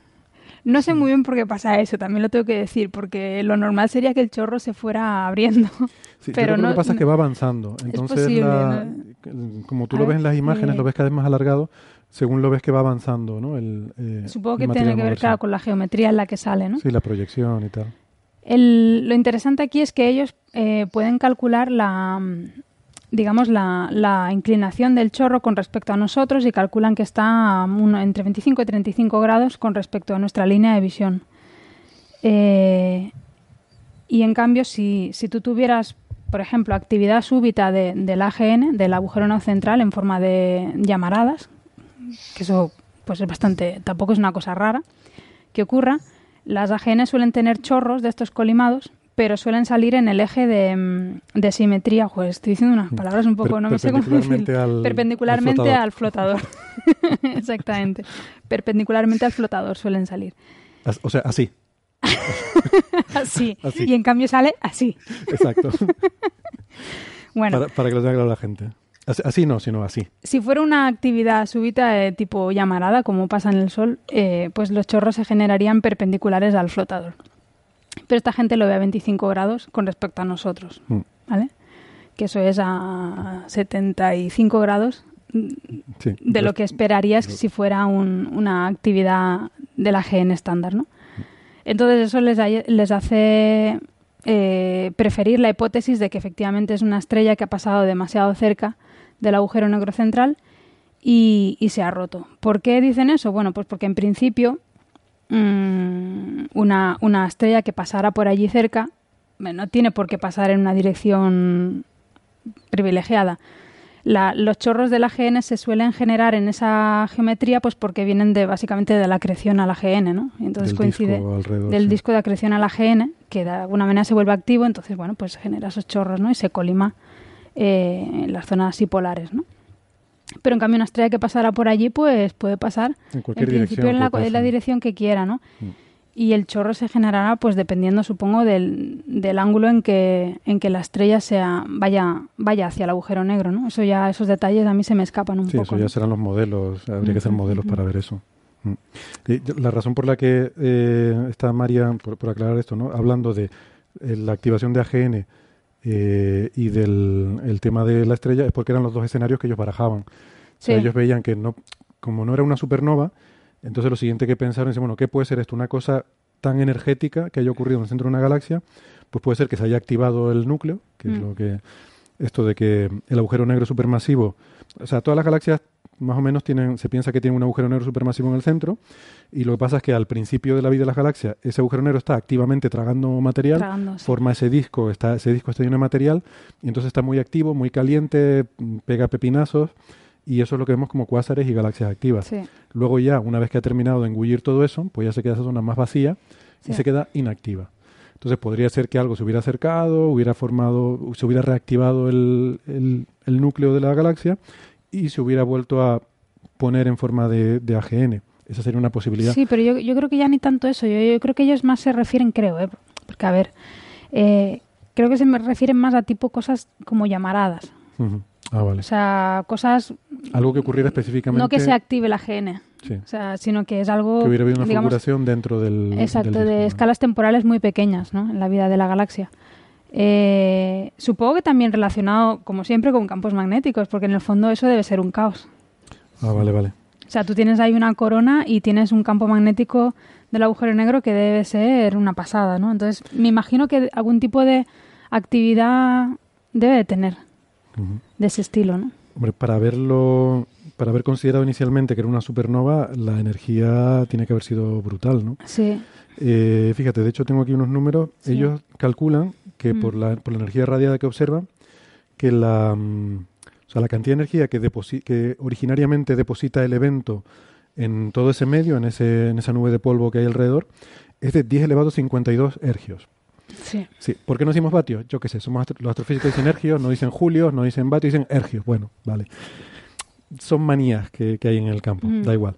No sé muy bien por qué pasa eso, también lo tengo que decir, porque lo normal sería que el chorro se fuera abriendo. Sí, yo pero que no, lo que pasa es que va avanzando. Entonces, posible, la- ¿no? como tú A lo ves ver, en las imágenes, eh, lo ves cada vez más alargado, según lo ves que va avanzando, ¿no? El, eh, Supongo que tiene que ver, claro, con la geometría en la que sale, ¿no? Sí, la proyección y tal. El- lo interesante aquí es que ellos eh, pueden calcular la, mm, digamos, la, la inclinación del chorro con respecto a nosotros y calculan que está a uno- entre 25 y 35 grados con respecto a nuestra línea de visión. Eh, y en cambio, si, si tú tuvieras, por ejemplo, actividad súbita de- del AGN, del agujero no central, en forma de llamaradas, que eso pues es bastante, tampoco es una cosa rara que ocurra, las AGN suelen tener chorros de estos colimados, pero suelen salir en el eje de, mm, de simetría. Estoy diciendo unas palabras un poco, Per- no me sé cómo al- perpendicularmente al al flotador. Exactamente. Perpendicularmente al flotador suelen salir. As- O sea, así. Así. Así. Y en cambio sale así. Exacto. Bueno, para, para que lo tenga claro la gente. Así, no, sino así. si fuera una actividad súbita de tipo llamarada, como pasa en el Sol, eh, pues los chorros se generarían perpendiculares al flotador. Pero esta gente lo ve a 25 grados con respecto a nosotros, Mm. ¿vale? Que eso es a 75 grados Sí. de lo que esperarías si fuera un- una actividad de la GN estándar, ¿no? Entonces eso les hace eh, preferir la hipótesis de que efectivamente es una estrella que ha pasado demasiado cerca del agujero negro central y, y se ha roto. ¿Por qué dicen eso? Bueno, pues porque en principio mm, una, una estrella que pasara por allí cerca no tiene por qué pasar en una dirección privilegiada. La- los chorros del AGN se suelen generar en esa geometría pues porque vienen de básicamente de la acreción al AGN, ¿no? Y entonces Del coincide disco del sí. disco de acreción al AGN, que de alguna manera se vuelve activo, entonces bueno, pues genera esos chorros, ¿no? Y se colima eh, en las zonas polares, ¿no? Pero en cambio una estrella que pasara por allí, pues puede pasar En cualquier en principio en la, en dirección que quiera, ¿no? Mm. Y el chorro se generará, pues dependiendo, supongo, del, del ángulo en que, en que la estrella sea vaya vaya hacia el agujero negro, ¿no? Eso ya, esos detalles a mí se me escapan un Sí, poco. eso ya ¿no? serán los modelos. Habría que hacer modelos para ver eso. Mm. La razón por la que eh, está María, por, por aclarar esto, ¿no? hablando de eh, la activación de AGN eh, y del el tema de la estrella es porque eran los dos escenarios que ellos barajaban. O sea, ellos veían que no, como no era una supernova, entonces lo siguiente que pensaron es, bueno, ¿qué puede ser esto? Una cosa tan energética que haya ocurrido en el centro de una galaxia, pues puede ser que se haya activado el núcleo, que es Mm. lo que esto de que el agujero negro supermasivo, o sea, todas las galaxias más o menos tienen, se piensa que tienen un agujero negro supermasivo en el centro, y lo que pasa es que al principio de la vida de las galaxias, ese agujero negro está activamente tragando material, Tragando, sí. forma ese disco, está, ese disco está lleno de material, y entonces está muy activo, muy caliente, pega pepinazos, y eso es lo que vemos como cuásares y galaxias activas. Sí. Luego ya, una vez que ha terminado de engullir todo eso, pues ya se queda esa zona más vacía y se queda inactiva. Entonces podría ser que algo se hubiera acercado, hubiera formado, se hubiera reactivado el, el- el núcleo de la galaxia y se hubiera vuelto a poner en forma de, de AGN. Esa sería una posibilidad. Sí, pero yo, yo creo que ya ni tanto eso. Yo, yo creo que ellos más se refieren, creo, ¿eh? porque a ver, eh, creo que se me refieren más a tipo cosas como llamaradas. Ujú. Ah, vale. O sea, cosas Algo que ocurriera específicamente. no que se active la GN, Sí. o sea, sino que es algo que hubiera habido una digamos, fulguración dentro del. Exacto, del de escalas temporales muy pequeñas, ¿no? En la vida de la galaxia. Eh, supongo que también relacionado, como siempre, con campos magnéticos, porque en el fondo eso debe ser un caos. Ah, vale, vale. O sea, tú tienes ahí una corona y tienes un campo magnético del agujero negro que debe ser una pasada, ¿no? Entonces, me imagino que algún tipo de actividad debe de tener de ese estilo, ¿no? Hombre, para haberlo, para haber considerado inicialmente que era una supernova, la energía tiene que haber sido brutal, ¿no? Sí. Eh, fíjate, de hecho tengo aquí unos números. Sí. Ellos calculan que Mm. por, la, por la energía radiada que observan, que la, mm, o sea, la cantidad de energía que, que originariamente deposita el evento en todo ese medio, en, ese, en esa nube de polvo que hay alrededor, es de 10 elevado a 52 ergios. Sí. Sí, ¿por qué no decimos vatios? Yo qué sé, somos astro- los astrofísicos dicen ergios, no dicen julios, no dicen vatios, dicen ergios. Bueno, vale. Son manías que, que hay en el campo, Mm. da igual.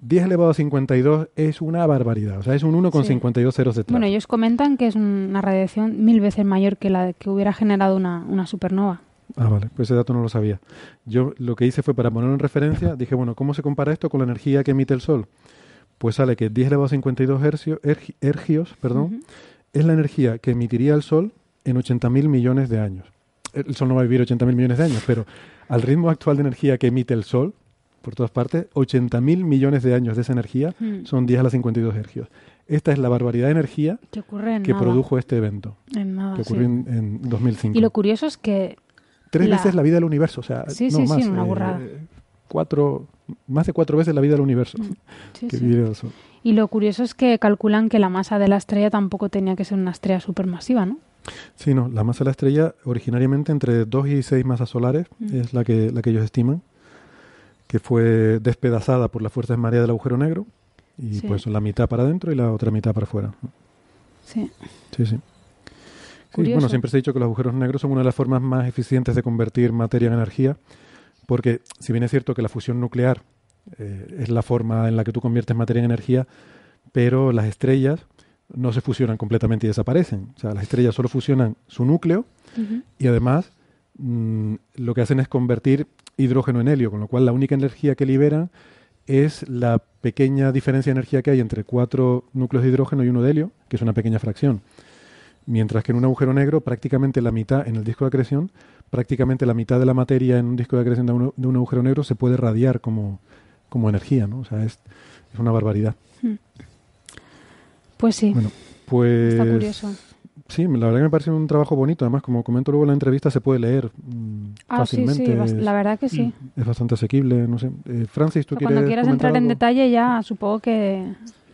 10 elevado a 52 es una barbaridad, o sea, es un 1 con Sí. 52 ceros detrás. Bueno, ellos comentan que es una radiación mil veces mayor que la que hubiera generado una, una supernova. Ah, vale, pues ese dato no lo sabía. Yo lo que hice fue para ponerlo en referencia, dije, bueno, ¿cómo se compara esto con la energía que emite el Sol? Pues sale que 10 elevado a 52 hercio- ergi- ergios perdón, es la energía que emitiría el Sol en 80.000 millones de años. El Sol no va a vivir 80.000 millones de años, pero al ritmo actual de energía que emite el Sol, por todas partes, 80.000 millones de años de esa energía Mm. son 10 a la 52 hergios. Esta es la barbaridad de energía Que en produjo este evento, En nada, que sí. ocurrió en, en 2005. Y lo curioso es que Tres la- veces la vida del universo, o sea, Sí, no sí, sí, más, una eh, burrada. cuatro, más de cuatro veces la vida del universo Mm, que. Y lo curioso es que calculan que la masa de la estrella tampoco tenía que ser una estrella supermasiva, ¿no? Sí, no, la masa de la estrella originariamente entre 2 y 6 masas solares Mm. es la que, la que ellos estiman, que fue despedazada por las fuerzas de marea del agujero negro y Sí. pues la mitad para adentro y la otra mitad para afuera. Sí. Sí, sí. Bueno, siempre se ha dicho que los agujeros negros son una de las formas más eficientes de convertir materia en energía, porque si bien es cierto que la fusión nuclear eh, es la forma en la que tú conviertes materia en energía, pero las estrellas no se fusionan completamente y desaparecen. O sea, las estrellas solo fusionan su núcleo y además mm, lo que hacen es convertir hidrógeno en helio, con lo cual la única energía que liberan es la pequeña diferencia de energía que hay entre cuatro núcleos de hidrógeno y uno de helio, que es una pequeña fracción. Mientras que en un agujero negro, prácticamente la mitad, en el disco de acreción, prácticamente la mitad de la materia en un disco de acreción de un, de un agujero negro se puede radiar como, como energía, ¿no? O sea, es, es una barbaridad. Pues sí, Bueno, pues... está curioso. Sí, la verdad que me parece un trabajo bonito. Además, como comento luego en la entrevista, se puede leer mm, Ah, sí, fácilmente. sí, es- la verdad que sí. Es bastante asequible, no sé. Eh, Francis, ¿tú O sea, quieres cuando quieras entrar en detalle ya supongo que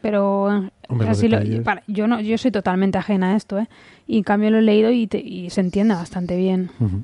pero Hombre, sí lo- para- yo no yo soy totalmente ajena a esto eh y en cambio lo he leído y, te- y se entiende bastante bien Ujú.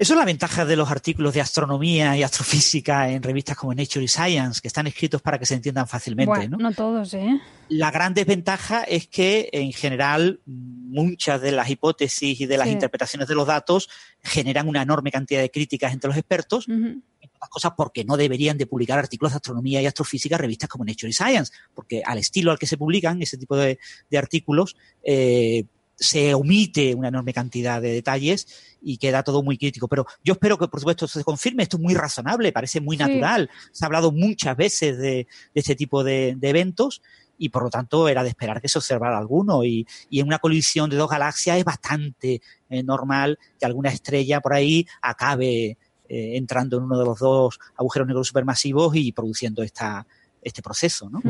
Eso es la ventaja de los artículos de astronomía y astrofísica en revistas como Nature y Science, que están escritos para que se entiendan fácilmente. bueno ¿no? no todos eh La gran desventaja es que, en general, muchas de las hipótesis y de las Sí. interpretaciones de los datos generan una enorme cantidad de críticas entre los expertos, Ujú. entre otras cosas porque no deberían de publicar artículos de astronomía y astrofísica en revistas como Nature y Science, porque al estilo al que se publican ese tipo de, de artículos, eh, se omite una enorme cantidad de detalles y queda todo muy crítico. Pero yo espero que, por supuesto, esto se confirme. Esto es muy razonable, parece muy Sí. natural. Se ha hablado muchas veces de, de este tipo de, de eventos y por lo tanto era de esperar que se observara alguno. Y, y en una colisión de dos galaxias es bastante eh, normal que alguna estrella por ahí acabe eh, entrando en uno de los dos agujeros negros supermasivos y produciendo esta, este proceso. ¿no?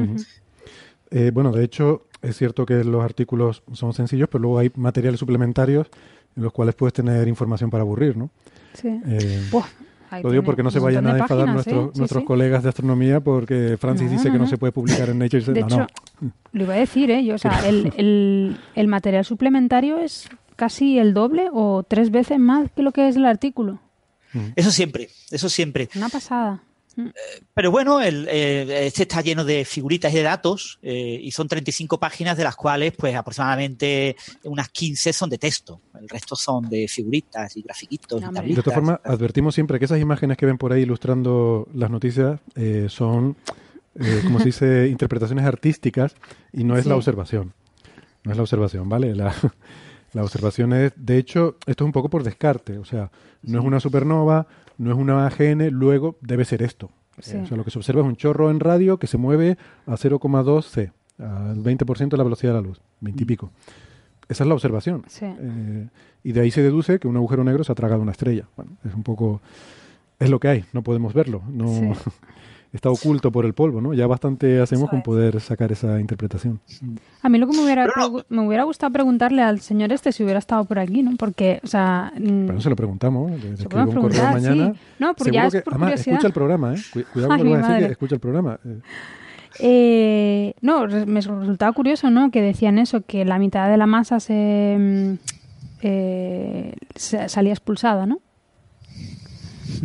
Eh, bueno, de hecho, es cierto que los artículos son sencillos, pero luego hay materiales suplementarios en los cuales puedes tener información para aburrir, ¿no? Sí. Eh, ahí lo digo porque no se vayan a enfadar páginas, nuestros, ¿eh? Sí, nuestros sí. colegas de astronomía porque Francis No, dice no, que no, no. se puede publicar en Nature. De no, hecho, no. lo iba a decir, ¿eh? Yo, o sea, el, el, el material suplementario es casi el doble o tres veces más que lo que es el artículo. Eso siempre, eso siempre. Una pasada. Pero bueno, el, eh, este está lleno de figuritas y de datos eh, y son 35 páginas de las cuales pues aproximadamente unas 15 son de texto. El resto son de figuritas y grafiquitos y Hombre. De tablitas. todas formas, advertimos siempre que esas imágenes que ven por ahí ilustrando las noticias eh, son, eh, como se dice, interpretaciones artísticas y no es Sí. la observación. No es la observación, ¿vale? La, la observación es, de hecho, esto es un poco por descarte. O sea, no es una supernova, no es una AGN, luego debe ser esto. Sí. O sea, lo que se observa es un chorro en radio que se mueve a 0,2 C, al 20% de la velocidad de la luz, 20 y pico. Esa es la observación. Sí. Eh, y de ahí se deduce que un agujero negro se ha tragado una estrella. Bueno, es un poco. Es lo que hay, no podemos verlo. No, Sí. Está oculto por el polvo, ¿no? Ya bastante hacemos con poder sacar esa interpretación. A mí lo que me hubiera, no. me hubiera gustado preguntarle al señor este si hubiera estado por aquí, ¿no? Porque, o sea... mm, Pero no se lo preguntamos. Le, escribo un correo mañana. sí. No, porque ya es que, por además, curiosidad. escucha el programa, ¿eh? Cu- Cuidado con lo que mi vas a decir, que escucha el programa. Eh, Eh, no, me resultaba curioso, ¿no? Que decían eso, que la mitad de la masa se, mm, eh, se- salía expulsada, ¿no?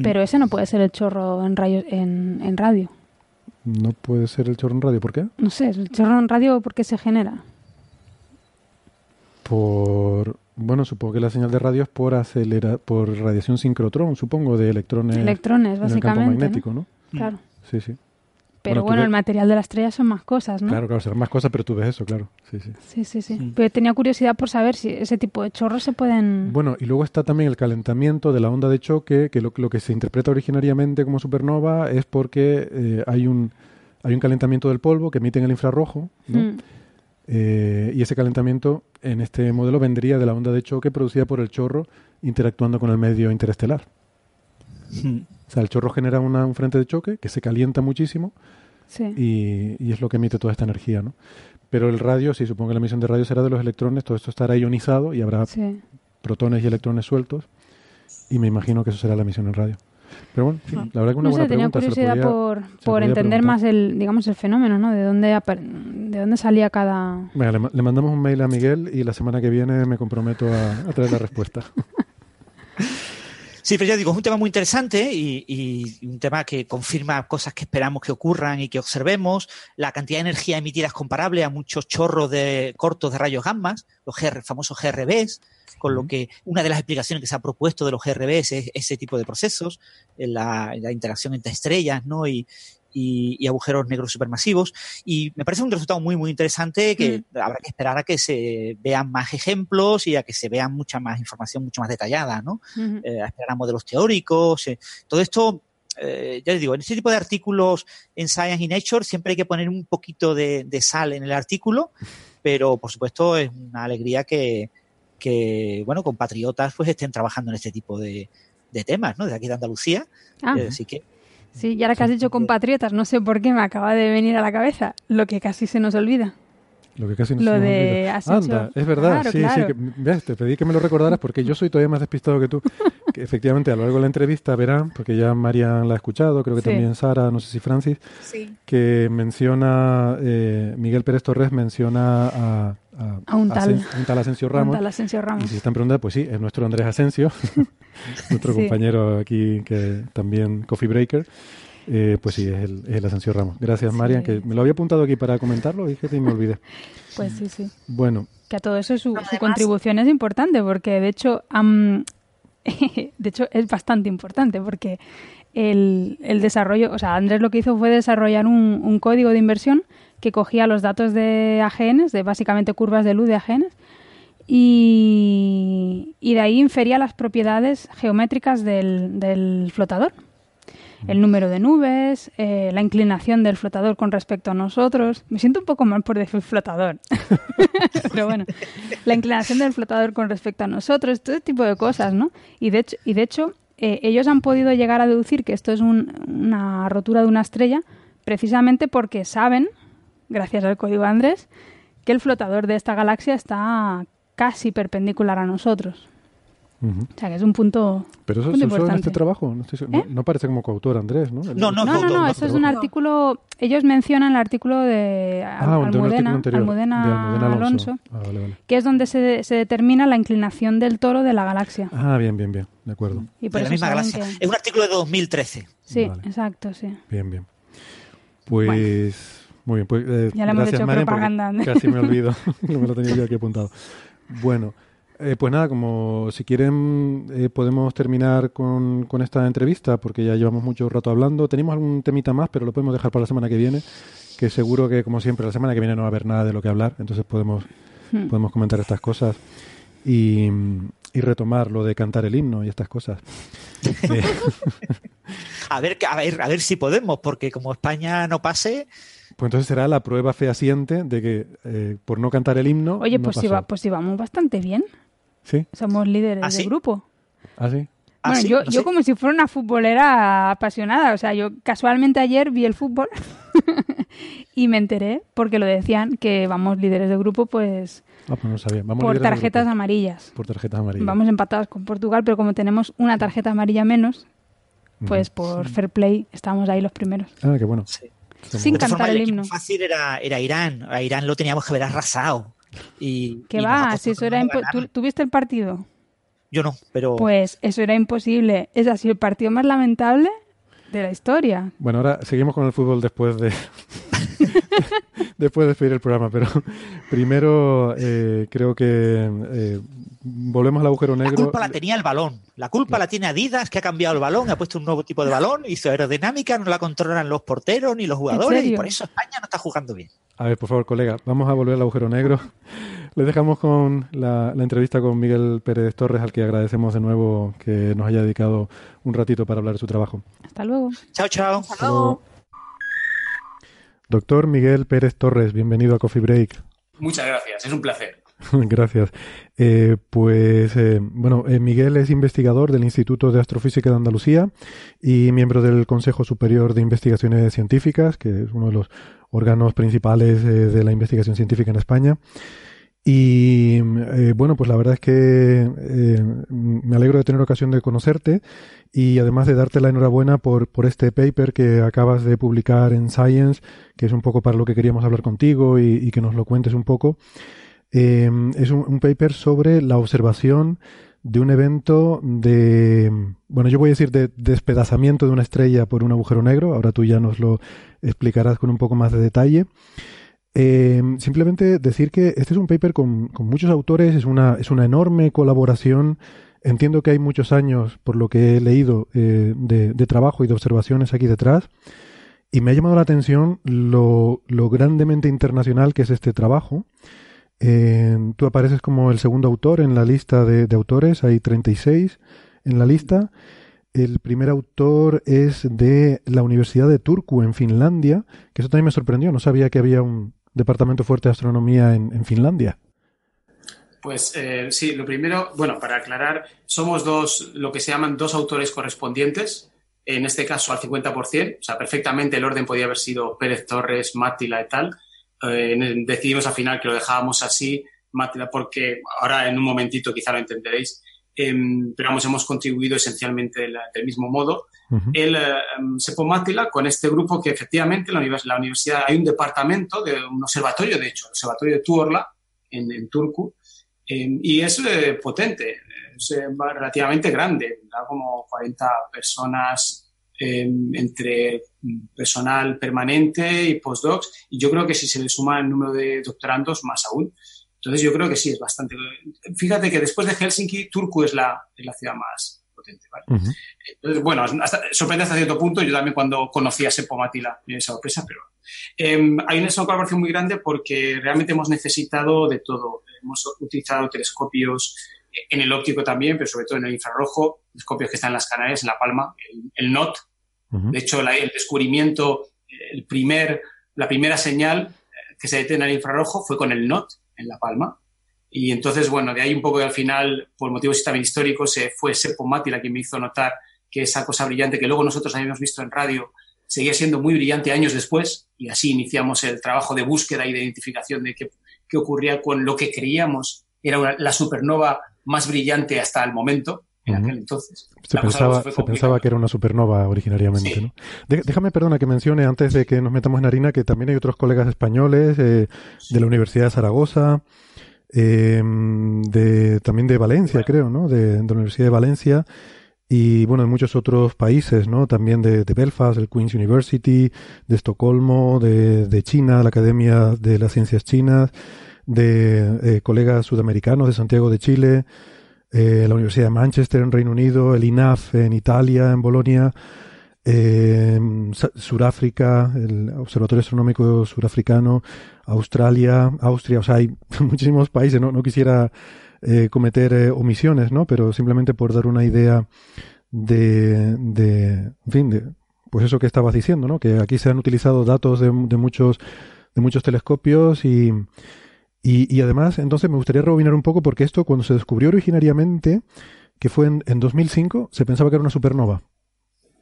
Pero ese no puede ser el chorro en, rayos, en, en radio. no puede ser el chorro en radio. ¿Por qué? No sé, el chorro en radio, ¿por qué se genera? Por. Bueno, supongo que la señal de radio es por acelera, por radiación sincrotrón, supongo, de electrones, Electrones, en el campo básicamente. ¿no? magnético, ¿no? Claro. Sí, sí. Pero Bueno, tú bueno, ves- el material de la estrella son más cosas, ¿no? Claro, claro, serán más cosas, pero tú ves eso, claro. Sí, sí. Sí, sí, sí. Pero tenía curiosidad por saber si ese tipo de chorros se pueden... Bueno, y luego está también el calentamiento de la onda de choque, que lo, lo que se interpreta originariamente como supernova es porque eh, hay un hay un calentamiento del polvo que emite en el infrarrojo, ¿no? Mm, Eh, y ese calentamiento en este modelo vendría de la onda de choque producida por el chorro interactuando con el medio interestelar. O sea, el chorro genera una- un frente de choque que se calienta muchísimo sí. y, y es lo que emite toda esta energía, ¿no? Pero el radio, sí, supongo que la emisión de radio será de los electrones, todo esto estará ionizado y habrá sí. protones y electrones sueltos y me imagino que eso será la emisión en radio. Pero bueno, sí, la verdad que una no buena sé, tenía pregunta. curiosidad podía- por, por entender preguntar. más el, digamos, el fenómeno, ¿no? De dónde, de dónde salía cada... Venga, le mandamos un mail a Miguel y la semana que viene me comprometo a, a traer la respuesta. Sí, pero ya digo, es un tema muy interesante y, y un tema que confirma cosas que esperamos que ocurran y que observemos. La cantidad de energía emitida es comparable a muchos chorros de cortos de rayos gamma, los GR, famosos GRBs, con lo que una de las explicaciones que se ha propuesto de los GRBs es ese tipo de procesos, la, la interacción entre estrellas ¿no? y, y- y agujeros negros supermasivos. Y me parece un resultado muy, muy interesante que habrá que esperar a que se vean más ejemplos y a que se vea mucha más información, mucho más detallada, ¿no? Ujú. eh, a esperar a modelos teóricos. eh, todo esto, eh, ya les digo, en este tipo de artículos en Science y Nature siempre hay que poner un poquito de, de sal en el artículo, pero por supuesto es una alegría que, que bueno, compatriotas pues estén trabajando en este tipo de, de temas, ¿no? Desde aquí de Andalucía. Ah, Eh, así que sí, y ahora que has dicho compatriotas, no sé por qué me acaba de venir a la cabeza lo que casi se nos olvida. Lo que casi no Lo se nos de olvida. Asensio. Anda, es verdad, Claro, sí, claro. sí. Que, ves, te pedí que me lo recordaras porque yo soy todavía más despistado que tú. Que efectivamente, a lo largo de la entrevista verán, porque ya Marian la ha escuchado, creo que Sí. también Sara, no sé si Francis, Sí. que menciona, eh, Miguel Pérez Torres menciona a, a, A un tal- Asen- a un tal Asensio Ramos. Monta Asensio Ramos. Y si están preguntando, pues sí, es nuestro Andrés Asensio, nuestro Sí. compañero aquí, que también Coffee Breaker. Eh, pues sí, es el, es el Asensio Ramos. Gracias, Marian, que me lo había apuntado aquí para comentarlo y fíjate, y me olvidé. Pues sí, sí. Bueno, Que a todo eso su, contribución es importante porque de hecho, am, de hecho es bastante importante porque el, el desarrollo, o sea, Andrés lo que hizo fue desarrollar un, un código de inversión que cogía los datos de AGNs, de básicamente curvas de luz de AGNs, y, de ahí infería las propiedades geométricas del, flotador. el número de nubes, eh, la inclinación del flotador con respecto a nosotros. Me siento un poco mal por decir flotador, pero bueno, la inclinación del flotador con respecto a nosotros, todo tipo de cosas, ¿no? Y de hecho, eh, ellos han podido llegar a deducir que esto es un- una rotura de una estrella precisamente porque saben, gracias al código Andrés, que el flotador de esta galaxia está casi perpendicular a nosotros. O sea, que es un punto, Pero eso se usó en este trabajo. No, estoy ¿Eh? no- no parece como coautor Andrés, ¿no? El- No, No, no, no, eso es un artículo. Ellos mencionan el artículo de Ah, de un artículo Almudena, anterior, Almudena de Almudena Alonso, Ah, vale, vale. que es donde se, se determina la inclinación del toro de la galaxia. Ah, bien, bien, bien. De acuerdo. Y por de la misma galaxia. que- Es un artículo de 2013. Sí, Vale. exacto, sí. Bien, bien. Pues, muy bien. Pues, eh, Ya le hemos gracias, hecho Maren, propaganda. Casi me olvido. no me lo tenía yo aquí apuntado. Bueno, eh, pues nada, como si quieren eh, podemos terminar con, con esta entrevista porque ya llevamos mucho rato hablando. Tenemos algún temita más, pero lo podemos dejar para la semana que viene, que seguro que como siempre la semana que viene no va a haber nada de lo que hablar, entonces podemos, Hmm. podemos comentar estas cosas y, y retomar lo de cantar el himno y estas cosas. Eh, A ver, que- a ver, a ver si podemos, porque como España no pase, pues entonces será la prueba fehaciente de que eh, por no cantar el himno... Oye, no pues, si pasó. va, pues si vamos bastante bien. ¿Sí? Somos líderes ¿Ah, de grupo. ¿Ah, sí? ¿Ah, Bueno, sí? yo, No yo como si fuera una futbolera apasionada. O sea, yo casualmente ayer vi el fútbol y me enteré, porque lo decían, que vamos líderes de grupo, pues Ah, pues no sabía. Vamos por tarjetas amarillas. Por tarjetas amarillas. Vamos empatados con Portugal, pero como tenemos una tarjeta amarilla menos, pues por fair play estamos ahí los primeros. Ah, qué bueno. Sí. Sin cantar formas, el equipo himno. fácil era, era Irán. A Irán lo teníamos que haber arrasado. Y, Que y va, si eso era. ¿Tú, tú viste el partido? Yo no, pero Pues eso era imposible. Es así el partido más lamentable de la historia. Bueno, ahora seguimos con el fútbol después de después de despedir el programa, pero primero eh, creo que eh, volvemos al agujero la negro. culpa la tenía el balón. La culpa la tiene Adidas, que ha cambiado el balón, ha puesto un nuevo tipo de balón, hizo aerodinámica, no la controlan los porteros ni los jugadores, y por eso España no está jugando bien. A ver, por favor, colega, vamos a volver al agujero negro. Les dejamos con la, la entrevista con Miguel Pérez Torres, al que agradecemos de nuevo que nos haya dedicado un ratito para hablar de su trabajo. Hasta luego. Chao, chao. Hasta luego. Doctor Miguel Pérez Torres, bienvenido a Coffee Break. Muchas gracias, es un placer. Gracias. Eh, pues eh, bueno, eh, Miguel es investigador del Instituto de Astrofísica de Andalucía y miembro del Consejo Superior de Investigaciones Científicas, que es uno de los órganos principales de la investigación científica en España. Y bueno, pues la verdad es que me alegro de tener ocasión de conocerte y además de darte la enhorabuena por, por este paper que acabas de publicar en Science, que es un poco para lo que queríamos hablar contigo y, y que nos lo cuentes un poco. Eh, es un, un paper sobre la observación de un evento de, bueno, yo voy a decir de despedazamiento de una estrella por un agujero negro. Ahora tú ya nos lo explicarás con un poco más de detalle. Eh, simplemente decir que este es un paper con, con muchos autores, es una, es una enorme colaboración. Entiendo que hay muchos años, por lo que he leído, eh, de, de trabajo y de observaciones aquí detrás. Y me ha llamado la atención lo, lo grandemente internacional que es este trabajo. Eh, tú apareces como el segundo autor en la lista de, autores, hay 36 en la lista. El primer autor es de la Universidad de Turku en Finlandia, que eso también me sorprendió, no sabía que había un departamento fuerte de astronomía en Finlandia. Pues eh, sí, lo primero, bueno, para aclarar, somos dos, lo que se llaman dos autores correspondientes, en este caso al 50%, o sea, perfectamente el orden podía haber sido Pérez Torres, Mátila y tal. Eh, decidimos al final que lo dejábamos así, Mátila, porque ahora en un momentito quizá lo entenderéis, eh, pero vamos, hemos contribuido esencialmente del, del mismo modo. Ujú. El eh, Sepo Mátila con este grupo que efectivamente en la, univers- la universidad hay un departamento, de un observatorio, de hecho, el observatorio de Tuorla, en, en Turku, eh, y es eh, potente, es eh, relativamente grande, da como 40 personas eh, entre mm, personal permanente y postdocs, y yo creo que si se le suma el número de doctorandos, más aún. Entonces yo creo que sí, es bastante... Fíjate que después de Helsinki, Turku es la, es la ciudad más potente. Entonces, bueno, hasta, sorprende hasta cierto punto. Yo también cuando conocí a Sepo Matila me dio sorpresa, pero eh, hay una colaboración muy grande porque realmente hemos necesitado de todo. Hemos utilizado telescopios en el óptico también, pero sobre todo en el infrarrojo, telescopios que están en las Canarias, en La Palma, el, el NOT, De hecho, la, el descubrimiento, el primer, la primera señal eh, que se detecta en el infrarrojo fue con el NOT en La Palma. Y entonces, bueno, de ahí un poco que al final, por motivos también históricos, se fue Seppo Mati la que me hizo notar que esa cosa brillante que luego nosotros habíamos visto en radio seguía siendo muy brillante años después y así iniciamos el trabajo de búsqueda y de identificación de qué, qué ocurría con lo que creíamos era la supernova más brillante hasta el momento, en aquel entonces. Se pensaba, se pensaba, que era una supernova originariamente. ¿no? déjame, perdona, que mencione antes de que nos metamos en harina que también hay otros colegas españoles eh, de la Universidad de Zaragoza, eh, de, también de Valencia, creo, ¿no? De, de, la Universidad de Valencia y, bueno, de muchos otros países, ¿no? También de, de Belfast, el Queen's University, de Estocolmo, de, de China, la Academia de las Ciencias Chinas, de eh, colegas sudamericanos de Santiago de Chile, eh, la Universidad de Manchester en Reino Unido, el INAF en Italia, en Bolonia, eh, Suráfrica, el Observatorio Astronómico Surafricano, Australia, Austria, o sea, hay muchísimos países, no, no quisiera eh, cometer eh, omisiones, ¿no? Pero simplemente por dar una idea de, de, en fin, de, pues eso que estabas diciendo, ¿no? Que aquí se han utilizado datos de, de muchos, de muchos telescopios y, y, y, además, entonces me gustaría rebobinar un poco porque esto cuando se descubrió originariamente, que fue en, en 2005, se pensaba que era una supernova.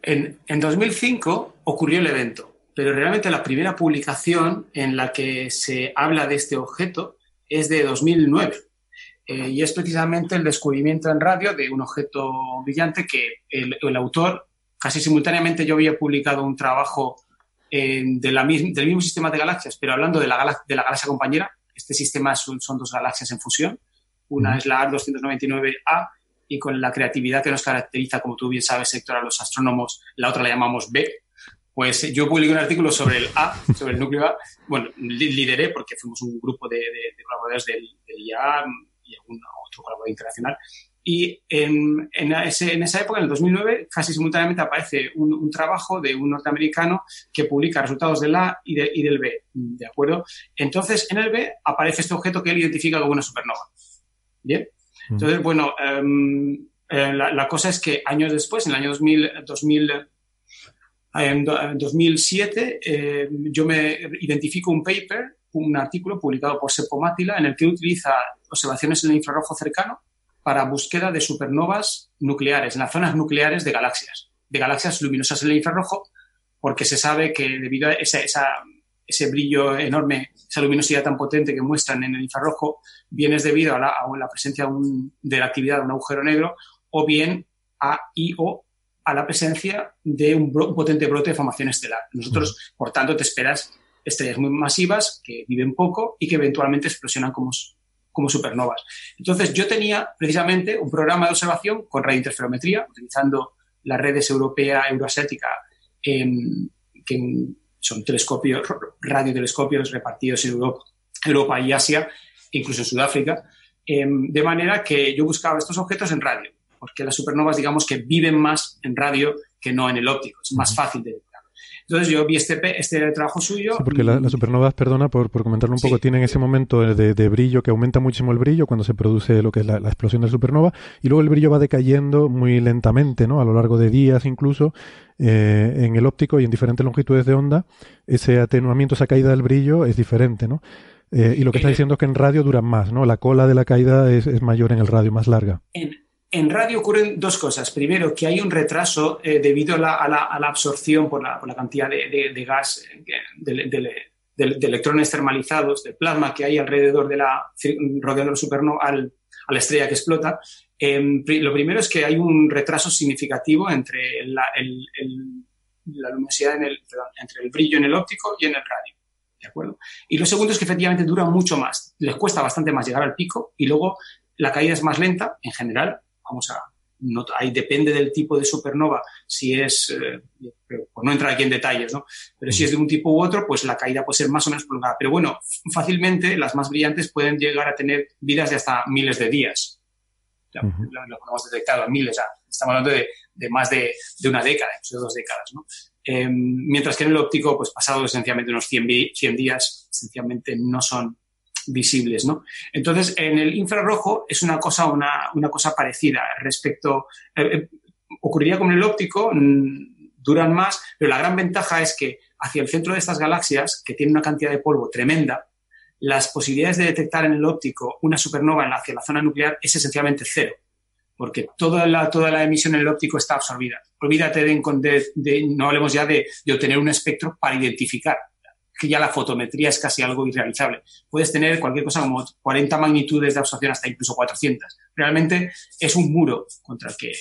En, en 2005 ocurrió el evento, pero realmente la primera publicación en la que se habla de este objeto es de 2009. Eh, y es precisamente el descubrimiento en radio de un objeto brillante que el, el autor, casi simultáneamente yo había publicado un trabajo eh, de la, del mismo sistema de galaxias, pero hablando de la, de la galaxia compañera, este sistema son, son dos galaxias en fusión. Una es la A299A y con la creatividad que nos caracteriza, como tú bien sabes, Héctor, a los astrónomos, la otra la llamamos B. Pues yo publiqué un artículo sobre el A, sobre el núcleo A. Bueno, lideré porque fuimos un grupo de, de, de colaboradores del, del, IAA y algún otro colaborador internacional. Y en, en, ese, en, esa época, en el 2009, casi simultáneamente aparece un, un, trabajo de un norteamericano que publica resultados del A y, de, y, del B, ¿de acuerdo? Entonces, en el B aparece este objeto que él identifica como una supernova. ¿Bien? Entonces, bueno, um, eh, la, la, cosa es que años después, en el año 2000, 2000 en, 2007, eh, yo me identifico un paper, un artículo publicado por Seppo Mátila, en el que utiliza observaciones en el infrarrojo cercano para búsqueda de supernovas nucleares, en las zonas nucleares de galaxias, de galaxias luminosas en el infrarrojo, porque se sabe que debido a ese brillo enorme, esa luminosidad tan potente que muestran en el infrarrojo, bien es debido a la, presencia de, la actividad de un agujero negro o bien a a la presencia de un, un potente brote de formación estelar. Nosotros, por tanto, te esperas estrellas muy masivas que viven poco y que eventualmente explosionan como, como supernovas. Entonces, yo tenía precisamente un programa de observación con radiointerferometría, utilizando las redes europea, euroasiática, eh, que son telescopios, radiotelescopios repartidos en Europa, Europa y Asia, incluso en Sudáfrica, eh, de manera que yo buscaba estos objetos en radio, porque las supernovas, digamos que viven más en radio que no en el óptico, es más fácil de entonces yo vi este, este trabajo suyo. Sí, porque y... las la supernovas, perdona por, por comentarlo un poco, tienen ese momento de, de, brillo que aumenta muchísimo el brillo cuando se produce lo que es la, la, explosión de la supernova y luego el brillo va decayendo muy lentamente, ¿no? A lo largo de días incluso eh, en el óptico y en diferentes longitudes de onda ese atenuamiento, esa caída del brillo es diferente, ¿no? Eh, y lo que está diciendo es que en radio duran más, ¿no? La cola de la caída es, es mayor en el radio, más larga. En, en radio ocurren dos cosas. Primero, que hay un retraso eh, debido a la, absorción por la, cantidad de, gas, de, de, electrones termalizados, de plasma que hay alrededor de la, rodeando el supernova, al, la estrella que explota. Eh, lo primero es que hay un retraso significativo entre la, el, luminosidad, en el, entre el brillo en el óptico y en el radio. ¿De acuerdo? Y lo segundo es que efectivamente dura mucho más. Les cuesta bastante más llegar al pico y luego la caída es más lenta en general, vamos a, no, ahí depende del tipo de supernova, si es, eh, pues no entrar aquí en detalles, ¿no? Pero si es de un tipo u otro, pues la caída puede ser más o menos prolongada. Pero bueno, fácilmente las más brillantes pueden llegar a tener vidas de hasta miles de días. Ya, uh -huh. lo, lo, hemos detectado, miles, ya. estamos hablando de, de más de, de, una década, de dos décadas, ¿no? Eh, mientras que en el óptico, pues pasado esencialmente unos 100, 100 días, esencialmente no son visibles, ¿no? Entonces, en el infrarrojo es una cosa, una, una cosa parecida respecto, eh, ocurriría con el óptico, duran más, pero la gran ventaja es que hacia el centro de estas galaxias, que tienen una cantidad de polvo tremenda, las posibilidades de detectar en el óptico una supernova hacia la zona nuclear es esencialmente cero, porque toda la, toda la emisión en el óptico está absorbida. Olvídate de, no hablemos ya de, de obtener un espectro para identificar que ya la fotometría es casi algo irrealizable. Puedes tener cualquier cosa como 40 magnitudes de absorción hasta incluso 400. Realmente es un muro contra el que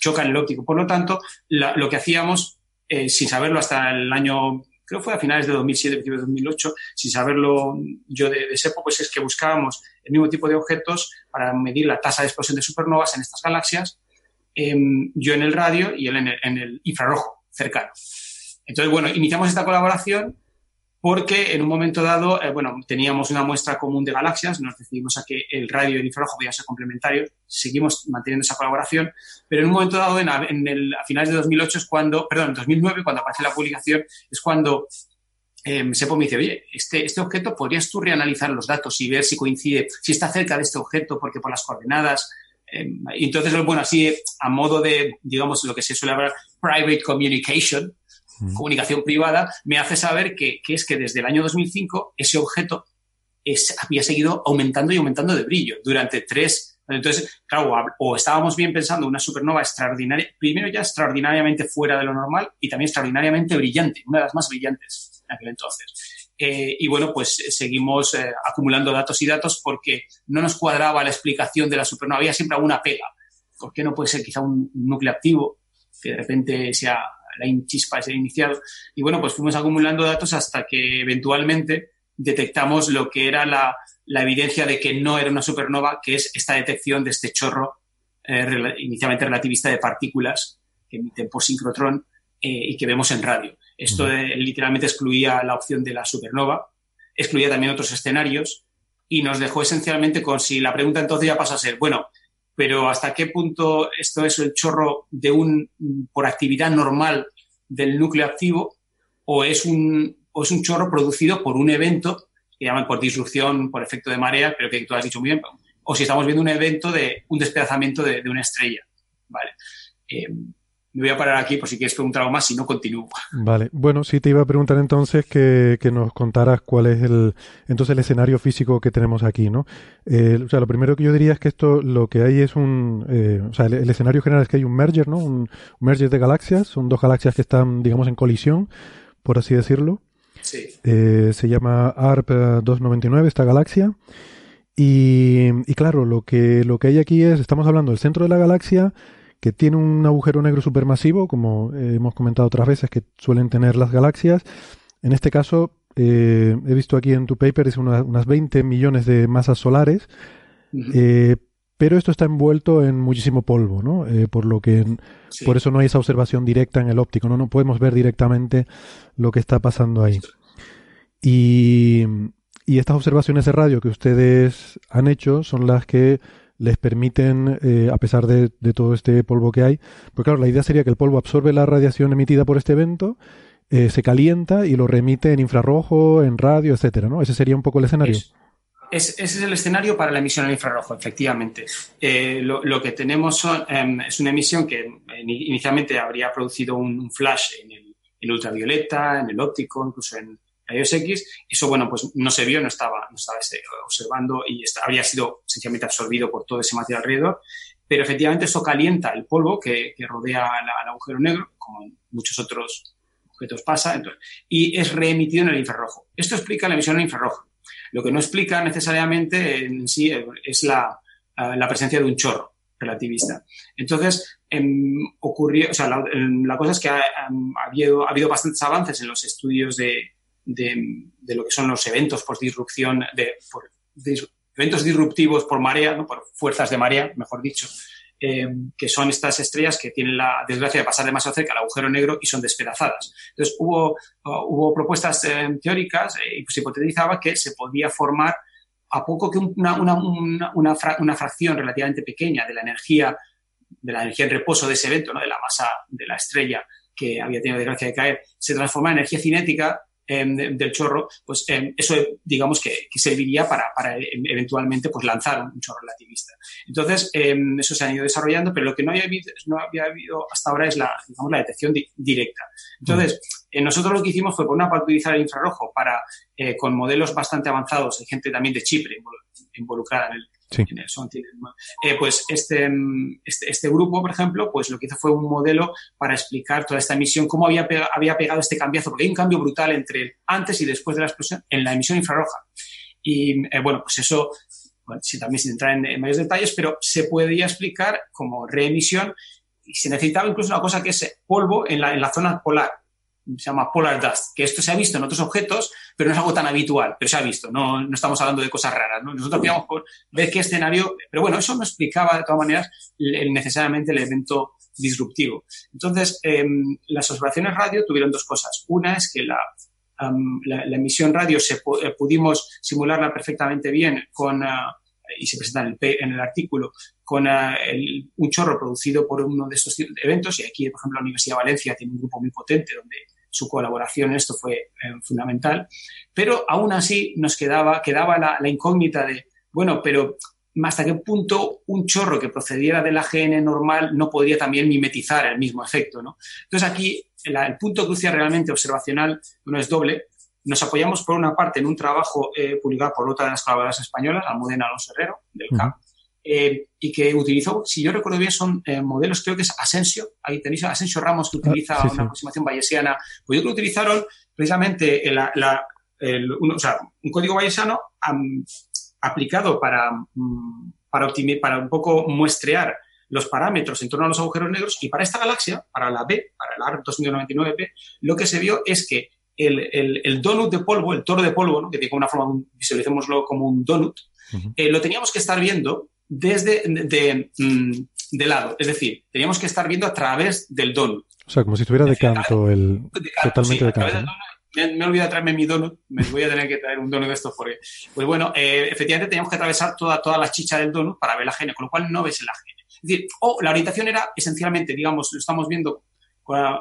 choca el óptico. Por lo tanto, lo que hacíamos, eh, sin saberlo hasta el año, creo que fue a finales de 2007, principios de 2008, sin saberlo yo de, ese poco, pues es que buscábamos el mismo tipo de objetos para medir la tasa de explosión de supernovas en estas galaxias, em, yo en el radio y él en el, en el infrarrojo cercano. Entonces, bueno, iniciamos esta colaboración porque en un momento dado, eh, bueno, teníamos una muestra común de galaxias, nos decidimos a que el radio y el infrarrojo podían ser complementarios, seguimos manteniendo esa colaboración, pero en un momento dado, en, el, a finales de 2008 es cuando, perdón, en 2009, cuando aparece la publicación, es cuando eh, Sepo me dice, oye, este, este objeto, ¿podrías tú reanalizar los datos y ver si coincide, si está cerca de este objeto, porque por las coordenadas, y entonces, bueno, así a modo de, digamos, lo que se suele hablar, private communication, comunicación privada, me hace saber que, es que desde el año 2005 ese objeto había seguido aumentando y aumentando de brillo durante tres. Entonces, claro, o estábamos bien pensando una supernova extraordinaria, primero ya extraordinariamente fuera de lo normal y también extraordinariamente brillante, una de las más brillantes en aquel entonces. Eh, y bueno, pues eh, seguimos eh, acumulando datos y datos porque no nos cuadraba la explicación de la supernova. Había siempre alguna pega. ¿Por qué no puede ser quizá un núcleo activo que de repente sea la chispa ese iniciado. Y bueno, pues fuimos acumulando datos hasta que eventualmente detectamos lo que era la, evidencia de que no era una supernova, que es esta detección de este chorro eh, inicialmente relativista de partículas que emiten por sincrotrón eh, y que vemos en radio. Esto eh, literalmente excluía la opción de la supernova, excluía también otros escenarios y nos dejó esencialmente con si la pregunta entonces ya pasa a ser, bueno, pero hasta qué punto esto es el chorro de un, por actividad normal del núcleo activo o es un, o es un chorro producido por un evento que llaman por disrupción, por efecto de marea, pero que tú has dicho muy bien, o si estamos viendo un evento de un desplazamiento de, una estrella. Vale. Eh, me voy a parar aquí por si quieres preguntar algo más, si no continúo. Vale, bueno, sí te iba a preguntar entonces que, nos contaras cuál es el entonces el escenario físico que tenemos aquí, ¿no? Eh, o sea, lo primero que yo diría es que esto lo que hay es un, eh, o sea, el, escenario general es que hay un merger, ¿no? Un, merger de galaxias, son dos galaxias que están, digamos, en colisión, por así decirlo. Sí. Eh, se llama ARP 299 esta galaxia. Y, y claro, lo que, lo que hay aquí es, estamos hablando del centro de la galaxia, que tiene un agujero negro supermasivo, como eh, hemos comentado otras veces que suelen tener las galaxias. En este caso, eh, he visto aquí en tu paper, es unas 20 millones de masas solares, eh, pero esto está envuelto en muchísimo polvo, ¿no? por lo que por eso no hay esa observación directa en el óptico, ¿no? No podemos ver directamente lo que está pasando ahí. Y, y estas observaciones de radio que ustedes han hecho son las que les permiten, eh, a pesar de, todo este polvo que hay, pues claro, la idea sería que el polvo absorbe la radiación emitida por este evento, eh, se calienta y lo remite en infrarrojo, en radio, etcétera, ¿no? Ese sería un poco el escenario. ese es el escenario para la emisión en infrarrojo, efectivamente. Eh, lo, que tenemos em, es una emisión que inicialmente habría producido un, flash en el, en ultravioleta, en el óptico, incluso en, rayos X. Eso, bueno, pues no se vio, no estaba, no estaba este, observando y había sido sencillamente absorbido por todo ese material alrededor. Pero efectivamente eso calienta el polvo que, rodea al agujero negro, como en muchos otros objetos pasa, y es reemitido en el infrarrojo. Esto explica la emisión en infrarrojo. Lo que no explica necesariamente en sí es la, la presencia de un chorro relativista. Entonces, em, ocurrió, o sea, la, cosa es que ha, habido, ha habido bastantes avances en los estudios de, de, lo que son los eventos por disrupción, de, por, eventos disruptivos por marea, ¿no? por fuerzas de marea, mejor dicho, eh, que son estas estrellas que tienen la desgracia de pasar demasiado cerca al agujero negro y son despedazadas. Entonces hubo, hubo propuestas eh, teóricas eh, y se hipotetizaba que se podía formar a poco que una, una, una, fracción relativamente pequeña de la energía de la energía en reposo de ese evento, ¿no? de la masa de la estrella que había tenido desgracia de caer, se transforma en energía cinética de- del chorro, pues em, eso digamos que, que serviría para, para, em, eventualmente pues lanzar un chorro relativista. Entonces, em, eso se ha ido desarrollando, pero lo que no había habido, no había habido hasta ahora es la, digamos, la detección di- directa. Entonces, eh, nosotros lo que hicimos fue, por una parte, utilizar el infrarrojo para, eh, con modelos bastante avanzados, hay gente también de Chipre involu- involucrada en el, Eh, pues este, mm, este, este grupo, por ejemplo, pues lo que hizo fue un modelo para explicar toda esta emisión, cómo había, pega- había pegado este cambiazo, porque hay un cambio brutal entre antes y después de la explosión en la emisión infrarroja. Y eh, bueno, pues eso, bueno, también sin entrar en, en mayores detalles, pero se podía explicar como reemisión y se necesitaba incluso una cosa que es polvo en la, en la zona polar. Se llama polar dust, que esto se ha visto en otros objetos, pero no es algo tan habitual, pero se ha visto, no, no estamos hablando de cosas raras. ¿no? Nosotros queríamos ver qué escenario, pero bueno, eso no explicaba de todas maneras necesariamente el evento disruptivo. Entonces, em, las observaciones radio tuvieron dos cosas. Una es que la, la emisión radio se eh, pudimos simularla perfectamente bien con, ah, y se presenta en el, en el artículo, con ah, un chorro producido por uno de estos eventos. Y aquí, por ejemplo, la Universidad de Valencia tiene un grupo muy potente donde su colaboración en esto fue eh, fundamental. Pero aún así nos quedaba, quedaba la, incógnita de, bueno, pero hasta qué punto un chorro que procediera del AGN normal no podría también mimetizar el mismo efecto, ¿no? Entonces aquí el punto crucial realmente observacional no es doble. Nos apoyamos por una parte en un trabajo eh, publicado por otra de las colaboradoras españolas, Almudena Alonso Herrero, del CAP, eh, y que utilizó, si yo recuerdo bien, son eh, modelos, creo que es Asensio, ahí tenéis a Asensio Ramos que utiliza sí, una sí. aproximación bayesiana, pues yo creo que utilizaron precisamente la, la- el- un, o sea, un código bayesiano am, aplicado para, mm, para, optimi- para un poco muestrear los parámetros en torno a los agujeros negros y para esta galaxia, para la B, para el AR 2099P, lo que se vio es que el, el, el donut de polvo, el toro de polvo, ¿no? que tiene una forma, visualicémoslo como un donut, eh, lo teníamos que estar viendo desde de, de, mm, de lado, es decir, teníamos que estar viendo a través del donut. O sea, como si estuviera de canto, el, totalmente sí, de canto. Me, me he olvidado traerme mi donut, me voy a tener que traer un donut de estos porque, pues bueno, eh, efectivamente teníamos que atravesar toda, toda la chicha del donut para ver la gene, con lo cual no ves el AGN. Es decir, o la orientación era esencialmente, digamos, lo estamos viendo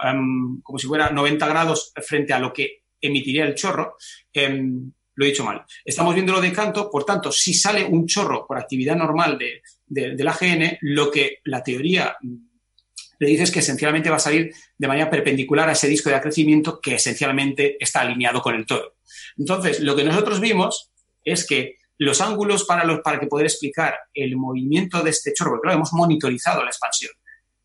em, como si fuera 90 grados frente a lo que emitiría el chorro. em, lo he dicho mal. Estamos viéndolo de canto, por tanto, si sale un chorro por actividad normal de, de- del AGN, lo que la teoría le dice es que esencialmente va a salir de manera perpendicular a ese disco de acrecimiento que esencialmente está alineado con el toro. Entonces, lo que nosotros vimos es que los ángulos para, los, para que poder explicar el movimiento de este chorro, porque claro, hemos monitorizado la expansión.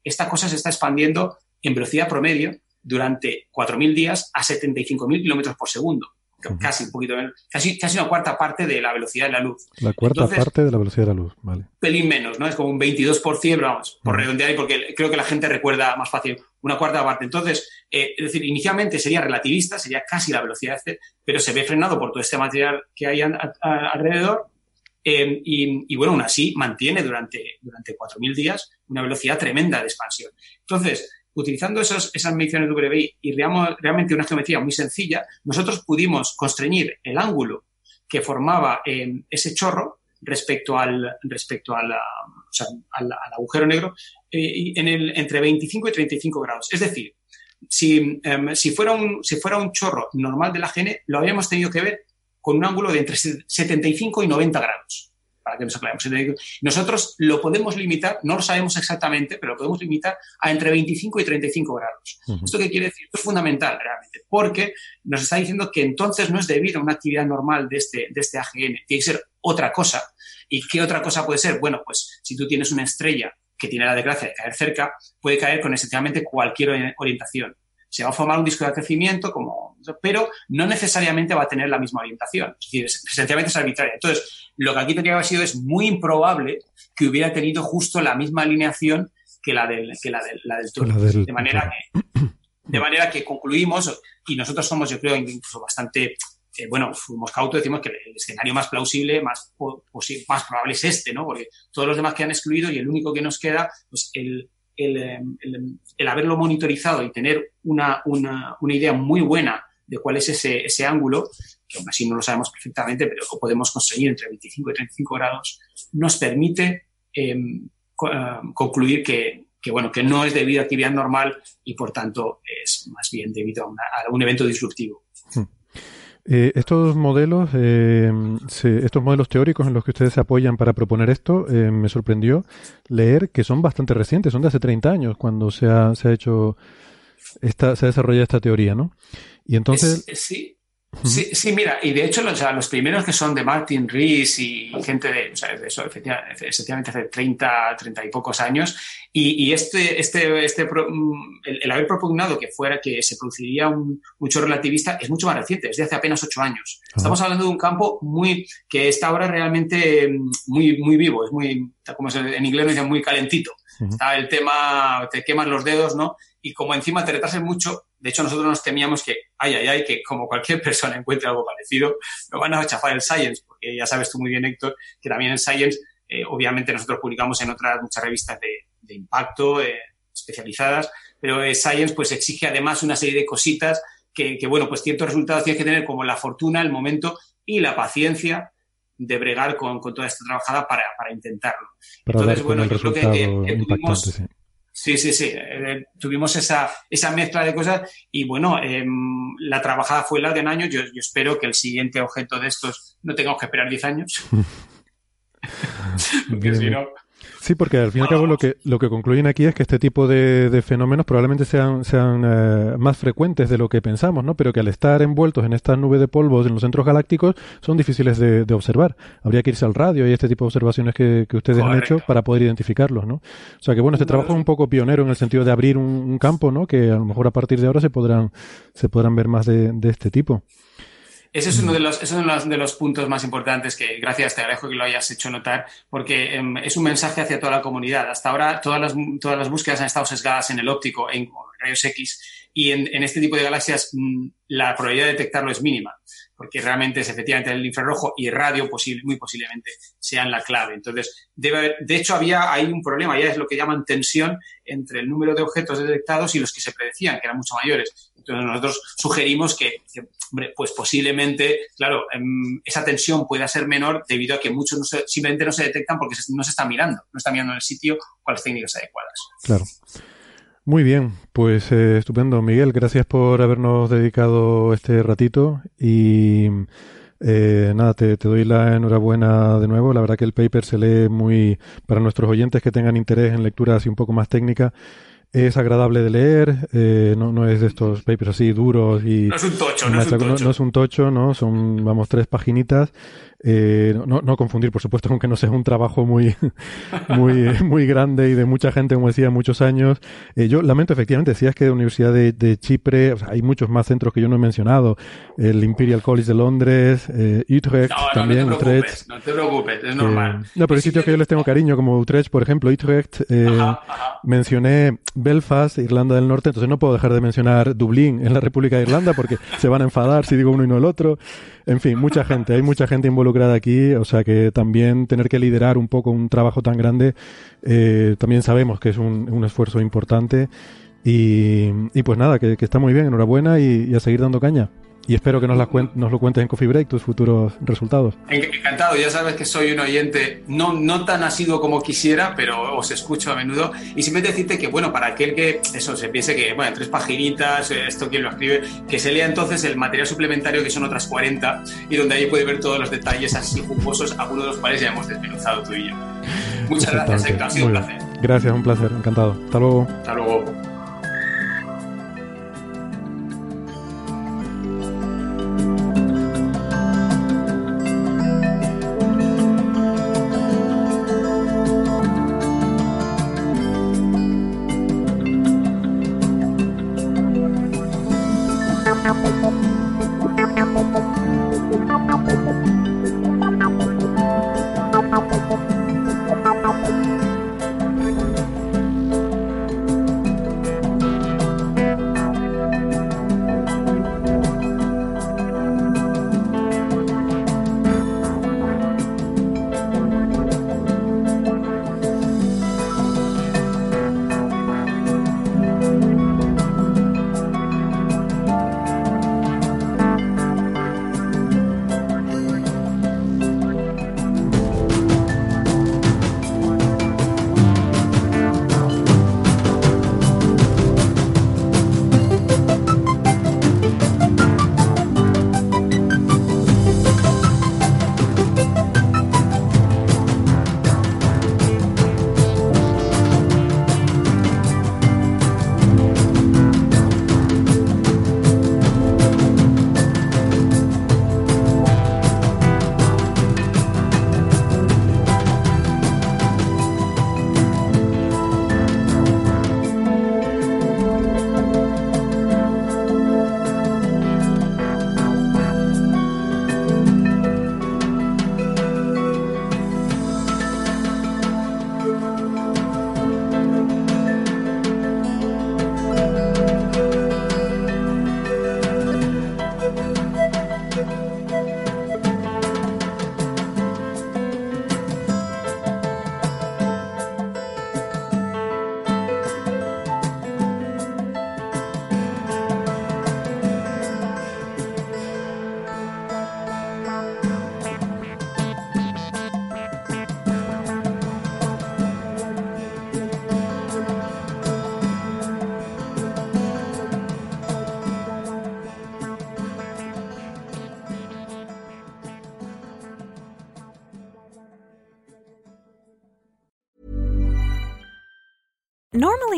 Esta cosa se está expandiendo en velocidad promedio durante 4.000 días a 75.000 kilómetros por segundo. Casi un poquito menos, casi, casi una cuarta parte de la velocidad de la luz. La cuarta Entonces, parte de la velocidad de la luz, vale. pelín menos, ¿no? Es como un 22%, pero vamos, por redondear y porque creo que la gente recuerda más fácil una cuarta parte. Entonces, eh, es decir, inicialmente sería relativista, sería casi la velocidad de este, pero se ve frenado por todo este material que hay a- a- alrededor. eh, y, y, bueno, aún así mantiene durante, durante 4.000 días una velocidad tremenda de expansión. Entonces, utilizando esos, esas mediciones de WBI y realmente una geometría muy sencilla, nosotros pudimos constreñir el ángulo que formaba eh, ese chorro respecto al, respecto al, al agujero negro eh, en el, entre 25 y 35 grados. Es decir, si, em, si, fuera un, si fuera un chorro normal de la GN, lo habríamos tenido que ver con un ángulo de entre 75 y 90 grados. Para que nos aclaremos. Nosotros lo podemos limitar, no lo sabemos exactamente, pero lo podemos limitar a entre 25 y 35 grados. ¿Esto qué quiere decir? Esto es fundamental realmente, porque nos está diciendo que entonces no es debido a una actividad normal de este, de este AGN, tiene que ser otra cosa. ¿Y qué otra cosa puede ser? Bueno, pues si tú tienes una estrella que tiene la desgracia de caer cerca, puede caer con esencialmente cualquier ori- orientación. Se va a formar un disco de crecimiento, como, pero no necesariamente va a tener la misma orientación. Es decir, es- esencialmente es arbitraria. Entonces, lo que aquí tendría que haber sido es muy improbable que hubiera tenido justo la misma alineación que la del, que la del, la del. La del de manera que de manera que concluimos, y nosotros somos, yo creo, incluso bastante, eh, bueno, fuimos cautos, decimos que el escenario más plausible, más, po- posi- más probable es este, ¿no? Porque todos los demás quedan excluidos y el único que nos queda, pues el, el, eh, el- el haberlo monitorizado y tener una, una, una idea muy buena de cuál es ese, ese ángulo, que aún así no lo sabemos perfectamente, pero lo podemos conseguir entre 25 y 35 grados, nos permite co- eh, concluir que, que, bueno, que no es debido a actividad normal y por tanto es más bien debido a, un evento disruptivo. Eh, estos modelos, se- estos modelos teóricos en los que ustedes se apoyan para proponer esto, eh, me sorprendió leer que son bastante recientes, son de hace 30 años cuando se ha, se ha hecho, esta, se ha desarrollado esta teoría, ¿no? Y entonces, Es- sí, sí, sí, mira, y de hecho los, o sea, los primeros que son de Martin Rees y gente de, o sea, eso, efectivamente, hace 30, 30 y pocos años, y, y este, este, este mm, el, el haber propugnado que fuera que se produciría un, chorro relativista es mucho más reciente, es de hace apenas ocho años. Estamos hablando de un campo muy que está ahora realmente mm, muy, muy vivo, es muy, como en inglés nos dicen, muy calentito. Está el tema, te quemas los dedos, ¿no? Y como encima te retrasas mucho, de hecho nosotros nos temíamos que, ay, ay, ay, que como cualquier persona encuentre algo parecido, lo van a chafar el Science, porque ya sabes tú muy bien, Héctor, que también en Science, eh, obviamente nosotros publicamos en otras muchas revistas de, impacto eh, especializadas, pero eh, Science pues exige además una serie de cositas que, que, bueno, pues ciertos resultados tienes que tener como la fortuna, el momento y la paciencia de bregar con, con toda esta trabajada para, para intentarlo. para Entonces, bueno, el yo creo que, que impactante, tuvimos, sí. Sí, sí, sí. eh, tuvimos esa, esa mezcla de cosas y bueno, em, la trabajada fue larga en años. Yo, yo espero que el siguiente objeto de estos no tengamos que esperar 10 años. Porque si no, Sí, porque al fin y al cabo lo que, lo que concluyen aquí es que este tipo de, de fenómenos probablemente sean, sean eh, más frecuentes de lo que pensamos, ¿no? Pero que al estar envueltos en esta nube de polvos en los centros galácticos son difíciles de, de observar. Habría que irse al radio y este tipo de observaciones que, que ustedes han hecho para poder identificarlos, ¿no? O sea que bueno, este trabajo es un poco pionero en el sentido de abrir un, un campo, ¿no? Que a lo mejor a partir de ahora se podrán, se podrán ver más de, de este tipo. Ese es uno de los, es uno de los, puntos más importantes que, gracias, te agradezco que lo hayas hecho notar, porque em, es un mensaje hacia toda la comunidad. Hasta ahora todas las, todas las búsquedas han estado sesgadas en el óptico, en rayos X, y en, en este tipo de galaxias mm, la probabilidad de detectarlo es mínima, porque realmente es efectivamente el infrarrojo y radio posible, muy posiblemente sean la clave. Entonces, debe haber, de hecho, había ahí un problema, ya es lo que llaman tensión entre el número de objetos detectados y los que se predecían, que eran mucho mayores. Entonces, nosotros sugerimos que, hombre, pues posiblemente, claro, em, esa tensión pueda ser menor debido a que muchos no se- simplemente no se detectan porque no se está mirando, no está mirando en el sitio con las técnicas adecuadas. Claro. Muy bien, pues eh, estupendo, Miguel. Gracias por habernos dedicado este ratito y eh, nada, te, te doy la enhorabuena de nuevo. La verdad que el paper se lee muy para nuestros oyentes que tengan interés en lectura así un poco más técnica. Es agradable de leer, eh, no, no es de estos papers así duros y No es un tocho, no es un tocho. no es un tocho, ¿no? Son, vamos, tres paginitas. Eh, no, no confundir, por supuesto, aunque no sea un trabajo muy, muy, muy grande y de mucha gente, como decía, muchos años. Eh, yo lamento, efectivamente, decías que la Universidad de, de Chipre, o sea, hay muchos más centros que yo no he mencionado. El Imperial College de Londres, eh, Utrecht No, no, también, no te Utrecht. no te preocupes, es normal. no, pero hay sitios que yo les tengo cariño, como Utrecht, por ejemplo, Utrecht. eh, Mencioné Belfast, Irlanda del Norte, entonces no puedo dejar de mencionar Dublín en la República de Irlanda porque se van a enfadar si digo uno y no el otro. En fin, mucha gente, hay mucha gente involucrada aquí, o sea que también tener que liderar un poco un trabajo tan grande, eh, también sabemos que es un, esfuerzo importante. Y, y pues nada, que, que está muy bien, enhorabuena y, y a seguir dando caña. Y espero que nos, la cuen- nos lo cuentes en Coffee Break, tus futuros resultados. En- Encantado, ya sabes que soy un oyente no, no tan asiduo como quisiera, pero os escucho a menudo. Y simplemente decirte que, bueno, para aquel que eso se piense que, bueno, tres paginitas, eh, esto quien lo escribe, que se lea entonces el material suplementario, que son otras 40, y donde ahí puede ver todos los detalles así jugosos, algunos de los cuales ya hemos desmenuzado tú y yo. Muchas gracias. Héctor, ha sido un placer. Gracias, un placer, encantado. Hasta luego. Hasta luego.